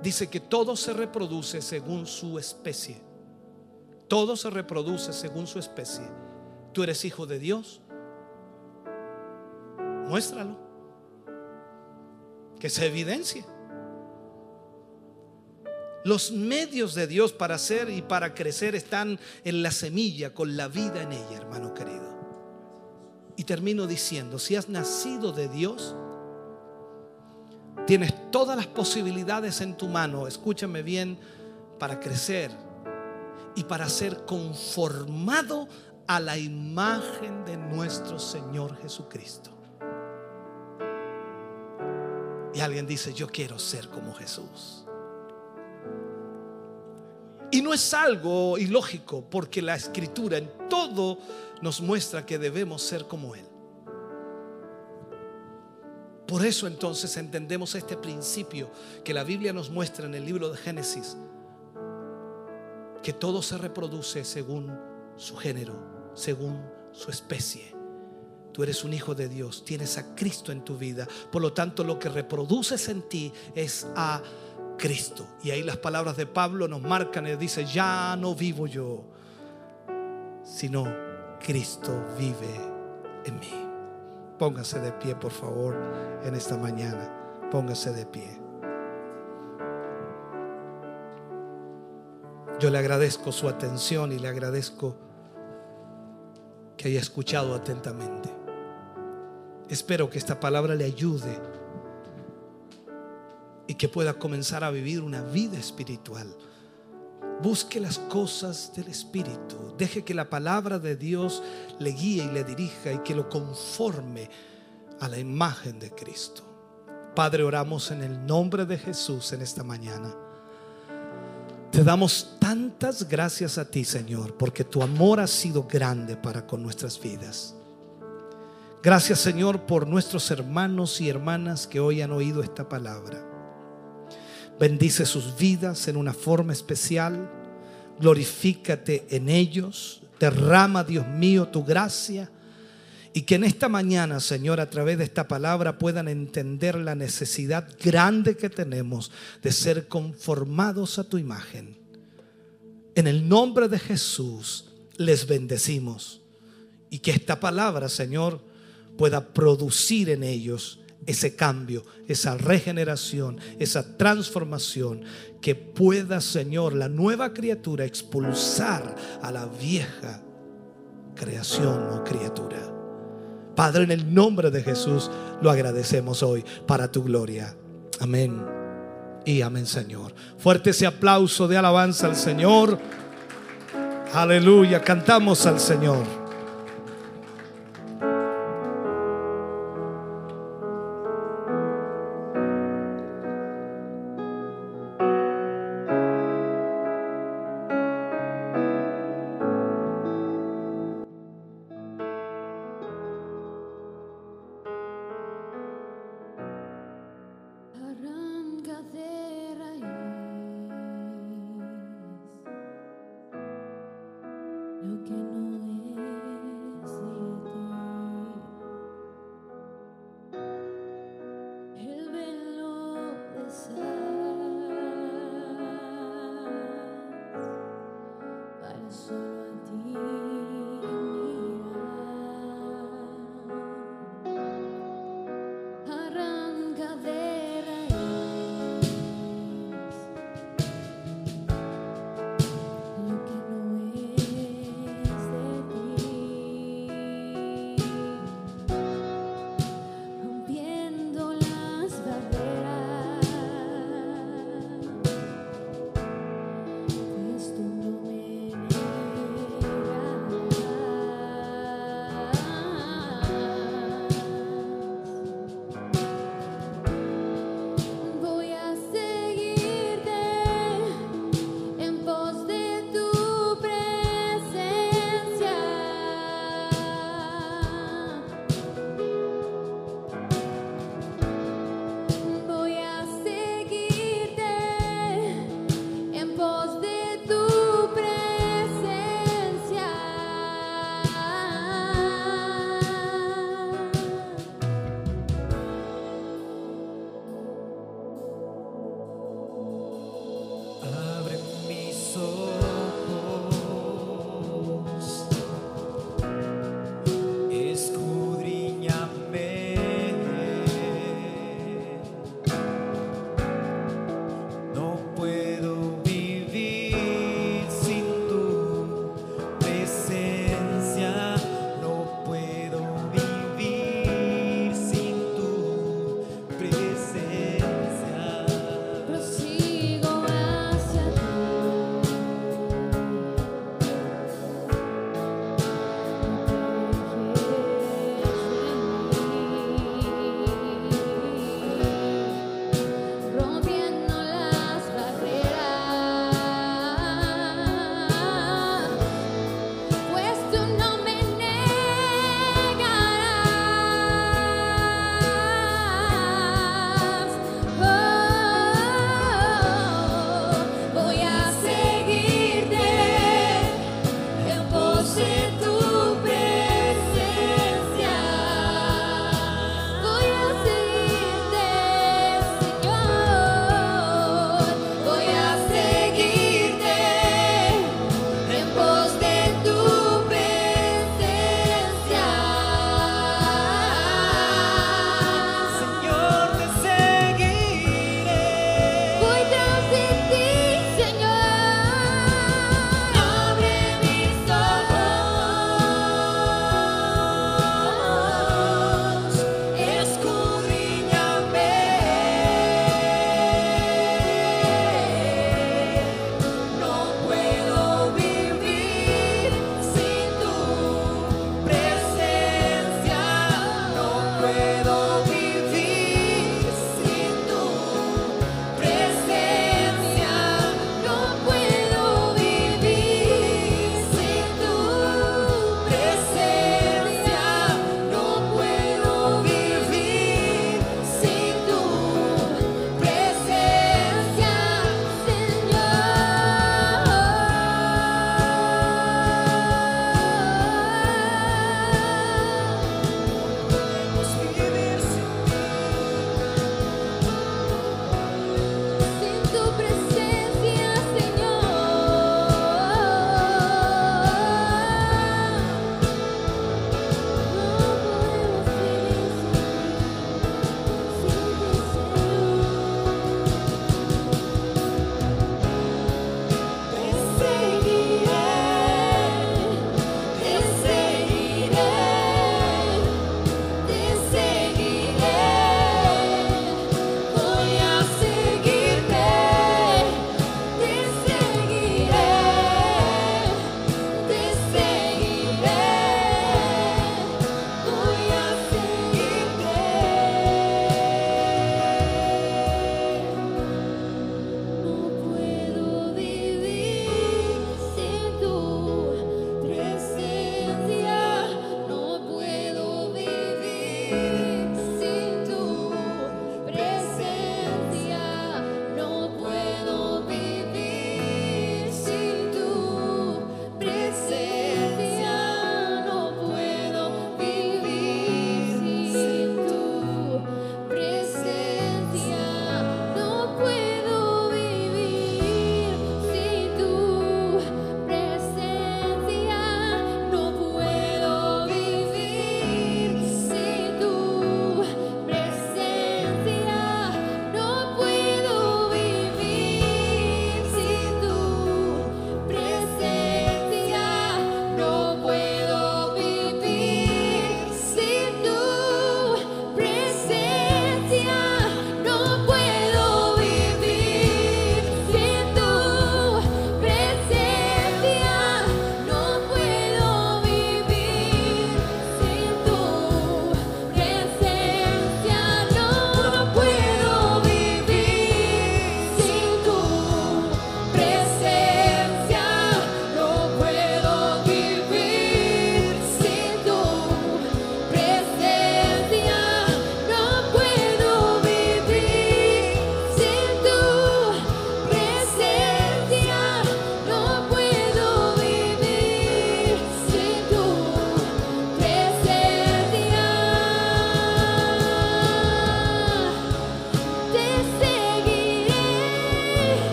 dice que todo se reproduce según su especie. Todo se reproduce según su especie. Tú eres hijo de Dios. Muéstralo. Que se evidencie. Los medios de Dios para hacer y para crecer están en la semilla, con la vida en ella, hermano querido. Y termino diciendo, si has nacido de Dios, tienes todas las posibilidades en tu mano, escúchame bien, para crecer y para ser conformado a la imagen de nuestro Señor Jesucristo. Y alguien dice, yo quiero ser como Jesús. Y no es algo ilógico, porque la escritura en todo nos muestra que debemos ser como Él. Por eso entonces entendemos este principio que la Biblia nos muestra en el libro de Génesis, que todo se reproduce según su género, según su especie. Tú eres un hijo de Dios, tienes a Cristo en tu vida, por lo tanto lo que reproduces en ti es a Cristo. Y ahí las palabras de Pablo nos marcan y dice, ya no vivo yo, sino Cristo vive en mí. Póngase de pie, por favor, en esta mañana. Póngase de pie. Yo le agradezco su atención y le agradezco que haya escuchado atentamente. Espero que esta palabra le ayude que pueda comenzar a vivir una vida espiritual. Busque las cosas del Espíritu. Deje que la palabra de Dios le guíe y le dirija y que lo conforme a la imagen de Cristo. Padre, oramos en el nombre de Jesús en esta mañana. Te damos tantas gracias a ti, Señor, porque tu amor ha sido grande para con nuestras vidas. Gracias, Señor, por nuestros hermanos y hermanas que hoy han oído esta palabra. Bendice sus vidas en una forma especial. Glorifícate en ellos. Derrama, Dios mío, tu gracia. Y que en esta mañana, Señor, a través de esta palabra puedan entender la necesidad grande que tenemos de ser conformados a tu imagen. En el nombre de Jesús les bendecimos. Y que esta palabra, Señor, pueda producir en ellos ese cambio, esa regeneración, esa transformación, que pueda, Señor, la nueva criatura expulsar a la vieja creación o criatura. Padre, en el nombre de Jesús lo agradecemos hoy para tu gloria. Amén. Y amén, Señor. Fuerte ese aplauso de alabanza al Señor. Aleluya. Cantamos al Señor.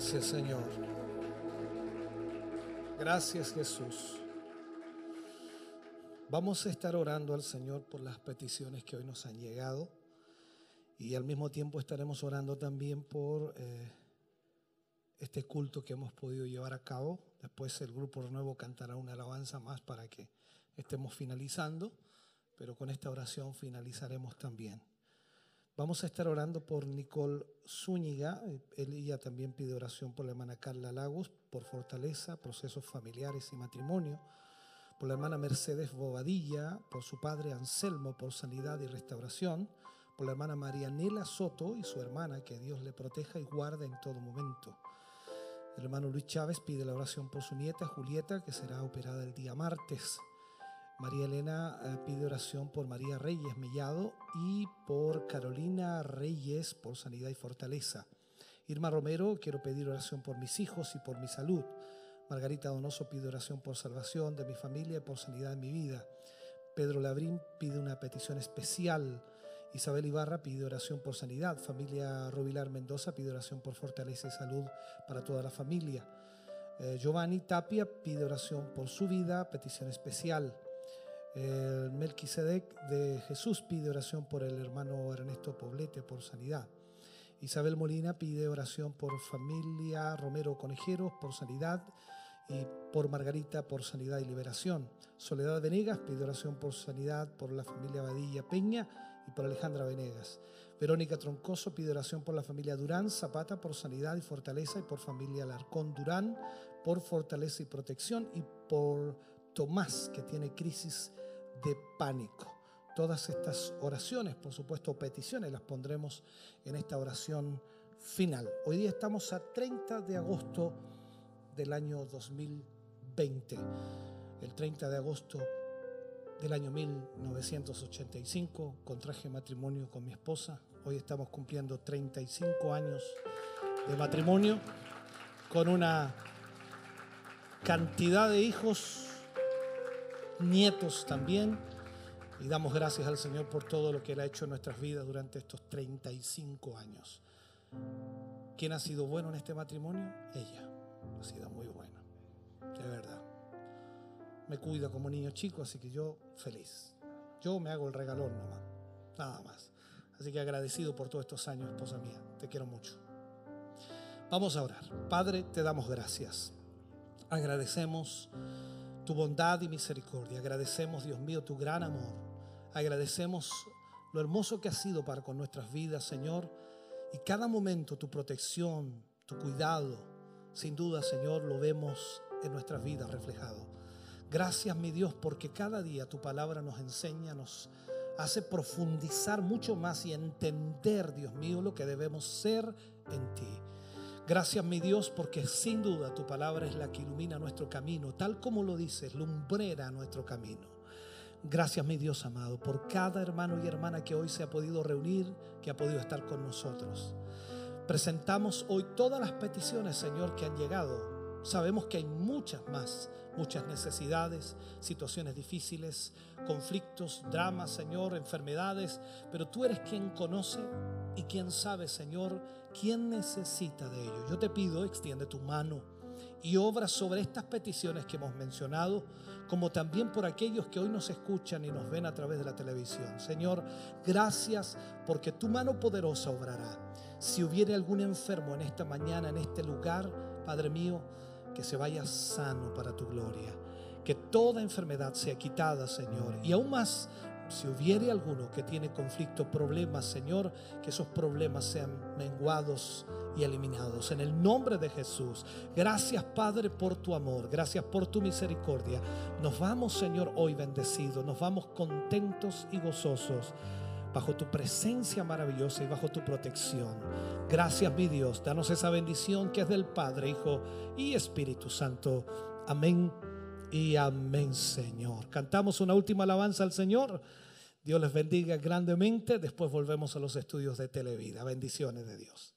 Gracias Señor. Gracias Jesús. Vamos a estar orando al Señor por las peticiones que hoy nos han llegado y al mismo tiempo estaremos orando también por eh, este culto que hemos podido llevar a cabo. Después el grupo nuevo cantará una alabanza más para que estemos finalizando, pero con esta oración finalizaremos también. Vamos a estar orando por Nicole Zúñiga. Él- Ella también pide oración por la hermana Carla Lagos, por fortaleza, procesos familiares y matrimonio. Por la hermana Mercedes Bobadilla, por su padre Anselmo, por sanidad y restauración. Por la hermana Marianela Soto y su hermana, que Dios le proteja y guarde en todo momento. El hermano Luis Chávez pide la oración por su nieta Julieta, que será operada el día martes. María Elena eh, pide oración por María Reyes Mellado y por Carolina Reyes por sanidad y fortaleza. Irma Romero, quiero pedir oración por mis hijos y por mi salud. Margarita Donoso pide oración por salvación de mi familia y por sanidad en mi vida. Pedro Labrín pide una petición especial. Isabel Ibarra pide oración por sanidad. Familia Robilar Mendoza pide oración por fortaleza y salud para toda la familia. Eh, Giovanni Tapia pide oración por su vida, petición especial. El Melquisedec de Jesús pide oración por el hermano Ernesto Poblete por sanidad. Isabel Molina pide oración por familia Romero Conejeros por sanidad y por Margarita por sanidad y liberación. Soledad Venegas pide oración por sanidad por la familia Badilla Peña y por Alejandra Venegas. Verónica Troncoso pide oración por la familia Durán Zapata por sanidad y fortaleza y por familia Alarcón Durán por fortaleza y protección y por Tomás que tiene crisis de pánico. Todas estas oraciones, por supuesto, peticiones, las pondremos en esta oración final. Hoy día estamos a 30 de agosto del año 2020. El 30 de agosto del año 1985 contraje matrimonio con mi esposa. Hoy estamos cumpliendo 35 años de matrimonio con una cantidad de hijos, nietos también. Y damos gracias al Señor por todo lo que Él ha hecho en nuestras vidas durante estos 35 años. ¿Quién ha sido bueno en este matrimonio? Ella. Ha sido muy buena. De verdad. Me cuida como niño chico, así que yo feliz. Yo me hago el regalón nomás. Nada más. Así que agradecido por todos estos años, esposa mía. Te quiero mucho. Vamos a orar. Padre, te damos gracias. Agradecemos tu bondad y misericordia. Agradecemos, Dios mío, tu gran amor. Agradecemos lo hermoso que has sido para con nuestras vidas, Señor. Y cada momento tu protección, tu cuidado, sin duda, Señor, lo vemos en nuestras vidas reflejado. Gracias, mi Dios, porque cada día tu palabra nos enseña, nos hace profundizar mucho más y entender, Dios mío, lo que debemos ser en ti. Gracias, mi Dios, porque sin duda tu palabra es la que ilumina nuestro camino, tal como lo dices, lumbrera nuestro camino. Gracias, mi Dios amado, por cada hermano y hermana que hoy se ha podido reunir, que ha podido estar con nosotros. Presentamos hoy todas las peticiones, Señor, que han llegado. Sabemos que hay muchas más, muchas necesidades, situaciones difíciles, conflictos, dramas, Señor, enfermedades, pero tú eres quien conoce y quien sabe, Señor, quién necesita de ello. Yo te pido, extiende tu mano y obra sobre estas peticiones que hemos mencionado, como también por aquellos que hoy nos escuchan y nos ven a través de la televisión. Señor, gracias porque tu mano poderosa obrará. Si hubiere algún enfermo en esta mañana, en este lugar, Padre mío, que se vaya sano para tu gloria. Que toda enfermedad sea quitada, Señor. Y aún más, si hubiere alguno que tiene conflicto, problemas, Señor, que esos problemas sean menguados y eliminados. En el nombre de Jesús. Gracias, Padre, por tu amor. Gracias por tu misericordia. Nos vamos, Señor, hoy bendecidos. Nos vamos contentos y gozosos bajo tu presencia maravillosa y bajo tu protección. Gracias, mi Dios. Danos esa bendición que es del Padre, Hijo y Espíritu Santo. Amén y amén, Señor. Cantamos una última alabanza al Señor. Dios les bendiga grandemente. Después volvemos a los estudios de Televida. Bendiciones de Dios.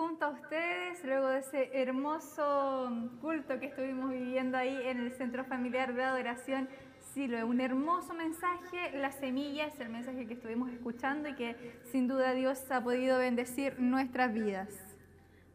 Junto a ustedes luego de ese hermoso culto que estuvimos viviendo ahí en el Centro Familiar de Adoración Siloe. Un hermoso mensaje, la semilla es el mensaje que estuvimos escuchando y que sin duda Dios ha podido bendecir nuestras vidas.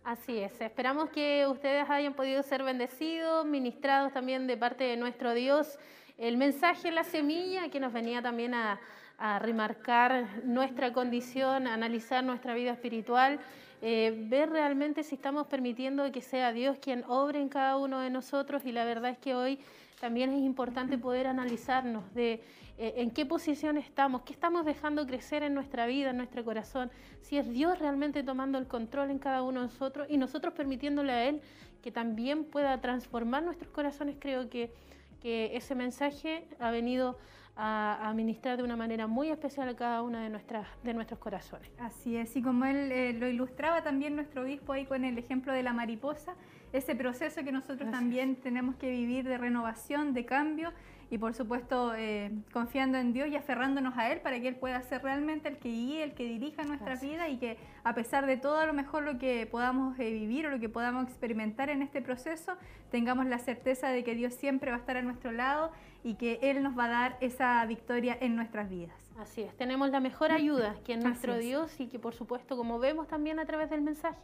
Así es, esperamos que ustedes hayan podido ser bendecidos, ministrados también de parte de nuestro Dios. El mensaje, la semilla, que nos venía también a, a remarcar nuestra condición, a analizar nuestra vida espiritual, eh, ver realmente si estamos permitiendo que sea Dios quien obre en cada uno de nosotros y la verdad es que hoy también es importante poder analizarnos de eh, en qué posición estamos, qué estamos dejando crecer en nuestra vida, en nuestro corazón, si es Dios realmente tomando el control en cada uno de nosotros y nosotros permitiéndole a Él que también pueda transformar nuestros corazones, creo que, que ese mensaje ha venido a, a ministrar de una manera muy especial a cada uno de, nuestras, de nuestros corazones. Así es, y como él eh, lo ilustraba también nuestro obispo ahí con el ejemplo de la mariposa, ese proceso que nosotros también tenemos que vivir de renovación, de cambio, y por supuesto eh, confiando en Dios y aferrándonos a Él para que Él pueda ser realmente el que guíe, el que dirija nuestras vidas y que a pesar de todo a lo mejor lo que podamos eh, vivir o lo que podamos experimentar en este proceso, tengamos la certeza de que Dios siempre va a estar a nuestro lado y que Él nos va a dar esa victoria en nuestras vidas. Así es, tenemos la mejor ayuda que es nuestro es. Dios y que por supuesto, como vemos también a través del mensaje,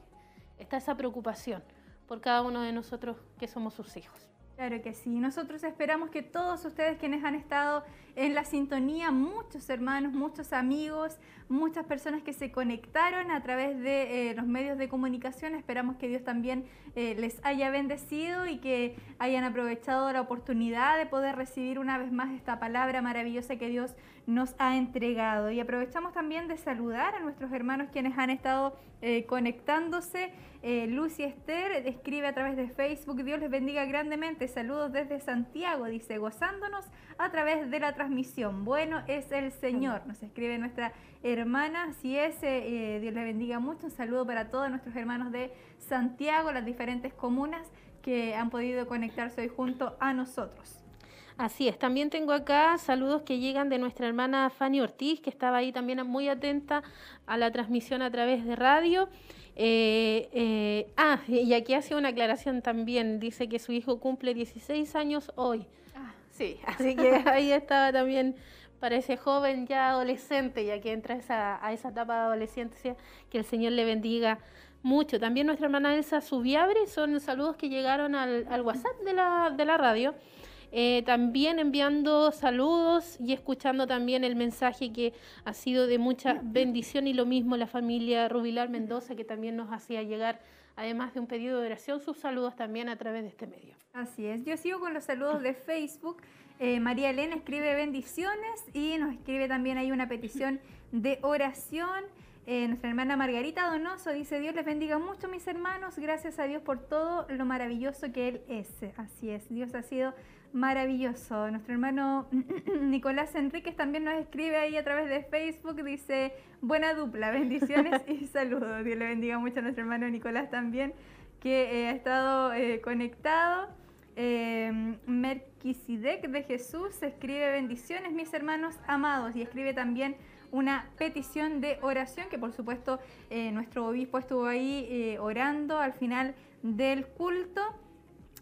está esa preocupación por cada uno de nosotros que somos sus hijos. Claro que sí. Nosotros esperamos que todos ustedes quienes han estado en la sintonía, muchos hermanos, muchos amigos, muchas personas que se conectaron a través de eh, los medios de comunicación, esperamos que Dios también eh, les haya bendecido y que hayan aprovechado la oportunidad de poder recibir una vez más esta palabra maravillosa que Dios nos ha entregado. Y aprovechamos también de saludar a nuestros hermanos quienes han estado eh, conectándose. Eh, Lucy Esther escribe a través de Facebook, Dios les bendiga grandemente, saludos desde Santiago, dice, gozándonos a través de la transmisión. Bueno es el Señor, nos escribe nuestra hermana, así es, eh, eh, Dios les bendiga mucho, un saludo para todos nuestros hermanos de Santiago, las diferentes comunas que han podido conectarse hoy junto a nosotros. Así es, también tengo acá saludos que llegan de nuestra hermana Fanny Ortiz, que estaba ahí también muy atenta a la transmisión a través de radio. Eh, eh, ah, y aquí hace una aclaración también, dice que su hijo cumple 16 años hoy. Sí, así que ahí estaba también para ese joven ya adolescente, ya que entra esa, a esa etapa de adolescencia, que el Señor le bendiga mucho. También nuestra hermana Elsa Subiabre, son saludos que llegaron al, al WhatsApp de la, de la radio. Eh, también enviando saludos y escuchando también el mensaje que ha sido de mucha bendición y lo mismo la familia Rubilar Mendoza que también nos hacía llegar, además de un pedido de oración, sus saludos también a través de este medio. Así es, yo sigo con los saludos de Facebook. Eh, María Elena escribe bendiciones y nos escribe también ahí una petición de oración. Eh, nuestra hermana Margarita Donoso dice, Dios les bendiga mucho mis hermanos, gracias a Dios por todo lo maravilloso que Él es. Así es, Dios ha sido maravilloso. Nuestro hermano Nicolás Enríquez también nos escribe ahí a través de Facebook, dice, buena dupla, bendiciones y saludos. Dios le bendiga mucho a nuestro hermano Nicolás también, que eh, ha estado eh, conectado. Eh, Merquisidec de Jesús escribe bendiciones, mis hermanos amados, y escribe también una petición de oración que por supuesto eh, nuestro obispo estuvo ahí orando al final del culto.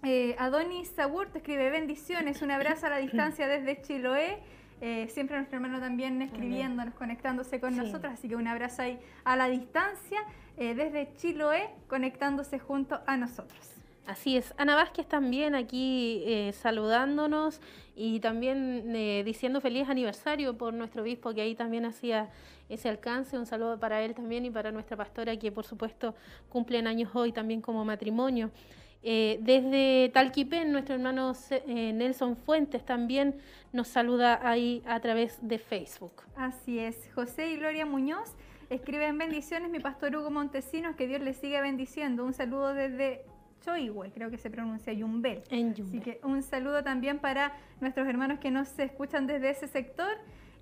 Eh, Adonis Saburto escribe bendiciones, un abrazo a la distancia desde Chiloé. Eh, siempre nuestro hermano también escribiéndonos, conectándose con Sí. nosotros, así que un abrazo ahí a la distancia eh, desde Chiloé, conectándose junto a nosotros. Así es. Ana Vázquez también aquí eh, saludándonos y también eh, diciendo feliz aniversario por nuestro obispo que ahí también hacía ese alcance. Un saludo para él también y para nuestra pastora que por supuesto cumplen años hoy también como matrimonio. Eh, desde Talquipén, nuestro hermano eh, Nelson Fuentes también nos saluda ahí a través de Facebook. Así es. José y Gloria Muñoz escriben bendiciones, mi pastor Hugo Montesinos, que Dios les siga bendiciendo. Un saludo desde Choihue, creo que se pronuncia Yumbel. En Así Yumbel. que un saludo también para nuestros hermanos que nos escuchan desde ese sector.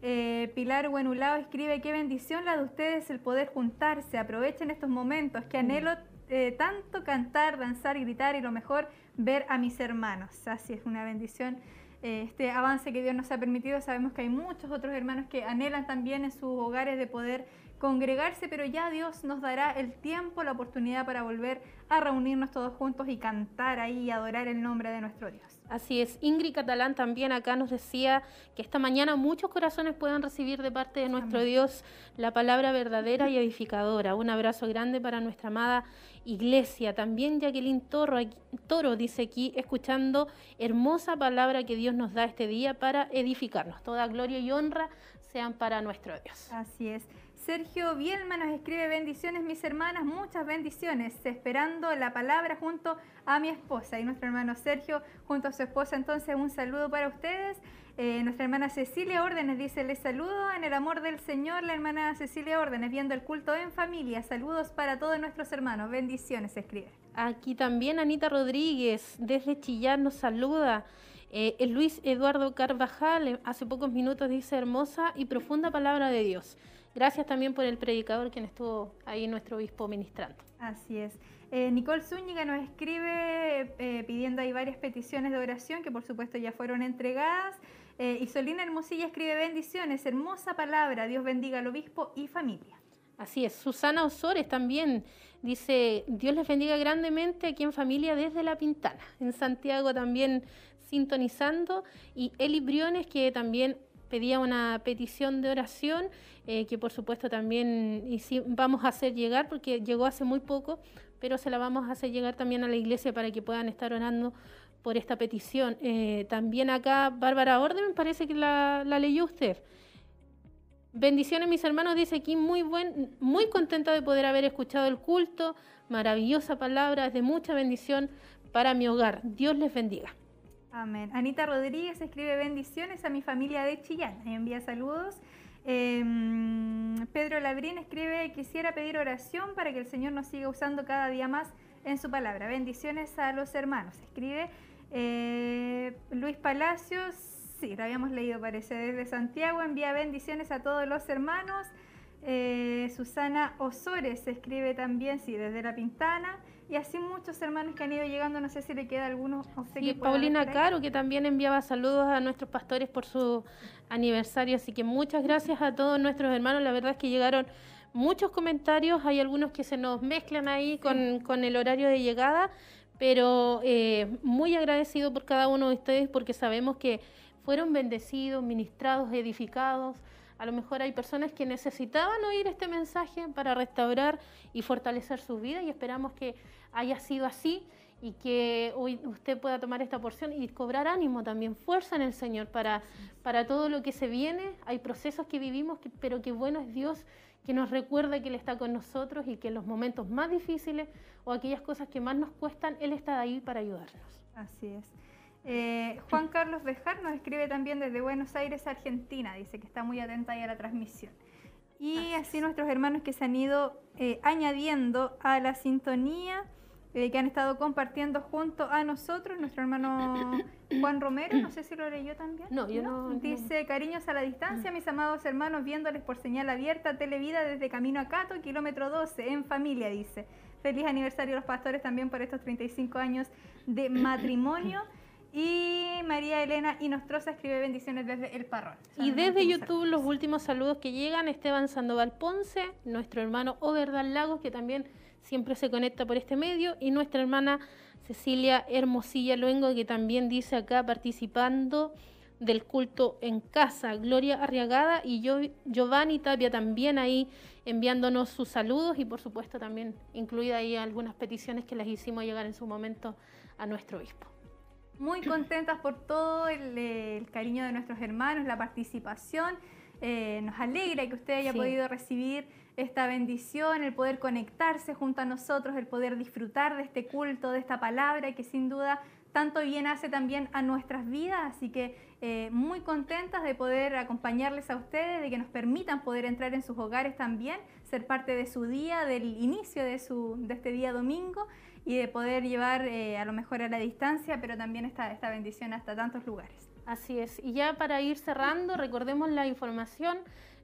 Eh, Pilar Buenulao escribe, qué bendición la de ustedes el poder juntarse, aprovechen estos momentos, que anhelo eh, tanto cantar, danzar, gritar y lo mejor, ver a mis hermanos. Así es una bendición. eh, este avance que Dios nos ha permitido, sabemos que hay muchos otros hermanos que anhelan también en sus hogares de poder congregarse, pero ya Dios nos dará el tiempo, la oportunidad para volver a reunirnos todos juntos y cantar ahí y adorar el nombre de nuestro Dios. Así es, Ingrid Catalán también acá nos decía que esta mañana muchos corazones puedan recibir de parte de nuestro Dios la palabra verdadera y edificadora. Un abrazo grande para nuestra amada iglesia. También Jacqueline Toro, Toro dice aquí, escuchando hermosa palabra que Dios nos da este día para edificarnos. Toda gloria y honra sean para nuestro Dios. Así es. Sergio Bielma nos escribe bendiciones, mis hermanas, muchas bendiciones, esperando la palabra junto a mi esposa y nuestro hermano Sergio junto a su esposa. Entonces, un saludo para ustedes. Eh, nuestra hermana Cecilia Órdenes dice, les saludo en el amor del Señor, la hermana Cecilia Órdenes, viendo el culto en familia. Saludos para todos nuestros hermanos. Bendiciones, escribe. Aquí también Anita Rodríguez, desde Chillán, nos saluda. Eh, el Luis Eduardo Carvajal, eh, hace pocos minutos dice hermosa y profunda palabra de Dios. Gracias también por el predicador quien estuvo ahí nuestro obispo ministrando. Así es. Eh, Nicole Zúñiga nos escribe eh, pidiendo ahí varias peticiones de oración que por supuesto ya fueron entregadas. Eh, y Solina Hermosilla escribe bendiciones, hermosa palabra, Dios bendiga al obispo y familia. Así es. Susana Osores también dice, Dios les bendiga grandemente aquí en familia desde La Pintana. En Santiago también sintonizando. Y Eli Briones que también pedía una petición de oración, eh, que por supuesto también vamos a hacer llegar, porque llegó hace muy poco, pero se la vamos a hacer llegar también a la iglesia para que puedan estar orando por esta petición. Eh, también acá Bárbara Orden, me parece que la, la leyó usted. Bendiciones mis hermanos, dice aquí, muy buen, muy contenta de poder haber escuchado el culto, maravillosa palabra, es de mucha bendición para mi hogar. Dios les bendiga. Amén. Anita Rodríguez escribe bendiciones a mi familia de Chillán. y envía saludos. Eh, Pedro Labrín escribe, quisiera pedir oración para que el Señor nos siga usando cada día más en su palabra. Bendiciones a los hermanos. Escribe eh, Luis Palacios, sí, lo habíamos leído, parece, desde Santiago. Envía bendiciones a todos los hermanos. Eh, Susana Osores escribe también, sí, desde La Pintana. Y así muchos hermanos que han ido llegando, no sé si le queda alguno a usted Y que Paulina. Caro, que también enviaba saludos a nuestros pastores por su aniversario. Así que muchas gracias a todos nuestros hermanos. La verdad es que llegaron muchos comentarios. Hay algunos que se nos mezclan ahí con, con el horario de llegada. Pero eh, muy agradecido por cada uno de ustedes porque sabemos que fueron bendecidos, ministrados, edificados. A lo mejor hay personas que necesitaban oír este mensaje para restaurar y fortalecer su vida y esperamos que haya sido así y que hoy usted pueda tomar esta porción y cobrar ánimo también, fuerza en el Señor para, para todo lo que se viene. Hay procesos que vivimos, pero que bueno es Dios que nos recuerda que Él está con nosotros y que en los momentos más difíciles o aquellas cosas que más nos cuestan, Él está ahí para ayudarnos. Así es. Eh, Juan Carlos Bejar nos escribe también desde Buenos Aires, Argentina. Dice que está muy atenta ahí a la transmisión. Y así nuestros hermanos que se han ido eh, añadiendo a la sintonía, eh, que han estado compartiendo junto a nosotros. Nuestro hermano Juan Romero, no sé si lo leyó también. No, yo no- no. Dice, cariños a la distancia, mis amados hermanos, viéndoles por señal abierta, Televida desde Camino a Cato, kilómetro 12, en familia, dice. Feliz aniversario a los pastores también por estos 35 años de matrimonio. Y María Elena Inostroza escribe bendiciones desde El Parrón. Y desde YouTube los últimos saludos que llegan, Esteban Sandoval Ponce, nuestro hermano Overdal Lagos, que también siempre se conecta por este medio, y nuestra hermana Cecilia Hermosilla Luengo, que también dice acá participando del culto en casa, Gloria Arriagada y Gio- Giovanni Tapia también ahí enviándonos sus saludos y por supuesto también incluida ahí algunas peticiones que les hicimos llegar en su momento a nuestro obispo. muy contentas por todo el, el cariño de nuestros hermanos, la participación. Eh, nos alegra que usted haya Sí. podido recibir esta bendición, el poder conectarse junto a nosotros, el poder disfrutar de este culto, de esta palabra que sin duda tanto bien hace también a nuestras vidas. Así que eh, muy contentas de poder acompañarles a ustedes, de que nos permitan poder entrar en sus hogares también, ser parte de su día, del inicio de, su, de este día domingo y de poder llevar eh, a lo mejor a la distancia, pero también esta, esta bendición hasta tantos lugares. Así es. Y ya para ir cerrando, recordemos la información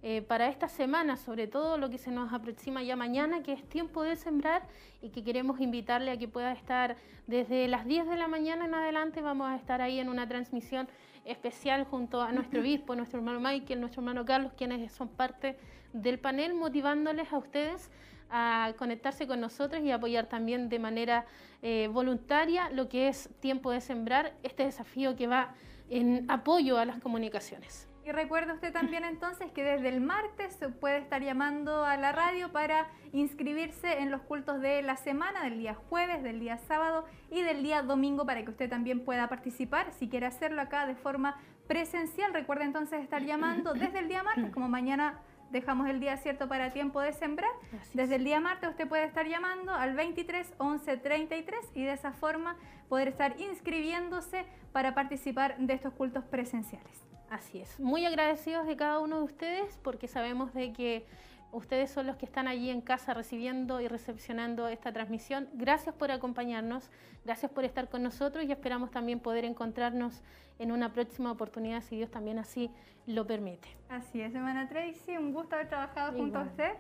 eh, para esta semana, sobre todo lo que se nos aproxima ya mañana, que es tiempo de sembrar y que queremos invitarle a que pueda estar desde las 10 de la mañana en adelante. Vamos a estar ahí en una transmisión especial junto a nuestro obispo, nuestro hermano Michael, nuestro hermano Carlos, quienes son parte del panel, motivándoles a ustedes a conectarse con nosotros y apoyar también de manera eh, voluntaria lo que es tiempo de sembrar, este desafío que va en apoyo a las comunicaciones. Y recuerde usted también entonces que desde el martes se puede estar llamando a la radio para inscribirse en los cultos de la semana, del día jueves, del día sábado y del día domingo para que usted también pueda participar. Si quiere hacerlo acá de forma presencial, recuerde entonces estar llamando desde el día martes, como mañana dejamos el día cierto para tiempo de sembrar. Desde el día martes usted puede estar llamando al 23 11 33 y de esa forma poder estar inscribiéndose para participar de estos cultos presenciales. Así es. Muy agradecidos de cada uno de ustedes porque sabemos de que Ustedes son los que están allí en casa recibiendo y recepcionando esta transmisión. Gracias por acompañarnos, gracias por estar con nosotros y esperamos también poder encontrarnos en una próxima oportunidad, si Dios también así lo permite. Así es, hermana Tracy, un gusto haber trabajado junto a usted,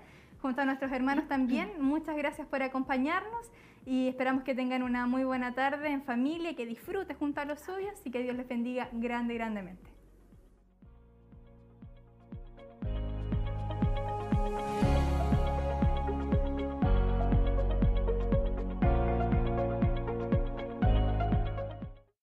junto a nuestros hermanos también. Muchas gracias por acompañarnos y esperamos que tengan una muy buena tarde en familia, que disfrute junto a los suyos y que Dios les bendiga grande, grandemente.